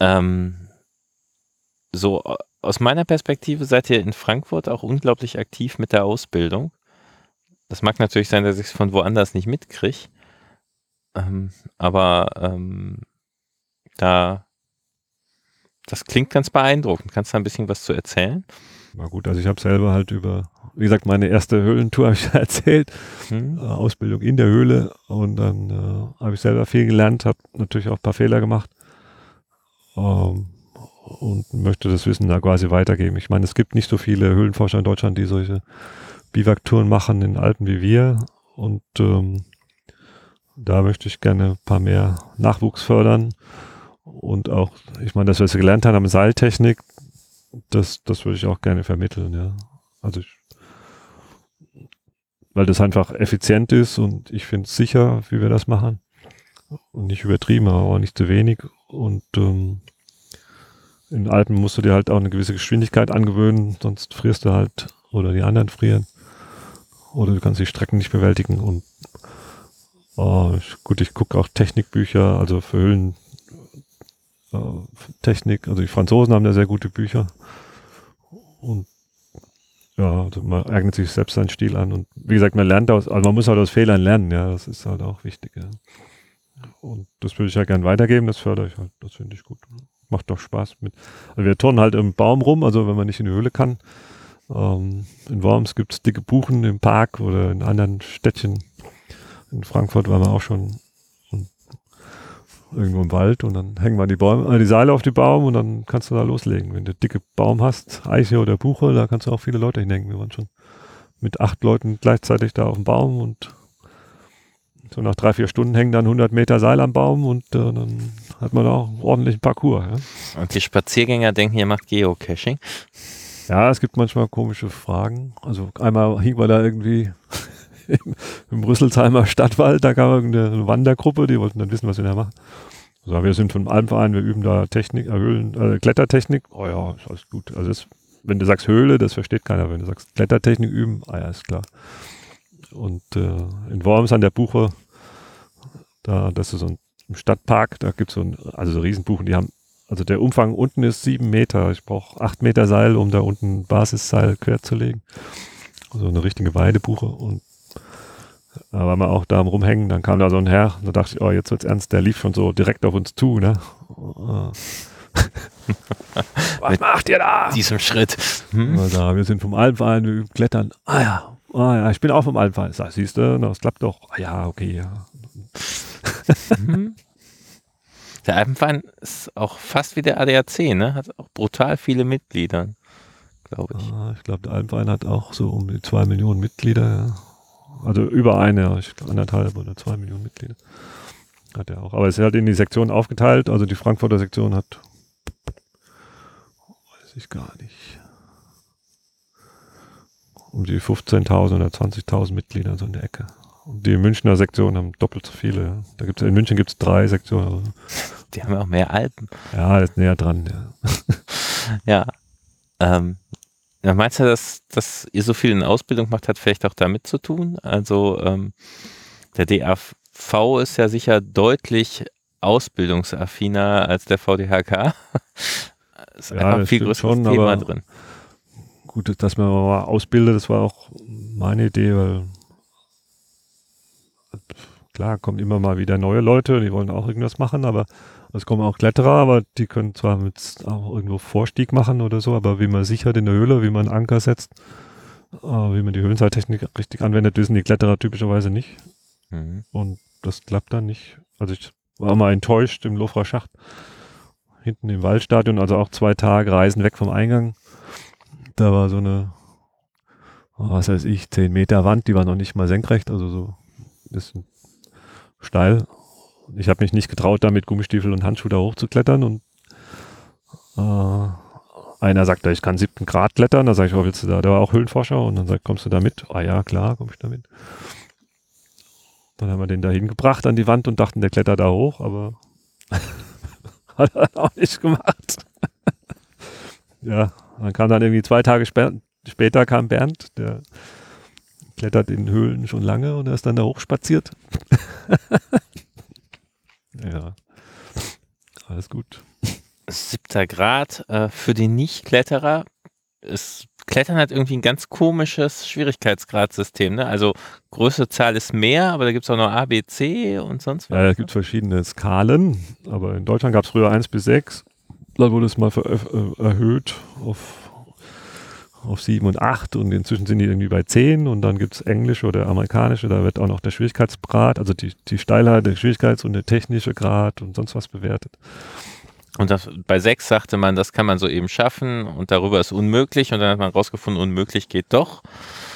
[SPEAKER 1] Ähm, so, aus meiner Perspektive seid ihr in Frankfurt auch unglaublich aktiv mit der Ausbildung. Das mag natürlich sein, dass ich es von woanders nicht mitkriege. Ähm, aber ähm, da, das klingt ganz beeindruckend. Kannst du da ein bisschen was zu erzählen?
[SPEAKER 2] Na gut, also ich habe selber halt über, wie gesagt, meine erste Höhlentour habe ich erzählt, hm. äh, Ausbildung in der Höhle und dann äh, habe ich selber viel gelernt, habe natürlich auch ein paar Fehler gemacht ähm, und möchte das Wissen da quasi weitergeben. Ich meine, es gibt nicht so viele Höhlenforscher in Deutschland, die solche Bivaktouren machen in Alpen wie wir. Und ähm, da möchte ich gerne ein paar mehr Nachwuchs fördern. Und auch, ich meine, das, was wir gelernt haben, Seiltechnik, das, das würde ich auch gerne vermitteln, ja. Also ich, weil das einfach effizient ist und ich finde es sicher, wie wir das machen. Und nicht übertrieben, aber auch nicht zu wenig. Und ähm, in Alpen musst du dir halt auch eine gewisse Geschwindigkeit angewöhnen, sonst frierst du halt oder die anderen frieren oder du kannst die Strecken nicht bewältigen und oh, gut, ich gucke auch Technikbücher, also für Höhlen äh, Technik, also die Franzosen haben da sehr gute Bücher und ja, also man eignet sich selbst seinen Stil an und wie gesagt, man lernt aus, also man muss halt aus Fehlern lernen, ja, das ist halt auch wichtig, ja. Und das würde ich ja gern weitergeben, das fördere ich halt, das finde ich gut. Macht doch Spaß mit. Also wir turnen halt im Baum rum, also wenn man nicht in die Höhle kann, ähm, in Worms gibt es dicke Buchen im Park oder in anderen Städtchen. In Frankfurt waren wir auch schon irgendwo im Wald und dann hängen wir die, Bäume, äh, die Seile auf die Baum und dann kannst du da loslegen. Wenn du dicke Baum hast, Eiche oder Buche, da kannst du auch viele Leute hinhängen. Wir waren schon mit acht Leuten gleichzeitig da auf dem Baum und so nach drei, vier Stunden hängen dann 100 Meter Seil am Baum und äh, dann hat man auch einen ordentlichen Parcours. Ja.
[SPEAKER 1] Und die Spaziergänger denken, ihr macht Geocaching.
[SPEAKER 2] Ja, es gibt manchmal komische Fragen. Also einmal hing wir da irgendwie im, im Rüsselsheimer Stadtwald, da kam irgendeine Wandergruppe, die wollten dann wissen, was wir da machen. Also wir sind vom Alpenverein, wir üben da Technik, äh, äh, Klettertechnik. Oh ja, ist alles gut. Also das, wenn du sagst Höhle, das versteht keiner. Wenn du sagst Klettertechnik üben, ah ja, ist klar. Und äh, in Worms an der Buche, da, das ist so ein Stadtpark, da gibt es so ein, also so Riesenbuchen, die haben also der Umfang unten ist sieben Meter. Ich brauche acht Meter Seil, um da unten Basisseil quer zu legen. Also eine richtige Weidebuche. Und da waren wir auch da am Rumhängen. Dann kam da so ein Herr. Da dachte ich, oh, jetzt wird's ernst. Der lief schon so direkt auf uns zu. Ne?
[SPEAKER 1] Was macht ihr da? Diesem Schritt.
[SPEAKER 2] Hm? Also, wir sind vom Alpenverein, wir klettern. Ah ja, ah ja, ich bin auch vom Alpenverein. Sag, siehst du, das klappt doch. Ah ja, okay, ja.
[SPEAKER 1] Der Alpenverein ist auch fast wie der ADAC, ne? Hat auch brutal viele Mitglieder, glaube ich.
[SPEAKER 2] Ah, ich glaube, der Alpenverein hat auch so um die zwei Millionen Mitglieder. Also über eine, ich glaube anderthalb oder zwei Millionen Mitglieder. Hat er auch. Aber es ist halt in die Sektionen aufgeteilt. Also die Frankfurter Sektion hat, weiß ich gar nicht, um die 15.000 oder 20.000 Mitglieder so in der Ecke. Die Münchner Sektionen haben doppelt so viele. Da gibt's, in München gibt es drei Sektionen.
[SPEAKER 1] Die haben ja auch mehr Alpen.
[SPEAKER 2] Ja, ist näher dran.
[SPEAKER 1] Ja. ja. Ähm, meinst du, dass, dass ihr so viel in Ausbildung macht, hat vielleicht auch damit zu tun? Also ähm, der DAV ist ja sicher deutlich ausbildungsaffiner als der VDHK.
[SPEAKER 2] ist ja, einfach ein viel größeres schon, Thema drin. Gut, dass man mal ausbildet, das war auch meine Idee, weil klar, kommen immer mal wieder neue Leute, die wollen auch irgendwas machen, aber es kommen auch Kletterer, aber die können zwar mit auch irgendwo Vorstieg machen oder so, aber wie man sichert in der Höhle, wie man Anker setzt, äh, wie man die Höhlenseiltechnik richtig anwendet, wissen die Kletterer typischerweise nicht. Mhm. Und das klappt dann nicht. Also ich war mal enttäuscht im Lofra Schacht, hinten im Waldstadion, also auch zwei Tage Reisen weg vom Eingang. Da war so eine was weiß ich, 10 Meter Wand, die war noch nicht mal senkrecht, also so ein bisschen steil. Ich habe mich nicht getraut, da mit Gummistiefel und Handschuh da hochzuklettern und äh, einer sagt, ich kann siebten Grad klettern, da sage ich, oh, willst du da? Der war auch Höhlenforscher und dann sagt, kommst du da mit? Ah ja, klar, komm ich da mit. Dann haben wir den da hingebracht an die Wand und dachten, der klettert da hoch, aber hat er auch nicht gemacht. ja, dann kam dann irgendwie zwei Tage spä später kam Bernd, der klettert in Höhlen schon lange und er ist dann da hochspaziert. ja, alles gut.
[SPEAKER 1] Siebter Grad äh, für den Nicht-Kletterer ist Klettern hat irgendwie ein ganz komisches Schwierigkeitsgradsystem. Ne? Also größte Zahl ist mehr, aber da gibt es auch noch A, B, C und sonst
[SPEAKER 2] was. Ja, da gibt es verschiedene Skalen, aber in Deutschland gab es früher 1 bis 6. Dann wurde es mal äh, erhöht auf, auf 7 und 8 und inzwischen sind die irgendwie bei 10 und dann gibt es englische oder amerikanische, da wird auch noch der Schwierigkeitsgrad, also die, die Steilheit, der Schwierigkeits- und der technische Grad und sonst was bewertet.
[SPEAKER 1] Und das, bei sechs sagte man, das kann man so eben schaffen und darüber ist unmöglich. Und dann hat man rausgefunden, unmöglich geht doch.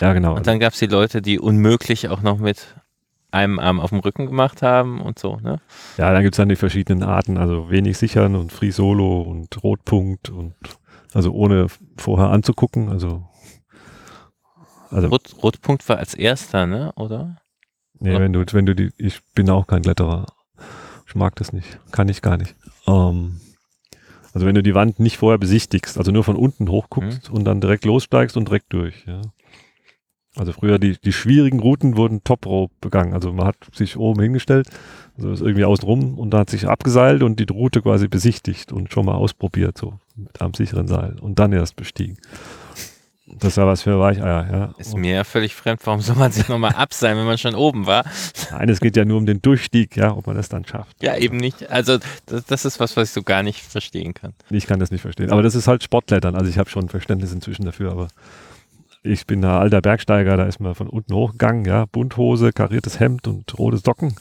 [SPEAKER 2] Ja, genau.
[SPEAKER 1] Und dann gab es die Leute, die unmöglich auch noch mit einem Arm auf dem Rücken gemacht haben und so, ne?
[SPEAKER 2] Ja, dann gibt es dann die verschiedenen Arten, also wenig sichern und Free Solo und Rotpunkt und also ohne vorher anzugucken, also,
[SPEAKER 1] also Rot, Rotpunkt war als erster, ne? Oder?
[SPEAKER 2] Nee, Oder? wenn du, wenn du die, ich bin auch kein Kletterer. Ich mag das nicht. Kann ich gar nicht. Ähm, also wenn du die Wand nicht vorher besichtigst, also nur von unten hochguckst mhm. und dann direkt lossteigst und direkt durch, ja. Also früher die, die schwierigen Routen wurden Top Rope begangen. Also man hat sich oben hingestellt, also ist irgendwie außen rum und dann hat sich abgeseilt und die Route quasi besichtigt und schon mal ausprobiert, so mit einem sicheren Seil und dann erst bestiegen. Das ja was für Weicheier, ja.
[SPEAKER 1] Ist mir ja völlig fremd, warum soll man sich nochmal abseilen, wenn man schon oben war?
[SPEAKER 2] Nein, es geht ja nur um den Durchstieg, ja, ob man das dann schafft.
[SPEAKER 1] Ja, eben nicht. Also das, das ist was, was ich so gar nicht verstehen kann.
[SPEAKER 2] Ich kann das nicht verstehen. Aber das ist halt Sportklettern. Also ich habe schon Verständnis inzwischen dafür, aber ich bin ein alter Bergsteiger, da ist man von unten hochgegangen, ja, Bunthose, kariertes Hemd und rote Socken.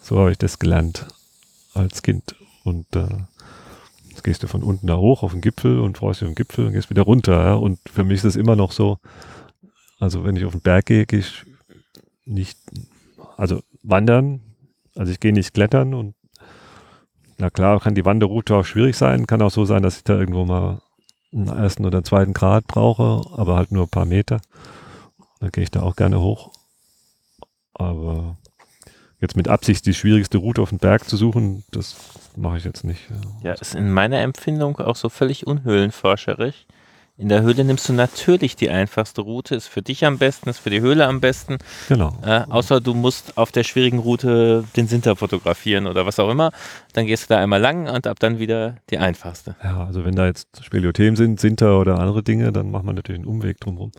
[SPEAKER 2] So habe ich das gelernt als Kind. Und äh, Jetzt gehst du von unten da hoch auf den Gipfel und freust dich auf den Gipfel und gehst wieder runter. Ja? Und für mich ist das immer noch so, also wenn ich auf den Berg gehe, gehe ich nicht, also wandern, also ich gehe nicht klettern und na klar kann die Wanderroute auch schwierig sein, kann auch so sein, dass ich da irgendwo mal einen ersten oder zweiten Grad brauche, aber halt nur ein paar Meter. Da gehe ich da auch gerne hoch. Aber jetzt mit Absicht die schwierigste Route auf den Berg zu suchen, das mache ich jetzt nicht.
[SPEAKER 1] Ja, ist in meiner Empfindung auch so völlig unhöhlenforscherisch. In der Höhle nimmst du natürlich die einfachste Route, ist für dich am besten, ist für die Höhle am besten.
[SPEAKER 2] Genau.
[SPEAKER 1] Äh, außer du musst auf der schwierigen Route den Sinter fotografieren oder was auch immer. Dann gehst du da einmal lang und ab dann wieder die einfachste.
[SPEAKER 2] Ja, also wenn da jetzt Speleothemen sind, Sinter oder andere Dinge, dann macht man natürlich einen Umweg drumherum.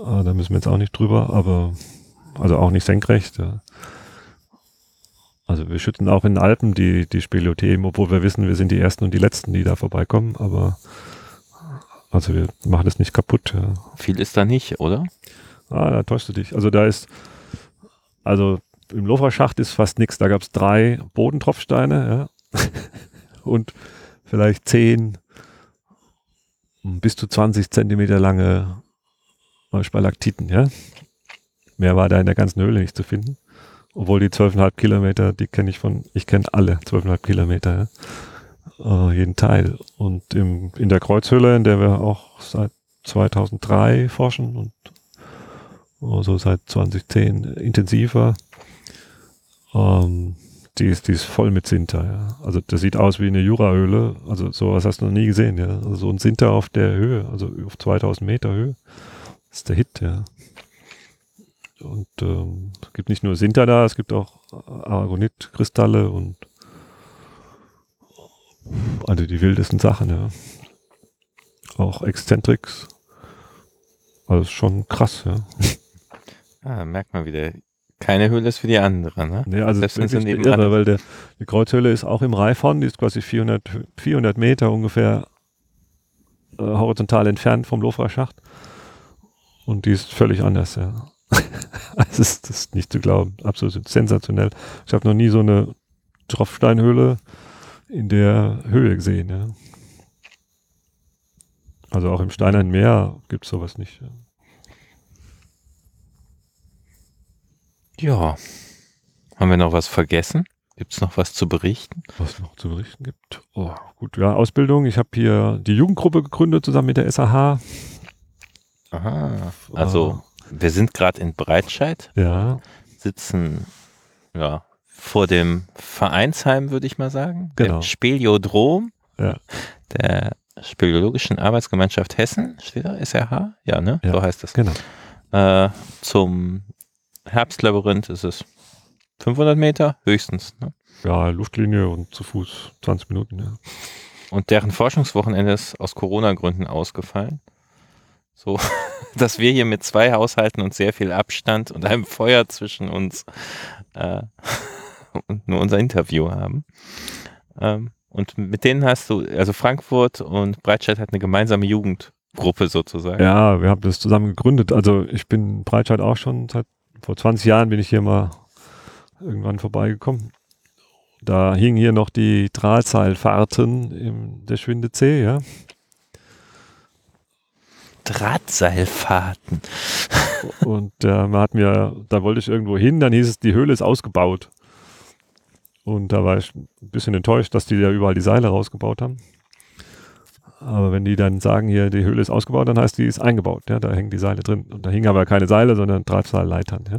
[SPEAKER 2] Äh, da müssen wir jetzt auch nicht drüber, aber also auch nicht senkrecht. Ja. Also wir schütten auch in den Alpen die, die Speleothemen, obwohl wir wissen, wir sind die Ersten und die Letzten, die da vorbeikommen, aber also wir machen das nicht kaputt. Ja.
[SPEAKER 1] Viel ist da nicht, oder?
[SPEAKER 2] Ah, da täuschst du dich. Also da ist, also im Lofra-Schacht ist fast nichts. Da gab es drei Bodentropfsteine, ja. und vielleicht zehn bis zu 20 Zentimeter lange Spalaktiten, ja. Mehr war da in der ganzen Höhle nicht zu finden. Obwohl die 12,5 Kilometer, die kenne ich von, ich kenne alle 12,5 Kilometer, ja. äh, jeden Teil. Und im, in der Kreuzhöhle, in der wir auch seit 2003 forschen und also seit 2010 intensiver, ähm, die ist, die ist voll mit Sinter, ja. Also das sieht aus wie eine Jurahöhle. Also sowas hast du noch nie gesehen, ja. Also so ein Sinter auf der Höhe, also auf 2000 Meter Höhe. Ist der Hit, ja. Und ähm, es gibt nicht nur Sinter da, es gibt auch Aragonit-Kristalle und also die wildesten Sachen, ja. Auch Exzentrix. Also schon krass, ja.
[SPEAKER 1] Ah, merkt man wieder. Keine Höhle ist wie die andere, ne?
[SPEAKER 2] Nee, also Selbst das ist irre, weil der, die Kreuzhöhle ist auch im Reifhorn, die ist quasi 400, 400 Meter ungefähr äh, horizontal entfernt vom Lofra-Schacht. Und die ist völlig anders, ja. das, ist, das ist nicht zu glauben. Absolut sensationell. Ich habe noch nie so eine Tropfsteinhöhle in der Höhe gesehen. Ja. Also auch im Steinernen Meer gibt es sowas nicht. Ja.
[SPEAKER 1] Ja. Haben wir noch was vergessen? Gibt es noch was zu berichten?
[SPEAKER 2] Was noch zu berichten gibt? Oh, gut, ja, Ausbildung. Ich habe hier die Jugendgruppe gegründet zusammen mit der SAH.
[SPEAKER 1] Aha. Also, wir sind gerade in Breitscheid,
[SPEAKER 2] Ja,
[SPEAKER 1] sitzen ja, vor dem Vereinsheim, würde ich mal sagen.
[SPEAKER 2] Genau.
[SPEAKER 1] Dem Speleodrom
[SPEAKER 2] Ja.
[SPEAKER 1] der Speleologischen Arbeitsgemeinschaft Hessen. Steht da? SRH? Ja, ne?
[SPEAKER 2] Ja.
[SPEAKER 1] So heißt es.
[SPEAKER 2] genau.
[SPEAKER 1] Äh, zum Herbstlabyrinth ist es 500 Meter höchstens. Ne?
[SPEAKER 2] Ja, Luftlinie und zu Fuß 20 Minuten, ja.
[SPEAKER 1] Und deren Forschungswochenende ist aus Corona-Gründen ausgefallen. So, dass wir hier mit zwei Haushalten und sehr viel Abstand und einem Feuer zwischen uns äh, und nur unser Interview haben. Ähm, und mit denen hast du, also Frankfurt und Breitscheid hat eine gemeinsame Jugendgruppe sozusagen.
[SPEAKER 2] Ja, wir haben das zusammen gegründet. Also ich bin Breitscheid auch schon seit vor 20 Jahren bin ich hier mal irgendwann vorbeigekommen. Da hingen hier noch die Drahtseilfahrten im der Schwinde ja.
[SPEAKER 1] Drahtseilfahrten.
[SPEAKER 2] Und äh, hat mir, da wollte ich irgendwo hin, dann hieß es, die Höhle ist ausgebaut. Und da war ich ein bisschen enttäuscht, dass die ja überall die Seile rausgebaut haben. Aber wenn die dann sagen, hier, die Höhle ist ausgebaut, dann heißt die ist eingebaut. Ja, da hängen die Seile drin. Und da hingen aber keine Seile, sondern Drahtseilleitern. Ja.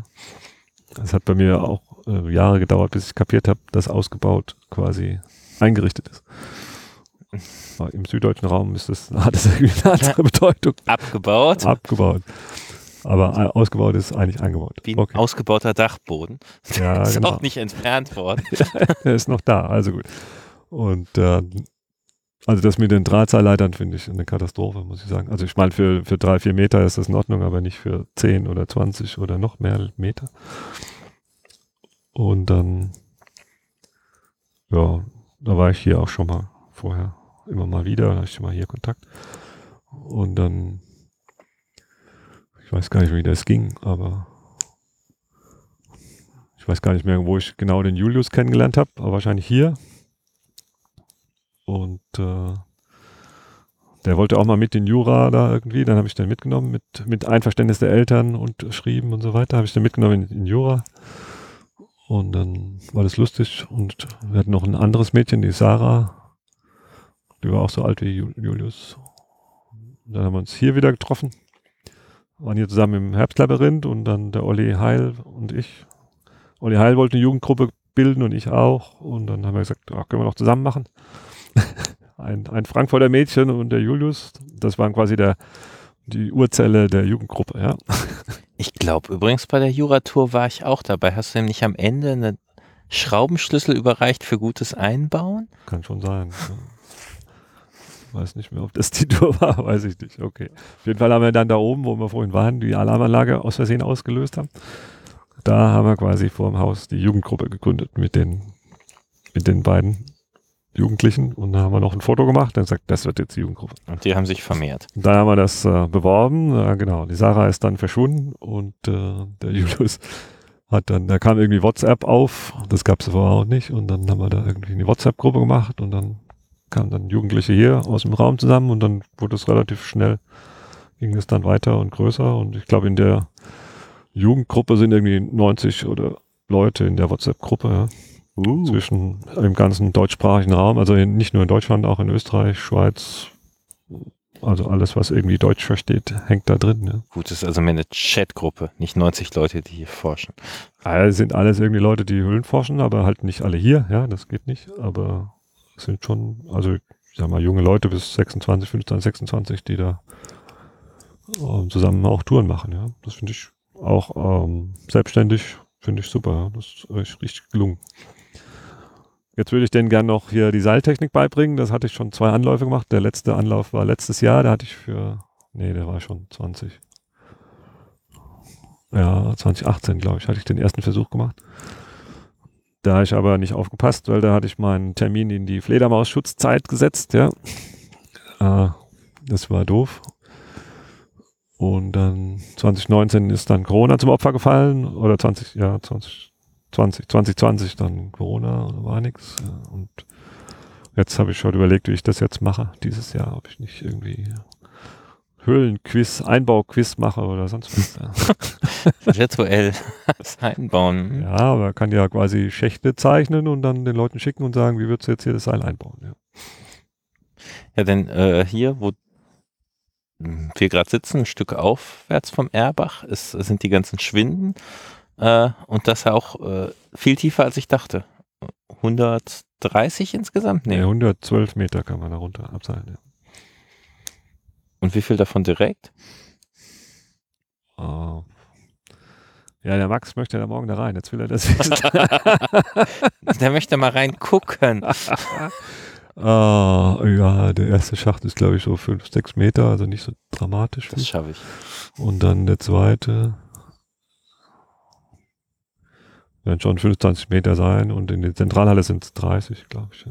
[SPEAKER 2] Das hat bei mir auch äh, Jahre gedauert, bis ich kapiert habe, dass ausgebaut quasi eingerichtet ist. Im süddeutschen Raum ist das, hat das eine andere Bedeutung.
[SPEAKER 1] Abgebaut.
[SPEAKER 2] Abgebaut. Aber ausgebaut ist eigentlich eingebaut.
[SPEAKER 1] Wie ein
[SPEAKER 2] Okay.
[SPEAKER 1] ausgebauter Dachboden.
[SPEAKER 2] Ja,
[SPEAKER 1] ist
[SPEAKER 2] genau.
[SPEAKER 1] auch nicht entfernt worden.
[SPEAKER 2] Er ist noch da, also gut. Und äh, also das mit den Drahtseilleitern finde ich eine Katastrophe, muss ich sagen. Also ich meine, für, für drei, vier Meter ist das in Ordnung, aber nicht für 10 oder 20 oder noch mehr Meter. Und dann, ja, da war ich hier auch schon mal vorher immer mal wieder, da hatte ich mal hier Kontakt. Und dann, ich weiß gar nicht, wie das ging, aber ich weiß gar nicht mehr, wo ich genau den Julius kennengelernt habe, aber wahrscheinlich hier. Und äh, der wollte auch mal mit in Jura da irgendwie, dann habe ich den mitgenommen, mit, mit Einverständnis der Eltern unterschrieben und so weiter, habe ich den mitgenommen in, in Jura. Und dann war das lustig und wir hatten noch ein anderes Mädchen, die Sarah, die war auch so alt wie Ju- Julius. Und dann haben wir uns hier wieder getroffen, waren hier zusammen im Herbstlabyrinth und dann der Olli Heil und ich. Olli Heil wollte eine Jugendgruppe bilden und ich auch. Und dann haben wir gesagt, ja, können wir noch zusammen machen. ein, ein Frankfurter Mädchen und der Julius, das waren quasi der, die Urzelle der Jugendgruppe, ja.
[SPEAKER 1] Ich glaube übrigens bei der Juratour war ich auch dabei. Hast du ihm nicht am Ende einen Schraubenschlüssel überreicht für gutes Einbauen?
[SPEAKER 2] Kann schon sein. Weiß nicht mehr, ob das die Tour war, weiß ich nicht. Okay. Auf jeden Fall haben wir dann da oben, wo wir vorhin waren, die Alarmanlage aus Versehen ausgelöst haben. Da haben wir quasi vor dem Haus die Jugendgruppe gegründet mit den, mit den beiden Jugendlichen und da haben wir noch ein Foto gemacht und gesagt, das wird jetzt die Jugendgruppe.
[SPEAKER 1] Und die haben sich vermehrt.
[SPEAKER 2] Dann haben wir das äh, beworben. Ja, genau. Die Sarah ist dann verschwunden und äh, der Julius hat dann, da kam irgendwie WhatsApp auf. Das gab es vorher auch nicht. Und dann haben wir da irgendwie eine WhatsApp-Gruppe gemacht und dann kamen dann Jugendliche hier aus dem Raum zusammen und dann wurde es relativ schnell, ging es dann weiter und größer. Und ich glaube, in der Jugendgruppe sind irgendwie 90 oder Leute in der WhatsApp-Gruppe, ja
[SPEAKER 1] Uh.
[SPEAKER 2] zwischen im ganzen deutschsprachigen Raum, also in, nicht nur in Deutschland, auch in Österreich, Schweiz, also alles, was irgendwie Deutsch versteht, hängt da drin. Ja.
[SPEAKER 1] Gut, das ist also mehr eine Chatgruppe, nicht 90 Leute, die hier forschen.
[SPEAKER 2] Also sind alles irgendwie Leute, die Höhlen forschen, aber halt nicht alle hier, ja, das geht nicht, aber sind schon, also ich sag mal, junge Leute bis 26, 25, 26, die da ähm, zusammen auch Touren machen, ja. Das finde ich auch ähm, selbstständig, finde ich super, ja. das ist echt richtig gelungen. Jetzt würde ich denen gerne noch hier die Seiltechnik beibringen. Das hatte ich schon zwei Anläufe gemacht. Der letzte Anlauf war letztes Jahr. Da hatte ich für, nee, der war schon 20. Ja, 2018, glaube ich, hatte ich den ersten Versuch gemacht. Da habe ich aber nicht aufgepasst, weil da hatte ich meinen Termin in die Fledermaus-Schutzzeit gesetzt, ja. Äh, das war doof. Und dann 2019 ist dann Corona zum Opfer gefallen. Oder 20, ja, 20, 20, 2020 dann Corona, war. Ja. Und jetzt habe ich schon überlegt, wie ich das jetzt mache, dieses Jahr, ob ich nicht irgendwie Höhlenquiz, Einbauquiz mache oder sonst was. Ja.
[SPEAKER 1] Virtuell das einbauen.
[SPEAKER 2] ja, aber er kann ja quasi Schächte zeichnen und dann den Leuten schicken und sagen, wie würdest du jetzt hier das Seil einbauen? Ja.
[SPEAKER 1] Ja, denn äh, hier, wo wir gerade sitzen, ein Stück aufwärts vom Erbach, ist, sind die ganzen Schwinden äh, und das auch äh, viel tiefer, als ich dachte. 130 insgesamt?
[SPEAKER 2] Nee.
[SPEAKER 1] Nee.
[SPEAKER 2] 112 Meter kann man da runter abseilen. Ja.
[SPEAKER 1] Und wie viel davon direkt?
[SPEAKER 2] Oh. Ja, der Max möchte da morgen da rein. Jetzt will er das.
[SPEAKER 1] Der möchte mal reingucken.
[SPEAKER 2] Ah, ja, der erste Schacht ist, glaube ich, so 5, 6 Meter, also nicht so dramatisch.
[SPEAKER 1] Das schaffe ich.
[SPEAKER 2] Und dann der zweite werden schon 25 Meter sein und in der Zentralhalle sind es 30, glaube ich.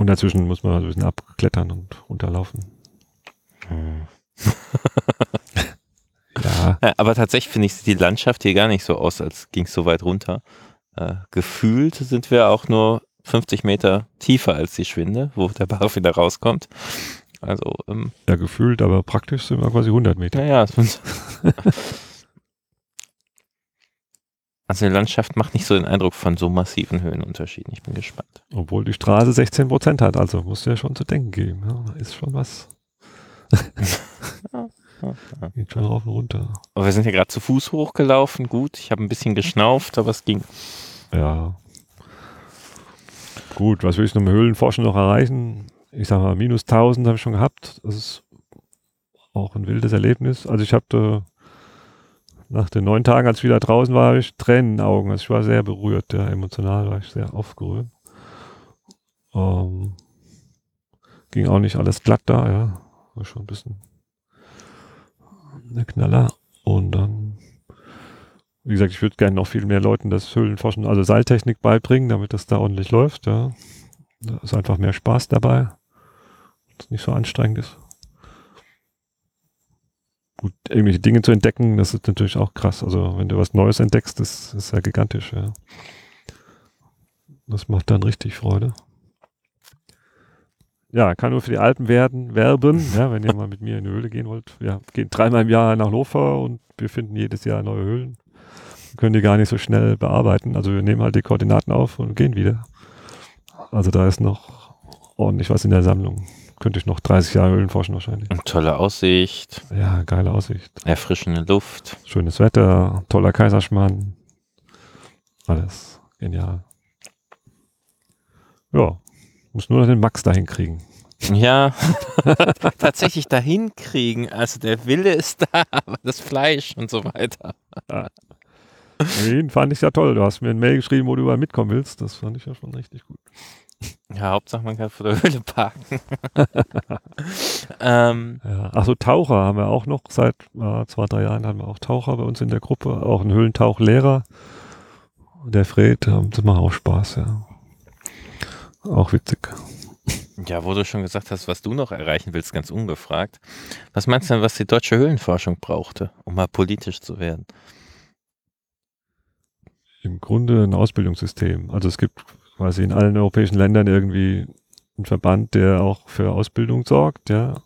[SPEAKER 2] Ja. Und dazwischen muss man ein bisschen abklettern und runterlaufen.
[SPEAKER 1] Hm.
[SPEAKER 2] Ja,
[SPEAKER 1] Ja, aber tatsächlich finde ich sieht die Landschaft hier gar nicht so aus, als ging es so weit runter. Äh, gefühlt sind wir auch nur 50 Meter tiefer als die Schwinde, wo der Bach wieder rauskommt. Also, ähm,
[SPEAKER 2] ja, gefühlt, aber praktisch sind wir quasi 100 Meter.
[SPEAKER 1] naja, es sind- also die Landschaft macht nicht so den Eindruck von so massiven Höhenunterschieden. Ich bin gespannt.
[SPEAKER 2] Obwohl die Straße 16 Prozent hat, also muss ja schon zu denken geben. Ja, ist schon was. Geht schon rauf und runter.
[SPEAKER 1] Aber wir sind ja gerade zu Fuß hochgelaufen. Gut, ich habe ein bisschen geschnauft, aber es ging.
[SPEAKER 2] Ja. Gut, was will ich noch mit Höhlenforschen noch erreichen? Ich sag mal, minus 1000 habe ich schon gehabt. Das ist auch ein wildes Erlebnis. Also ich habe nach den neun Tagen, als ich wieder draußen war, habe ich Tränen in den Augen. Also ich war sehr berührt, ja, emotional war ich sehr aufgerührt. Ähm, ging auch nicht alles glatt da, ja. War schon ein bisschen der Knaller. Und dann wie gesagt, ich würde gerne noch viel mehr Leuten das Höhlenforschen, also Seiltechnik beibringen, damit das da ordentlich läuft. Ja. Da ist einfach mehr Spaß dabei. Das nicht so anstrengend ist. Gut, irgendwelche Dinge zu entdecken, das ist natürlich auch krass. Also wenn du was Neues entdeckst, das ist ja gigantisch. Ja. Das macht dann richtig Freude. Ja, kann nur für die Alpen werden, werben, ja, wenn ihr mal mit mir in die Höhle gehen wollt. Wir gehen dreimal im Jahr nach Lofer und wir finden jedes Jahr neue Höhlen können die gar nicht so schnell bearbeiten. Also wir nehmen halt die Koordinaten auf und gehen wieder. Also da ist noch ordentlich was in der Sammlung. Könnte ich noch 30 Jahre Höhlen forschen wahrscheinlich.
[SPEAKER 1] Tolle Aussicht,
[SPEAKER 2] Ja, geile Aussicht.
[SPEAKER 1] erfrischende Luft.
[SPEAKER 2] Schönes Wetter, toller Kaiserschmarrn. Alles genial. Ja, muss nur noch den Max dahin kriegen.
[SPEAKER 1] Ja, tatsächlich dahin kriegen. Also der Wille ist da, aber das Fleisch und so weiter.
[SPEAKER 2] Den fand ich ja toll. Du hast mir ein Mail geschrieben, wo du überall mitkommen willst. Das fand ich ja schon richtig gut.
[SPEAKER 1] Ja, Hauptsache man kann vor der Höhle parken. ähm,
[SPEAKER 2] Ja. Achso, Taucher haben wir auch noch. Seit äh, zwei, drei Jahren haben wir auch Taucher bei uns in der Gruppe. Auch einen Höhlentauchlehrer. Der Fred, ähm, das macht auch Spaß, ja. Auch witzig.
[SPEAKER 1] ja, wo du schon gesagt hast, was du noch erreichen willst, ganz ungefragt. Was meinst du denn, was die deutsche Höhlenforschung brauchte, um mal politisch zu werden?
[SPEAKER 2] Im Grunde ein Ausbildungssystem. Also es gibt quasi in allen europäischen Ländern irgendwie einen Verband, der auch für Ausbildung sorgt, ja.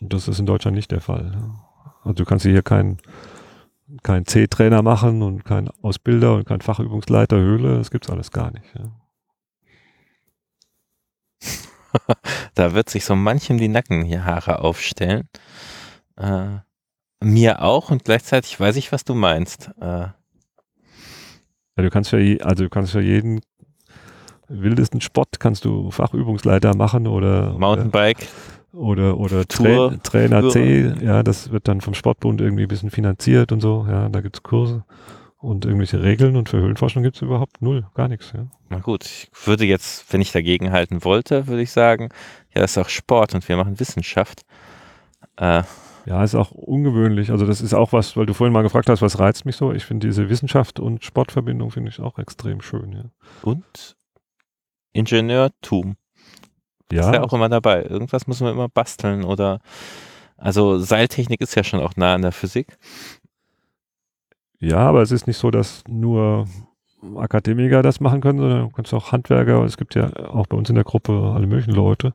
[SPEAKER 2] Und das ist in Deutschland nicht der Fall. Also du kannst hier keinen kein C-Trainer machen und kein Ausbilder und kein Fachübungsleiter Höhle. Das gibt's alles gar nicht. Ja.
[SPEAKER 1] Da wird sich so manchem die Nackenhaare aufstellen. Äh, mir auch und gleichzeitig weiß ich, was du meinst. Äh,
[SPEAKER 2] Ja, du kannst für, also du kannst für jeden wildesten Sport kannst du Fachübungsleiter machen oder
[SPEAKER 1] Mountainbike,
[SPEAKER 2] oder oder
[SPEAKER 1] Tour,
[SPEAKER 2] Tra Trainer C, ja, das wird dann vom Sportbund irgendwie ein bisschen finanziert und so, ja, da gibt's Kurse und irgendwelche Regeln und für Höhlenforschung gibt's überhaupt null, gar nichts, ja.
[SPEAKER 1] na gut, ich würde jetzt, wenn ich dagegen halten wollte, würde ich sagen, ja, das ist auch Sport und wir machen Wissenschaft. Äh,
[SPEAKER 2] Ja, ist auch ungewöhnlich. Also das ist auch was, weil du vorhin mal gefragt hast, was reizt mich so. Ich finde diese Wissenschaft und Sportverbindung finde ich auch extrem schön, ja.
[SPEAKER 1] und Ingenieurtum.
[SPEAKER 2] Ja,
[SPEAKER 1] ist ja auch immer dabei. Irgendwas müssen wir immer basteln oder also Seiltechnik ist ja schon auch nah an der Physik.
[SPEAKER 2] Ja, aber es ist nicht so, dass nur Akademiker das machen können, sondern du kannst auch Handwerker, es gibt ja auch bei uns in der Gruppe alle möglichen Leute.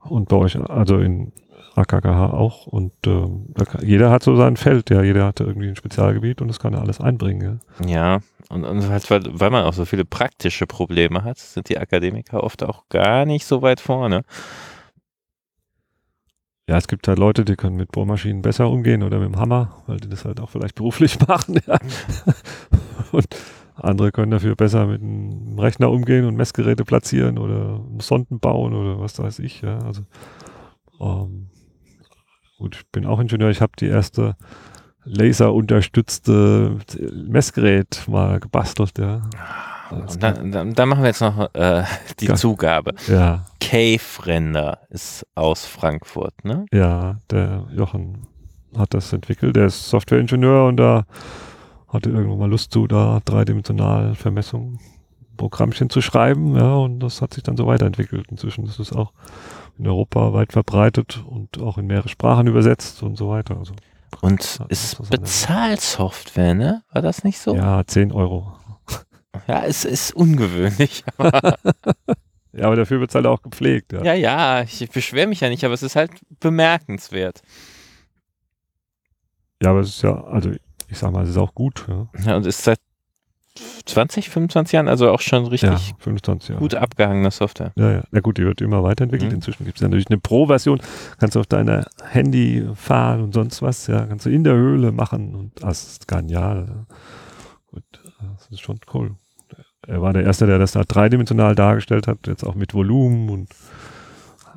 [SPEAKER 2] Und bei euch, also in AKKH auch. Und ähm, kann, jeder hat so sein Feld, ja. Jeder hat irgendwie ein Spezialgebiet und das kann er alles einbringen. Ja,
[SPEAKER 1] ja und, und halt, weil, weil man auch so viele praktische Probleme hat, sind die Akademiker oft auch gar nicht so weit vorne.
[SPEAKER 2] Ja, es gibt halt Leute, die können mit Bohrmaschinen besser umgehen oder mit dem Hammer, weil die das halt auch vielleicht beruflich machen. Ja. und andere können dafür besser mit einem Rechner umgehen und Messgeräte platzieren oder Sonden bauen oder was weiß ich. Ja. Also ähm, gut, ich bin auch Ingenieur. Ich habe die erste laserunterstützte Messgerät mal gebastelt. Ja.
[SPEAKER 1] Und dann, dann, dann, machen wir jetzt noch äh, die ja. Zugabe.
[SPEAKER 2] Ja.
[SPEAKER 1] Cave-Render ist aus Frankfurt, ne?
[SPEAKER 2] Ja, der Jochen hat das entwickelt. Der ist Softwareingenieur und da hatte irgendwann mal Lust zu, da dreidimensional Vermessungen, Programmchen zu schreiben. Ja, und das hat sich dann so weiterentwickelt. Inzwischen ist es auch in Europa weit verbreitet und auch in mehrere Sprachen übersetzt und so weiter. Also,
[SPEAKER 1] und ja, ist Bezahlsoftware, ne? War das nicht so?
[SPEAKER 2] Ja, 10 Euro.
[SPEAKER 1] Ja, es ist ungewöhnlich.
[SPEAKER 2] ja, aber dafür wird es halt auch gepflegt. Ja,
[SPEAKER 1] ja, ja ich beschwere mich ja nicht, aber es ist halt bemerkenswert.
[SPEAKER 2] Ja, aber es ist ja, also ich sag mal, es ist auch gut. Ja,
[SPEAKER 1] ja und ist seit 20, 25 Jahren, also auch schon richtig ja,
[SPEAKER 2] 25 Jahre.
[SPEAKER 1] gut abgehangene Software.
[SPEAKER 2] Ja, ja. Na gut, die wird immer weiterentwickelt. Mhm. Inzwischen gibt es ja natürlich eine Pro-Version. Kannst du auf deiner Handy fahren und sonst was. Ja, kannst du in der Höhle machen und das ist genial. Gut, das ist schon cool er war der Erste, der das da dreidimensional dargestellt hat, jetzt auch mit Volumen und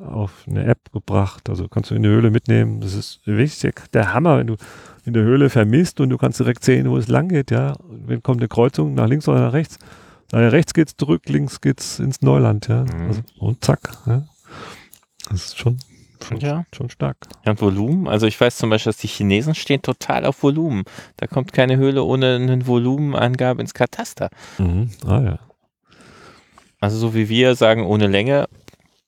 [SPEAKER 2] auf eine App gebracht. Also kannst du in die Höhle mitnehmen. Das ist wichtig. Der Hammer, wenn du in der Höhle vermisst und du kannst direkt sehen, wo es lang geht, ja. Wenn kommt eine Kreuzung nach links oder nach rechts. Nach rechts geht's zurück, links geht's ins Neuland, ja. Mhm. Also, und zack, ja. Das ist schon Schon, ja. schon stark.
[SPEAKER 1] Ja, und Volumen. Also ich weiß zum Beispiel, dass die Chinesen stehen total auf Volumen. Da kommt keine Höhle ohne eine Volumenangabe ins Kataster.
[SPEAKER 2] Mhm. Ah ja.
[SPEAKER 1] Also so wie wir sagen, ohne Länge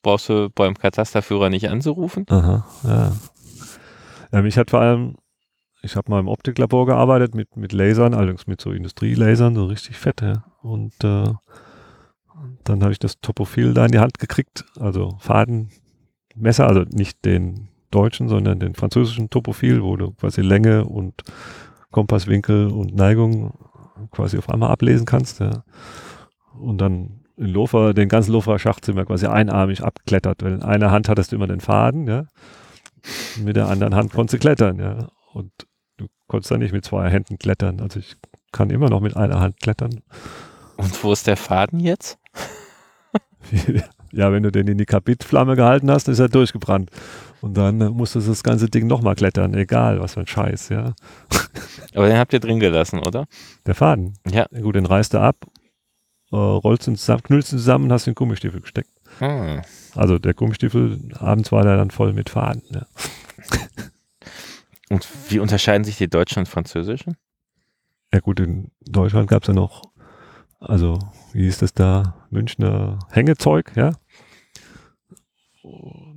[SPEAKER 1] brauchst du beim Katasterführer nicht anzurufen.
[SPEAKER 2] Aha, ja. ja mich hat vor allem, ich habe mal im Optiklabor gearbeitet mit, mit Lasern, allerdings mit so Industrielasern, so richtig fett, ja. Und äh, dann habe ich das Topophil da in die Hand gekriegt, also Faden, Messer, also nicht den deutschen, sondern den französischen Topophil, wo du quasi Länge und Kompasswinkel und Neigung quasi auf einmal ablesen kannst. Ja. Und dann in Lofer, den ganzen Lofer-Schacht sind wir quasi einarmig abklettert, weil in einer Hand hattest du immer den Faden, ja. mit der anderen Hand konntest du klettern, ja. Und konntest dann nicht mit zwei Händen klettern. Also ich kann immer noch mit einer Hand klettern.
[SPEAKER 1] Und wo ist der Faden jetzt?
[SPEAKER 2] Ja, wenn du den in die Kapitflamme gehalten hast, ist er durchgebrannt. Und dann äh, musstest du das ganze Ding nochmal klettern, egal, was für ein Scheiß, ja.
[SPEAKER 1] Aber den habt ihr drin gelassen, oder?
[SPEAKER 2] Der Faden.
[SPEAKER 1] Ja.
[SPEAKER 2] Gut, den reißt du ab, äh, rollst ihn zusammen, knüllst ihn zusammen und hast den Gummistiefel gesteckt. Hm. Also der Gummistiefel, abends war der dann voll mit Faden, ja.
[SPEAKER 1] Und wie unterscheiden sich die deutschen und französischen?
[SPEAKER 2] Ja gut, in Deutschland gab es ja noch, also wie hieß das da, Münchner Hängezeug, ja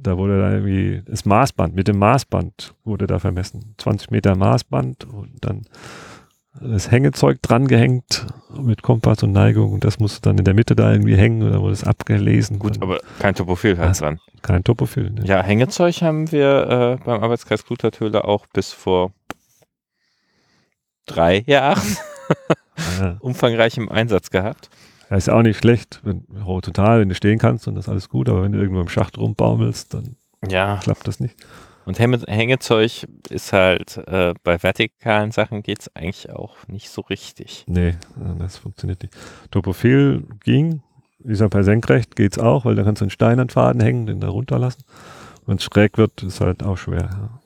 [SPEAKER 2] da wurde dann irgendwie das Maßband, mit dem Maßband wurde da vermessen. 20 Meter Maßband und dann das Hängezeug dran gehängt mit Kompass und Neigung und das musste dann in der Mitte da irgendwie hängen oder wurde es abgelesen.
[SPEAKER 1] Gut, aber kein Topophil halt dran.
[SPEAKER 2] Kein Topophil.
[SPEAKER 1] Ne. Ja, Hängezeug haben wir äh, beim Arbeitskreis Klutertöle auch bis vor drei Jahren ja. umfangreich im Einsatz gehabt.
[SPEAKER 2] Ja, ist auch nicht schlecht, wenn, total, wenn du stehen kannst und das ist alles gut, aber wenn du irgendwo im Schacht rumbaumelst, dann ja. klappt das nicht.
[SPEAKER 1] Und Hängezeug ist halt, äh, bei vertikalen Sachen geht es eigentlich auch nicht so richtig.
[SPEAKER 2] Nee, das funktioniert nicht. Topophil ging, wie gesagt, bei senkrecht geht es auch, weil da kannst du einen Stein an Faden hängen, den da runterlassen. Wenn es schräg wird, ist halt auch schwer. Ja.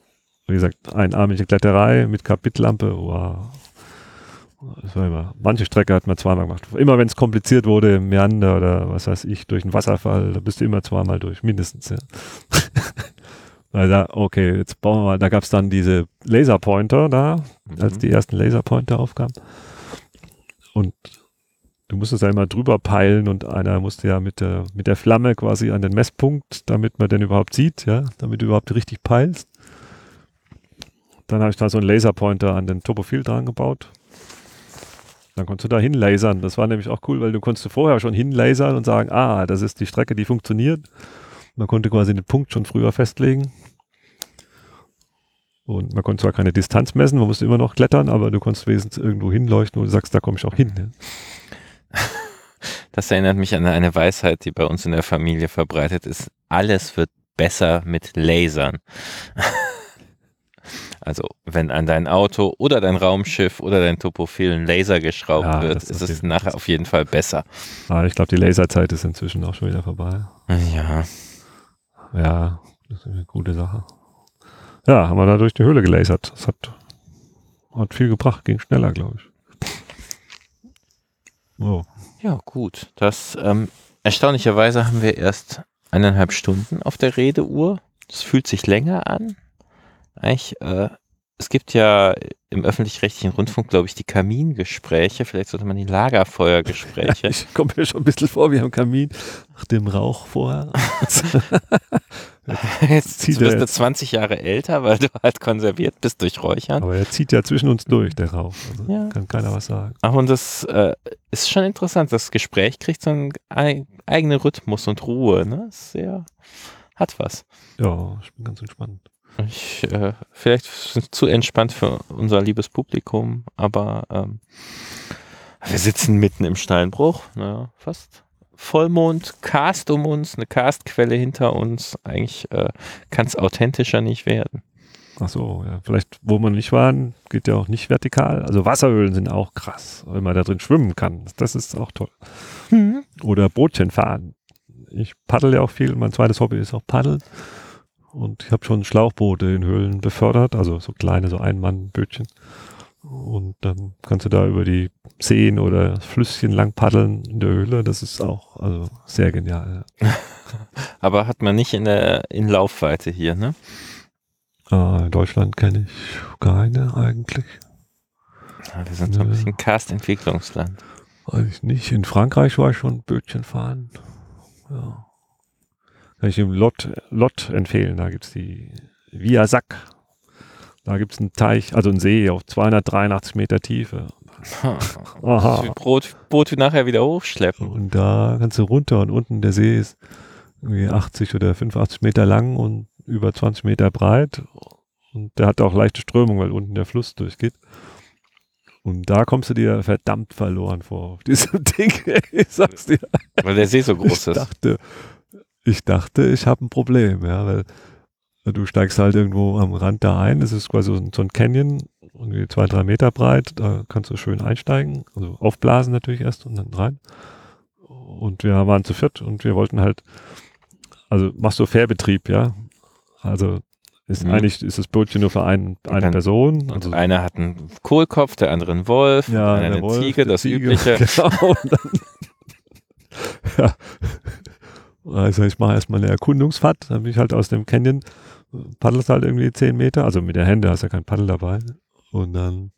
[SPEAKER 2] Wie gesagt, einarmige Kletterei mit Kapitlampe, wow, das war immer, manche Strecke hat man zweimal gemacht. Immer wenn es kompliziert wurde, im Meander oder was weiß ich, durch einen Wasserfall, da bist du immer zweimal durch, mindestens, ja. Weil da, okay, jetzt bauen wir mal, da gab es dann diese Laserpointer da, mhm. als die ersten Laserpointer aufkamen. Und du musstest ja immer drüber peilen und einer musste ja mit der, mit der Flamme quasi an den Messpunkt, damit man den überhaupt sieht, ja, damit du überhaupt richtig peilst. Dann habe ich da so einen Laserpointer an den Topophil dran gebaut dann konntest du da hinlasern. Das war nämlich auch cool, weil du konntest vorher schon hinlasern und sagen, ah, das ist die Strecke, die funktioniert. Man konnte quasi den Punkt schon früher festlegen. Und man konnte zwar keine Distanz messen, man musste immer noch klettern, aber du konntest wenigstens irgendwo hinleuchten und sagst, da komme ich auch hin. Ja.
[SPEAKER 1] Das erinnert mich an eine Weisheit, die bei uns in der Familie verbreitet ist. Alles wird besser mit Lasern. Also wenn an dein Auto oder dein Raumschiff oder dein Topophil ein Laser geschraubt
[SPEAKER 2] Ja,
[SPEAKER 1] wird, ist es nachher auf jeden Fall besser.
[SPEAKER 2] Aber ich glaube, die Laserzeit ist inzwischen auch schon wieder vorbei.
[SPEAKER 1] Ja,
[SPEAKER 2] Ja, das ist eine gute Sache. Ja, haben wir da durch die Höhle gelasert. Das hat, hat viel gebracht, ging schneller, glaube ich. Oh.
[SPEAKER 1] ja gut. Das ähm, erstaunlicherweise haben wir erst eineinhalb Stunden auf der Redeuhr. Das fühlt sich länger an. Eigentlich, äh, es gibt ja im öffentlich-rechtlichen Rundfunk, glaube ich, die Kamingespräche. Vielleicht sollte man die Lagerfeuergespräche.
[SPEAKER 2] Ich komme mir schon ein bisschen vor wie am Kamin, nach dem Rauch vorher.
[SPEAKER 1] Jetzt
[SPEAKER 2] zieht
[SPEAKER 1] du
[SPEAKER 2] er
[SPEAKER 1] bist du
[SPEAKER 2] jetzt.
[SPEAKER 1] 20 Jahre älter, weil du halt konserviert bist durch Räuchern.
[SPEAKER 2] Aber er zieht ja zwischen uns durch, der Rauch. Also
[SPEAKER 1] Ja.
[SPEAKER 2] kann keiner was sagen.
[SPEAKER 1] Ach, und das äh, ist schon interessant. Das Gespräch kriegt so einen ei- eigenen Rhythmus und Ruhe. Ne? Sehr, hat was.
[SPEAKER 2] Ja, ich bin ganz entspannt.
[SPEAKER 1] Ich, äh, vielleicht zu entspannt für unser liebes Publikum, aber ähm, wir sitzen mitten im Steinbruch, naja, fast Vollmond, Cast um uns, eine Castquelle hinter uns. Eigentlich äh, kann es authentischer nicht werden.
[SPEAKER 2] Ach so, ja. Vielleicht, wo wir nicht waren, geht ja auch nicht vertikal. Also Wasserhöhlen sind auch krass, wenn man da drin schwimmen kann. Das ist auch toll. Oder Bootchen fahren. Ich paddel ja auch viel. Mein zweites Hobby ist auch Paddeln. Und ich habe schon Schlauchboote in Höhlen befördert, also so kleine, so Ein-Mann-Bötchen. Und dann kannst du da über die Seen oder Flüsschen lang paddeln in der Höhle. Das ist auch also sehr genial.
[SPEAKER 1] Aber hat man nicht in der in Laufweite hier, ne?
[SPEAKER 2] Äh, in Deutschland kenne ich keine eigentlich.
[SPEAKER 1] Ja, wir sind so ein bisschen Cast-Entwicklungsland.
[SPEAKER 2] Eigentlich nicht. In Frankreich war ich schon Bötchen fahren. Ja. Kann ich dem Lot, Lot empfehlen. Da gibt's die Via Sac. Da gibt's einen Teich, also einen See auf 283 Meter Tiefe.
[SPEAKER 1] Das
[SPEAKER 2] Aha.
[SPEAKER 1] Boot, Boot nachher wieder hochschleppen.
[SPEAKER 2] Und da kannst du runter und unten der See ist irgendwie 80 oder 85 Meter lang und über 20 Meter breit. Und der hat auch leichte Strömung, weil unten der Fluss durchgeht. Und da kommst du dir verdammt verloren vor auf diesem Ding. Ich sag's dir.
[SPEAKER 1] Weil der See so groß
[SPEAKER 2] ich
[SPEAKER 1] ist.
[SPEAKER 2] dachte, ich dachte, ich habe ein Problem, ja, weil du steigst halt irgendwo am Rand da ein, es ist quasi so ein, Canyon, irgendwie zwei, drei Meter breit, da kannst du schön einsteigen, also aufblasen natürlich erst und dann rein. Und wir waren zu viert und wir wollten halt, also machst du Fährbetrieb, ja, also ist
[SPEAKER 1] Mhm.
[SPEAKER 2] eigentlich ist das Bootchen nur für einen, eine
[SPEAKER 1] dann-
[SPEAKER 2] Person, also
[SPEAKER 1] einer hat einen Kohlkopf, der andere einen Wolf,
[SPEAKER 2] ja,
[SPEAKER 1] einer eine
[SPEAKER 2] Wolf,
[SPEAKER 1] Ziege, das
[SPEAKER 2] Ziege,
[SPEAKER 1] übliche.
[SPEAKER 2] Genau. Dann, ja. Also ich mache erstmal eine Erkundungsfahrt, dann bin ich halt aus dem Canyon, paddelst halt irgendwie 10 Meter, also mit der Hände hast ja kein Paddel dabei. Und dann,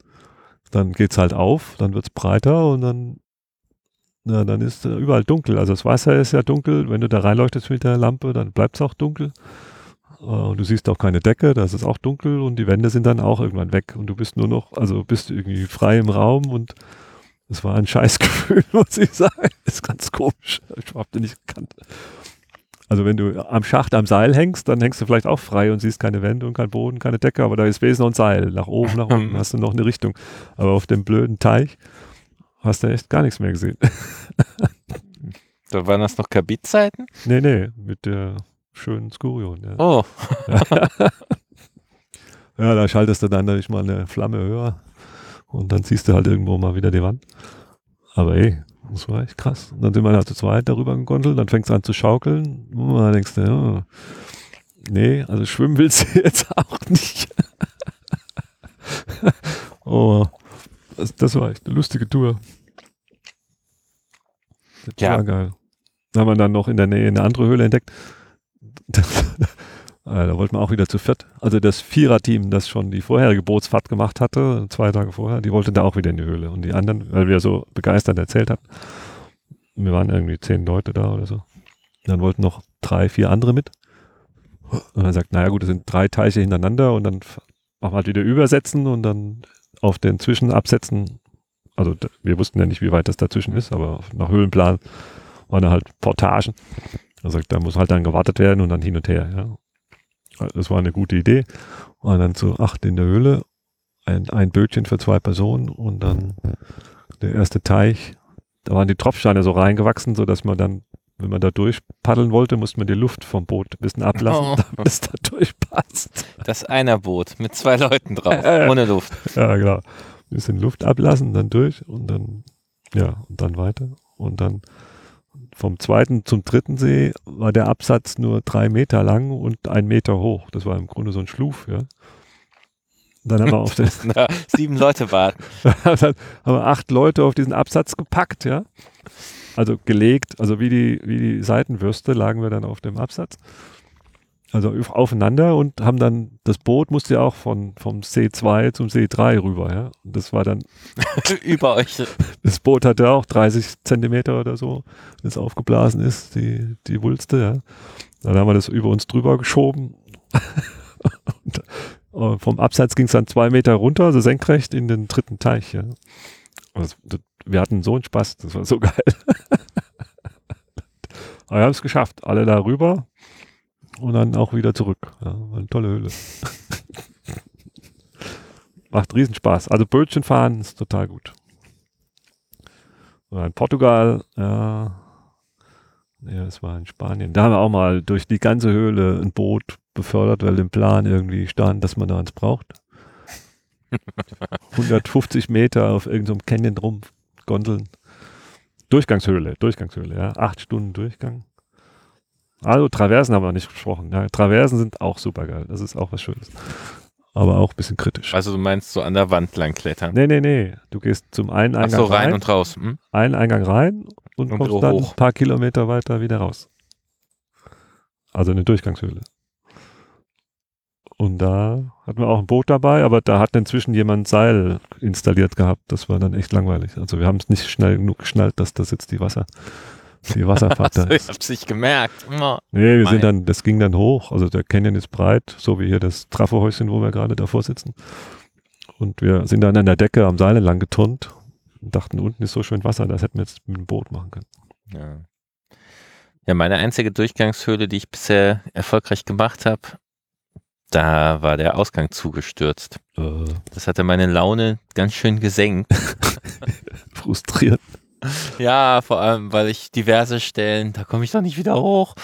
[SPEAKER 2] dann geht's halt auf, dann wird's breiter und dann, na, dann ist äh, überall dunkel. Also das Wasser ist ja dunkel, wenn du da reinleuchtest mit der Lampe, dann bleibt's auch dunkel. Äh, Und du siehst auch keine Decke, das ist auch dunkel und die Wände sind dann auch irgendwann weg und du bist nur noch, also bist irgendwie frei im Raum und es war ein Scheißgefühl, muss ich sagen. Das ist ganz komisch. Ich hab den nicht gekannt. Also wenn du am Schacht am Seil hängst, dann hängst du vielleicht auch frei und siehst keine Wände und kein Boden, keine Decke, aber da ist noch ein Seil. Nach oben, nach unten hast du noch eine Richtung. Aber auf dem blöden Teich hast du echt gar nichts mehr gesehen.
[SPEAKER 1] Da waren das noch Kabitzeiten?
[SPEAKER 2] nee, nee, mit der schönen Skurion. Ja.
[SPEAKER 1] Oh,
[SPEAKER 2] Ja, da schaltest du dann natürlich mal eine Flamme höher und dann siehst du halt irgendwo mal wieder die Wand. Aber ey, das war echt krass. Und dann sind wir halt zu zweit darüber gegondelt, dann fängst du an zu schaukeln und dann denkst du, ja, nee, also schwimmen willst du jetzt auch nicht. oh, das, das war echt eine lustige Tour. Das
[SPEAKER 1] Ja.
[SPEAKER 2] war geil. Da haben wir dann noch in der Nähe eine andere Höhle entdeckt. Äh, da wollten wir auch wieder zu viert. Also das Viererteam, das schon die vorherige Bootsfahrt gemacht hatte, zwei Tage vorher, die wollten da auch wieder in die Höhle. Und die anderen, weil wir so begeistert erzählt hatten, wir waren irgendwie zehn Leute da oder so. Dann wollten noch drei, vier andere mit. Und er sagt, naja gut, das sind drei Teiche hintereinander und dann machen wir halt wieder übersetzen und dann auf den Zwischenabsätzen, also wir wussten ja nicht, wie weit das dazwischen ist, aber nach Höhlenplan waren da halt Portagen. Also da muss halt dann gewartet werden und dann hin und her, ja. Das war eine gute Idee. Und dann zu acht in der Höhle, ein, ein Bötchen für zwei Personen und dann der erste Teich. Da waren die Tropfsteine so reingewachsen, so dass man dann, wenn man da durchpaddeln wollte, musste man die Luft vom Boot ein bisschen ablassen,
[SPEAKER 1] Oh.
[SPEAKER 2] damit es da durchpasst.
[SPEAKER 1] Das Einerboot mit zwei Leuten drauf,
[SPEAKER 2] äh.
[SPEAKER 1] ohne Luft.
[SPEAKER 2] Ja, genau. Ein bisschen Luft ablassen, dann durch und dann, ja, und dann weiter. Und dann vom zweiten zum dritten See war der Absatz nur drei Meter lang und ein Meter hoch. Das war im Grunde so ein Schluf, ja. Dann haben wir auf den,
[SPEAKER 1] Na, sieben Leute warten.
[SPEAKER 2] dann haben wir acht Leute auf diesen Absatz gepackt, ja. Also gelegt, also wie die, wie die Seitenwürste lagen wir dann auf dem Absatz. Also auf- aufeinander und haben dann, das Boot musste ja auch von, vom C2 zum C3 rüber, ja. Und das war dann,
[SPEAKER 1] Über euch.
[SPEAKER 2] das Boot hatte auch 30 Zentimeter oder so, das aufgeblasen ist, die, die Wulste, ja. Dann haben wir das über uns drüber geschoben. und, äh, vom Absatz ging es dann zwei Meter runter, so senkrecht in den dritten Teich, ja. Also, das, wir hatten so einen Spaß, das war so geil. Aber wir haben es geschafft, alle da rüber und dann auch wieder zurück. Ja, eine tolle Höhle. Macht Riesenspaß. Also Bötchen fahren ist total gut. Oder in Portugal, ja, ja, das war in Spanien. Da haben wir auch mal durch die ganze Höhle ein Boot befördert, weil im Plan irgendwie stand, dass man da eins braucht. 150 Meter auf irgendeinem Canyon rum, Gondeln. Durchgangshöhle, Durchgangshöhle, ja. Acht Stunden Durchgang. Also Traversen haben wir nicht gesprochen. Ja, Traversen sind auch super geil. Das ist auch was Schönes. Aber auch ein bisschen kritisch.
[SPEAKER 1] Also du meinst so an der Wand lang klettern.
[SPEAKER 2] Nee, nee, nee. Du gehst zum einen
[SPEAKER 1] Ach
[SPEAKER 2] Eingang
[SPEAKER 1] so, rein
[SPEAKER 2] rein,
[SPEAKER 1] und raus. Hm?
[SPEAKER 2] einen Eingang rein und,
[SPEAKER 1] Und
[SPEAKER 2] kommst dann
[SPEAKER 1] hoch.
[SPEAKER 2] ein paar Kilometer weiter wieder raus. Also eine Durchgangshöhle. Und da hatten wir auch ein Boot dabei, aber da hat inzwischen jemand Seil installiert gehabt. Das war dann echt langweilig. Also wir haben es nicht schnell genug geschnallt, dass das jetzt die Wasser, die Wasserfahrt
[SPEAKER 1] Also, ich hab's nicht gemerkt. Oh.
[SPEAKER 2] Nee, wir
[SPEAKER 1] Mein-
[SPEAKER 2] sind dann, das ging dann hoch. Also der Canyon ist breit, so wie hier das Trafohäuschen, wo wir gerade davor sitzen. Und wir sind dann an der Decke am Seil entlang geturnt und dachten, unten ist so schön Wasser, das hätten wir jetzt mit dem Boot machen können.
[SPEAKER 1] Ja. ja, meine einzige Durchgangshöhle, die ich bisher erfolgreich gemacht habe, da war der Ausgang zugestürzt.
[SPEAKER 2] Äh,
[SPEAKER 1] Das hatte meine Laune ganz schön gesenkt.
[SPEAKER 2] frustriert.
[SPEAKER 1] Ja, vor allem, weil ich diverse Stellen, da komme ich doch nicht wieder hoch.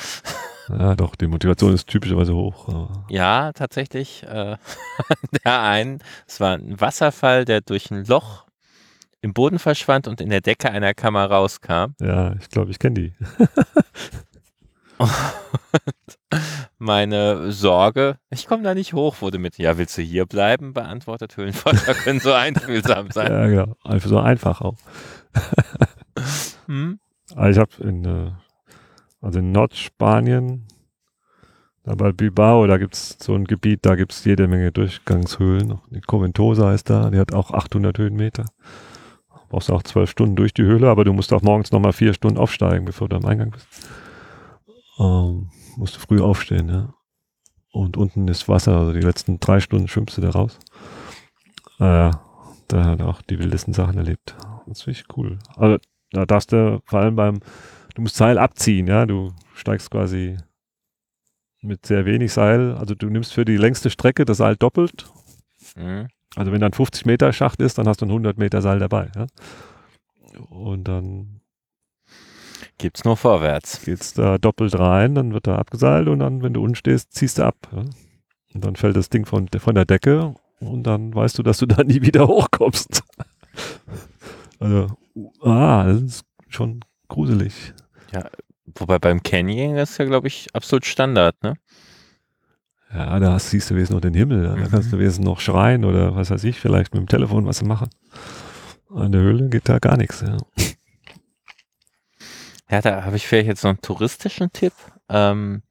[SPEAKER 2] Ja, doch, die Motivation ist typischerweise hoch.
[SPEAKER 1] Ja, tatsächlich. Äh, der einen, es war ein Wasserfall, der durch ein Loch im Boden verschwand und in der Decke einer Kammer rauskam.
[SPEAKER 2] Ja, ich glaube, ich kenne die.
[SPEAKER 1] Meine Sorge, ich komme da nicht hoch, wurde mit, ja, willst du hier bleiben, beantwortet. Höhlenforscher können so einfühlsam sein.
[SPEAKER 2] Ja, genau. Einfach so einfach auch.
[SPEAKER 1] Hm?
[SPEAKER 2] Aber ich habe in, äh, also in Nordspanien, da bei Bilbao, da gibt's so ein Gebiet, da gibt's jede Menge Durchgangshöhlen. Die Coventosa ist da, die hat auch 800 Höhenmeter. Brauchst auch zwölf Stunden durch die Höhle, aber du musst auch morgens nochmal vier Stunden aufsteigen, bevor du am Eingang bist. Ähm, musst du früh aufstehen, ja. Und unten ist Wasser, also die letzten drei Stunden schwimmst du da raus. Äh, da hat auch die wildesten Sachen erlebt. Das finde ich cool. Also da darfst du vor allem beim, du musst Seil abziehen, ja, du steigst quasi mit sehr wenig Seil, also du nimmst für die längste Strecke das Seil doppelt.
[SPEAKER 1] Hm?
[SPEAKER 2] Also wenn dann 50 Meter Schacht ist, dann hast du ein 100 Meter Seil dabei, ja. Und dann
[SPEAKER 1] Gibt's nur vorwärts.
[SPEAKER 2] geht's da doppelt rein, dann wird da abgeseilt und dann, wenn du unten stehst, ziehst du ab. Ja? Und dann fällt das Ding von, von der Decke und dann weißt du, dass du da nie wieder hochkommst. Also, ah, das ist schon gruselig.
[SPEAKER 1] Wobei beim Canyon ist ja, glaube ich, absolut Standard, ne?
[SPEAKER 2] Ja, da siehst du wenigstens noch den Himmel. Ja? Da
[SPEAKER 1] Mhm.
[SPEAKER 2] kannst du wenigstens noch schreien oder was weiß ich, vielleicht mit dem Telefon was machen. An der Höhle geht da gar nichts. Ja.
[SPEAKER 1] Ja, da habe ich vielleicht jetzt noch einen touristischen Tipp. Ähm,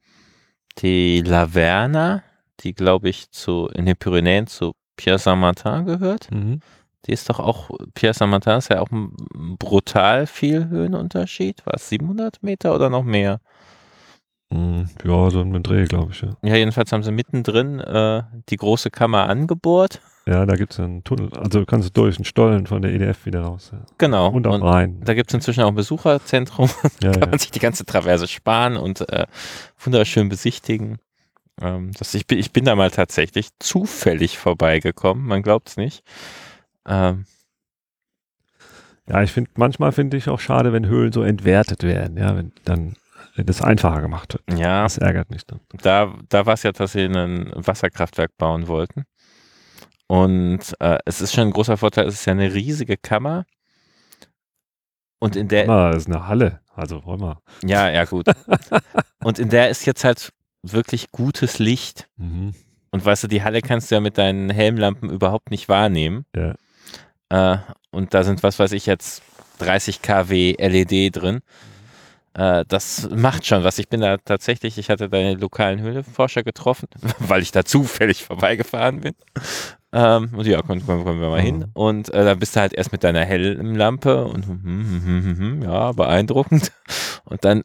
[SPEAKER 1] die Laverna, die, glaube ich, zu, in den Pyrenäen zu Pierre Saint-Martin gehört.
[SPEAKER 2] Mhm.
[SPEAKER 1] Die ist doch auch, Pierre Saint-Martin ist ja auch ein brutal viel Höhenunterschied. War es 700 Meter oder noch mehr?
[SPEAKER 2] Mhm. Ja, so ein Dreh, glaube ich. Ja.
[SPEAKER 1] Ja, jedenfalls haben sie mittendrin äh, die große Kammer angebohrt
[SPEAKER 2] Ja, da gibt es einen Tunnel. Also kannst du durch einen Stollen von der EDF wieder raus. Ja.
[SPEAKER 1] Genau.
[SPEAKER 2] Und auch
[SPEAKER 1] Und
[SPEAKER 2] rein.
[SPEAKER 1] da gibt es inzwischen auch ein Besucherzentrum.
[SPEAKER 2] Ja,
[SPEAKER 1] kann man sich die ganze Traverse sparen und äh, wunderschön besichtigen. Ähm, das, ich, bin, ich bin da mal tatsächlich zufällig vorbeigekommen, man glaubt es nicht. Ähm,
[SPEAKER 2] ja, ich finde, manchmal finde ich auch schade, wenn Höhlen so entwertet werden, ja, wenn dann wenn das einfacher gemacht wird.
[SPEAKER 1] ja,
[SPEAKER 2] Das ärgert mich dann.
[SPEAKER 1] da, da war es ja, dass sie ein Wasserkraftwerk bauen wollten. Und äh, es ist schon ein großer Vorteil, es ist ja eine riesige Kammer. Und in der,
[SPEAKER 2] das ist eine Halle. Also wollen wir.
[SPEAKER 1] ja, ja, gut. Und in der ist jetzt halt wirklich gutes Licht.
[SPEAKER 2] Mhm.
[SPEAKER 1] Und weißt du, die Halle kannst du ja mit deinen Helmlampen überhaupt nicht wahrnehmen.
[SPEAKER 2] Ja.
[SPEAKER 1] Äh, und da sind, was weiß ich jetzt, 30 kW LED drin. Äh, das macht schon was. Ich bin da tatsächlich, ich hatte da einen lokalen Höhlenforscher getroffen, weil ich da zufällig vorbeigefahren bin. Ähm, und ja, kommen, kommen, kommen wir mal hin.
[SPEAKER 2] Mhm.
[SPEAKER 1] Und äh, dann bist du halt erst mit deiner Helmlampe und hm, hm, hm, ja, beeindruckend. Und dann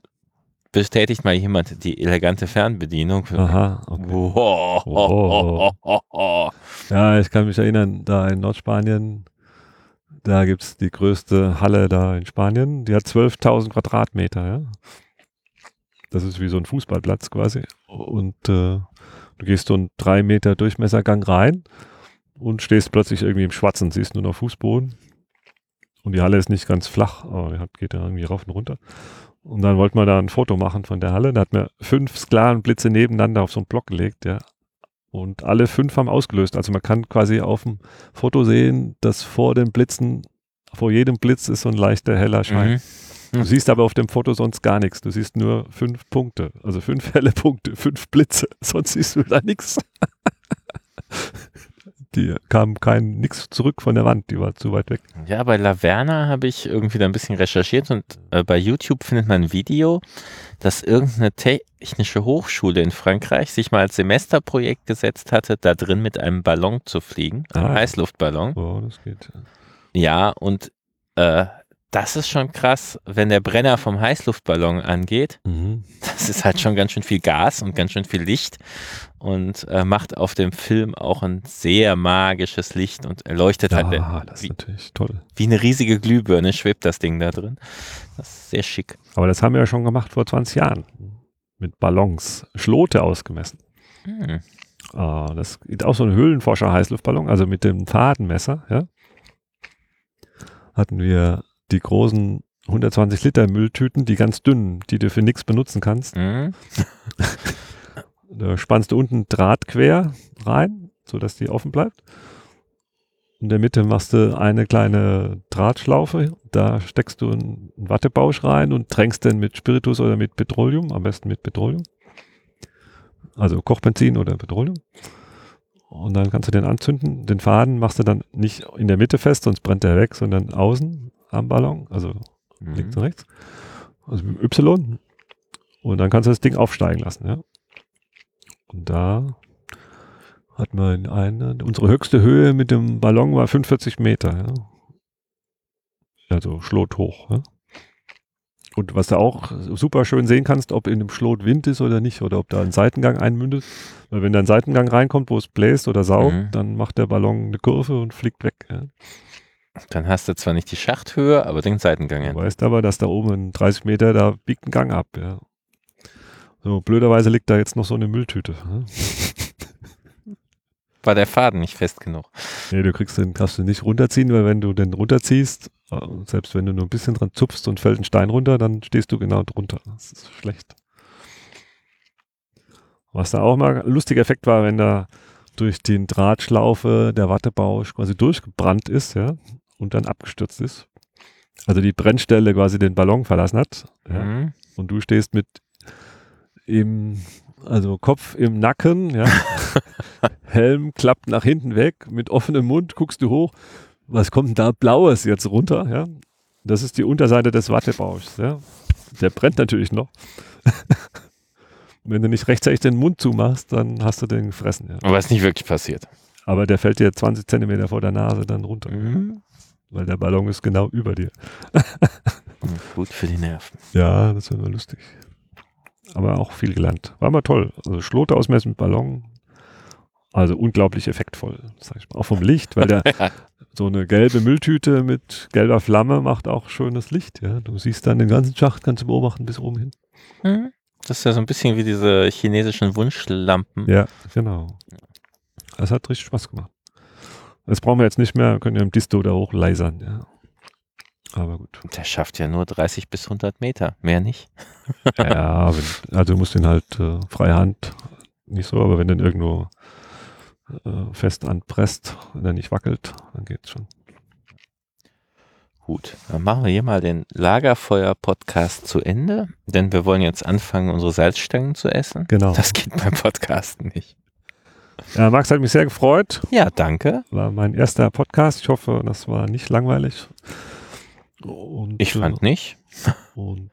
[SPEAKER 1] bestätigt mal jemand die elegante Fernbedienung.
[SPEAKER 2] Aha, okay.
[SPEAKER 1] Wow.
[SPEAKER 2] Ja, ich kann mich erinnern, da in Nordspanien, da gibt es die größte Halle da in Spanien. Die hat 12.000 Quadratmeter, ja. Das ist wie so ein Fußballplatz quasi. Und äh, du gehst so einen drei Meter Durchmessergang rein und stehst plötzlich irgendwie im Schwarzen, siehst nur noch Fußboden. Und die Halle ist nicht ganz flach, aber geht da irgendwie rauf und runter. Und dann wollten wir da ein Foto machen von der Halle. Da hat mir fünf Sklavenblitze nebeneinander auf so einen Block gelegt, ja. Und alle fünf haben ausgelöst. Also man kann quasi auf dem Foto sehen, dass vor den Blitzen, vor jedem Blitz ist so ein leichter heller Schein.
[SPEAKER 1] Mhm.
[SPEAKER 2] Du siehst aber auf dem Foto sonst gar nichts. Du siehst nur fünf Punkte, also fünf helle Punkte, fünf Blitze. Sonst siehst du da nichts. Die kam kein nichts zurück von der Wand, die war zu weit weg.
[SPEAKER 1] Ja, bei Laverna habe ich irgendwie da ein bisschen recherchiert und äh, bei YouTube findet man ein Video, dass irgendeine technische Hochschule in Frankreich sich mal als Semesterprojekt gesetzt hatte, da drin mit einem Ballon zu fliegen, einem
[SPEAKER 2] Ah.
[SPEAKER 1] Heißluftballon.
[SPEAKER 2] Oh, das geht.
[SPEAKER 1] Ja, und äh, das ist schon krass, wenn der Brenner vom Heißluftballon angeht.
[SPEAKER 2] Mhm.
[SPEAKER 1] Das ist halt schon ganz schön viel Gas und ganz schön viel Licht und äh, macht auf dem Film auch ein sehr magisches Licht und erleuchtet halt
[SPEAKER 2] Ja, das ist natürlich toll.
[SPEAKER 1] wie eine riesige Glühbirne schwebt das Ding da drin. Das ist sehr schick.
[SPEAKER 2] Aber das haben wir ja schon gemacht vor 20 Jahren. Mit Ballons, Schlote ausgemessen.
[SPEAKER 1] Hm.
[SPEAKER 2] Ah, das ist auch so ein Höhlenforscher-Heißluftballon, also mit dem Fadenmesser, ja. Hatten wir die großen 120 Liter Mülltüten, die ganz dünnen, die du für nichts benutzen kannst.
[SPEAKER 1] Hm.
[SPEAKER 2] Da spannst du unten Draht quer rein, sodass die offen bleibt. In der Mitte machst du eine kleine Drahtschlaufe, da steckst du einen Wattebausch rein und tränkst den mit Spiritus oder mit Petroleum, am besten mit Petroleum. Also Kochbenzin oder Petroleum. Und dann kannst du den anzünden. Den Faden machst du dann nicht in der Mitte fest, sonst brennt der weg, sondern außen am Ballon, also links
[SPEAKER 1] Hm.
[SPEAKER 2] und rechts. Also mit Y. Und dann kannst du das Ding aufsteigen lassen, ja. Und da hatten wir in eine, unsere höchste Höhe mit dem Ballon war 45 Meter, ja. Also Schlot hoch, ja. Und was du auch super schön sehen kannst, ob in dem Schlot Wind ist oder nicht, oder ob da ein Seitengang einmündet. Weil wenn da ein Seitengang reinkommt, wo es bläst oder saugt,
[SPEAKER 1] Mhm.
[SPEAKER 2] dann macht der Ballon eine Kurve und fliegt weg. Ja.
[SPEAKER 1] Dann hast du zwar nicht die Schachthöhe, aber den Seitengang.
[SPEAKER 2] Du weißt aber, dass da oben in 30 Meter, da biegt ein Gang ab, ja. So, blöderweise liegt da jetzt noch so eine Mülltüte.
[SPEAKER 1] War der Faden nicht fest genug.
[SPEAKER 2] Nee, du kriegst den, kannst du nicht runterziehen, weil wenn du den runterziehst, äh, selbst wenn du nur ein bisschen dran zupfst und fällt ein Stein runter, dann stehst du genau drunter. Das ist schlecht. Was da auch mal ein lustiger Effekt war, wenn da durch den Drahtschlaufe der Wattebausch quasi durchgebrannt ist, ja, und dann abgestürzt ist. Also die Brennstelle quasi den Ballon verlassen hat. Ja,
[SPEAKER 1] Hm.
[SPEAKER 2] und du stehst mit im, also Kopf im Nacken, ja. Helm klappt nach hinten weg, mit offenem Mund guckst du hoch. Was kommt denn da Blaues jetzt runter, ja? Das ist die Unterseite des Wattebauschs, ja. Der brennt natürlich noch. Wenn du nicht rechtzeitig den Mund zumachst, dann hast du den gefressen, ja.
[SPEAKER 1] Aber ist nicht wirklich passiert.
[SPEAKER 2] Aber der fällt dir 20 Zentimeter vor der Nase dann runter,
[SPEAKER 1] Mhm.
[SPEAKER 2] weil der Ballon ist genau über dir.
[SPEAKER 1] Gut für die Nerven.
[SPEAKER 2] Ja, das wäre lustig. Aber auch viel gelernt. War mal toll. Also Schlote ausmessen mit Ballon. Also unglaublich effektvoll, sag ich mal. Auch vom Licht, weil der so eine gelbe Mülltüte mit gelber Flamme macht auch schönes Licht. Ja, du siehst dann den ganzen Schacht, kannst du beobachten bis oben hin.
[SPEAKER 1] Mhm. Das ist ja so ein bisschen wie diese chinesischen Wunschlampen.
[SPEAKER 2] Ja, genau. Das hat richtig Spaß gemacht. Das brauchen wir jetzt nicht mehr, können ja im Disto da hoch leisern, ja. Aber gut.
[SPEAKER 1] Der schafft ja nur 30 bis 100 Meter, mehr nicht.
[SPEAKER 2] ja, wenn, also du musst den halt äh, freie Hand, nicht so, aber wenn du den irgendwo äh, fest anpresst, wenn er nicht wackelt, dann geht's schon.
[SPEAKER 1] Gut, dann machen wir hier mal den Lagerfeuer-Podcast zu Ende, denn wir wollen jetzt anfangen, unsere Salzstangen zu essen.
[SPEAKER 2] Genau.
[SPEAKER 1] Das geht beim Podcasten nicht.
[SPEAKER 2] Ja, Max hat mich sehr gefreut.
[SPEAKER 1] Ja, danke.
[SPEAKER 2] War mein erster Podcast. Ich hoffe, das war nicht langweilig. Und,
[SPEAKER 1] ich fand
[SPEAKER 2] äh,
[SPEAKER 1] nicht.
[SPEAKER 2] Und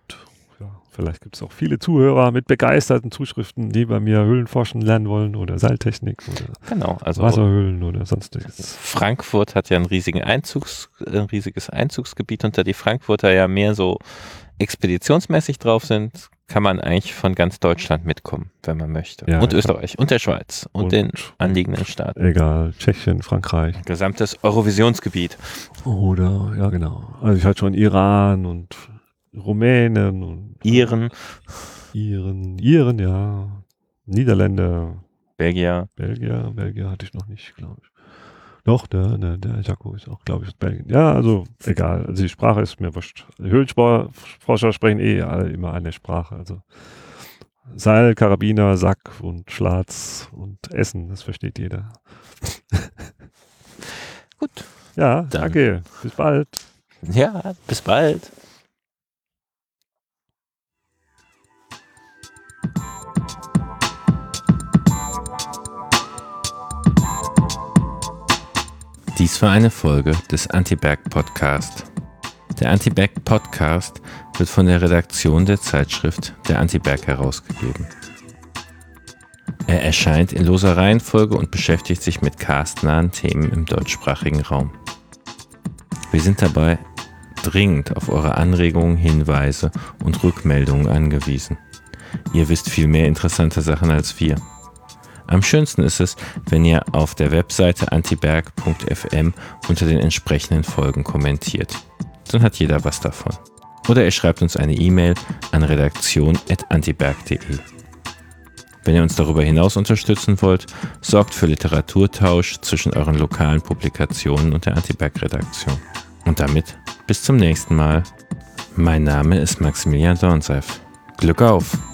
[SPEAKER 2] vielleicht gibt es auch viele Zuhörer mit begeisterten Zuschriften, die bei mir Höhlenforschen lernen wollen oder Seiltechnik oder
[SPEAKER 1] genau, also
[SPEAKER 2] Wasserhöhlen oder sonstiges.
[SPEAKER 1] Frankfurt hat ja einen riesigen Einzugs, ein riesiges Einzugsgebiet, unter die Frankfurter ja mehr so expeditionsmäßig drauf sind, kann man eigentlich von ganz Deutschland mitkommen, wenn man möchte.
[SPEAKER 2] Ja,
[SPEAKER 1] und Österreich und der Schweiz und,
[SPEAKER 2] Und-
[SPEAKER 1] den anliegenden Staaten.
[SPEAKER 2] Egal, Tschechien, Frankreich
[SPEAKER 1] Gesamtes Eurovisionsgebiet.
[SPEAKER 2] oder, ja genau. Also ich hatte schon Iran und Rumänen und
[SPEAKER 1] Iren,
[SPEAKER 2] Iren, Iren, ja. Niederländer,
[SPEAKER 1] Belgier.
[SPEAKER 2] Belgier, Belgier hatte ich noch nicht, glaube ich. Doch, der, der, der Jaco ist auch, glaube ich, aus Belgien. Ja, also egal. Also die Sprache ist mir wurscht. Höhlenforscher sprechen eh alle immer eine Sprache. Also Seil, Karabiner, Sack und Schlatz und Essen, das versteht jeder.
[SPEAKER 1] Gut.
[SPEAKER 2] Ja, danke. Bis bald.
[SPEAKER 1] Ja, bis bald. Dies war eine Folge des Anti-Berg Podcast. Der Anti-Berg Podcast wird von der Redaktion der Zeitschrift Der Anti-Berg herausgegeben. Er erscheint in loser Reihenfolge und beschäftigt sich mit castnahen Themen im deutschsprachigen Raum. Wir sind dabei dringend auf eure Anregungen, Hinweise und Rückmeldungen angewiesen. Ihr wisst viel mehr interessante Sachen als wir. Am schönsten ist es, wenn ihr auf der Webseite antiberg.fm unter den entsprechenden Folgen kommentiert. Dann hat jeder was davon. Oder ihr schreibt uns eine E-Mail an redaktion.antiberg.de. Wenn ihr uns darüber hinaus unterstützen wollt, sorgt für Literaturtausch zwischen euren lokalen Publikationen und der Antiberg-Redaktion. Und damit bis zum nächsten Mal. Mein Name ist Maximilian Dornseif. Glück auf!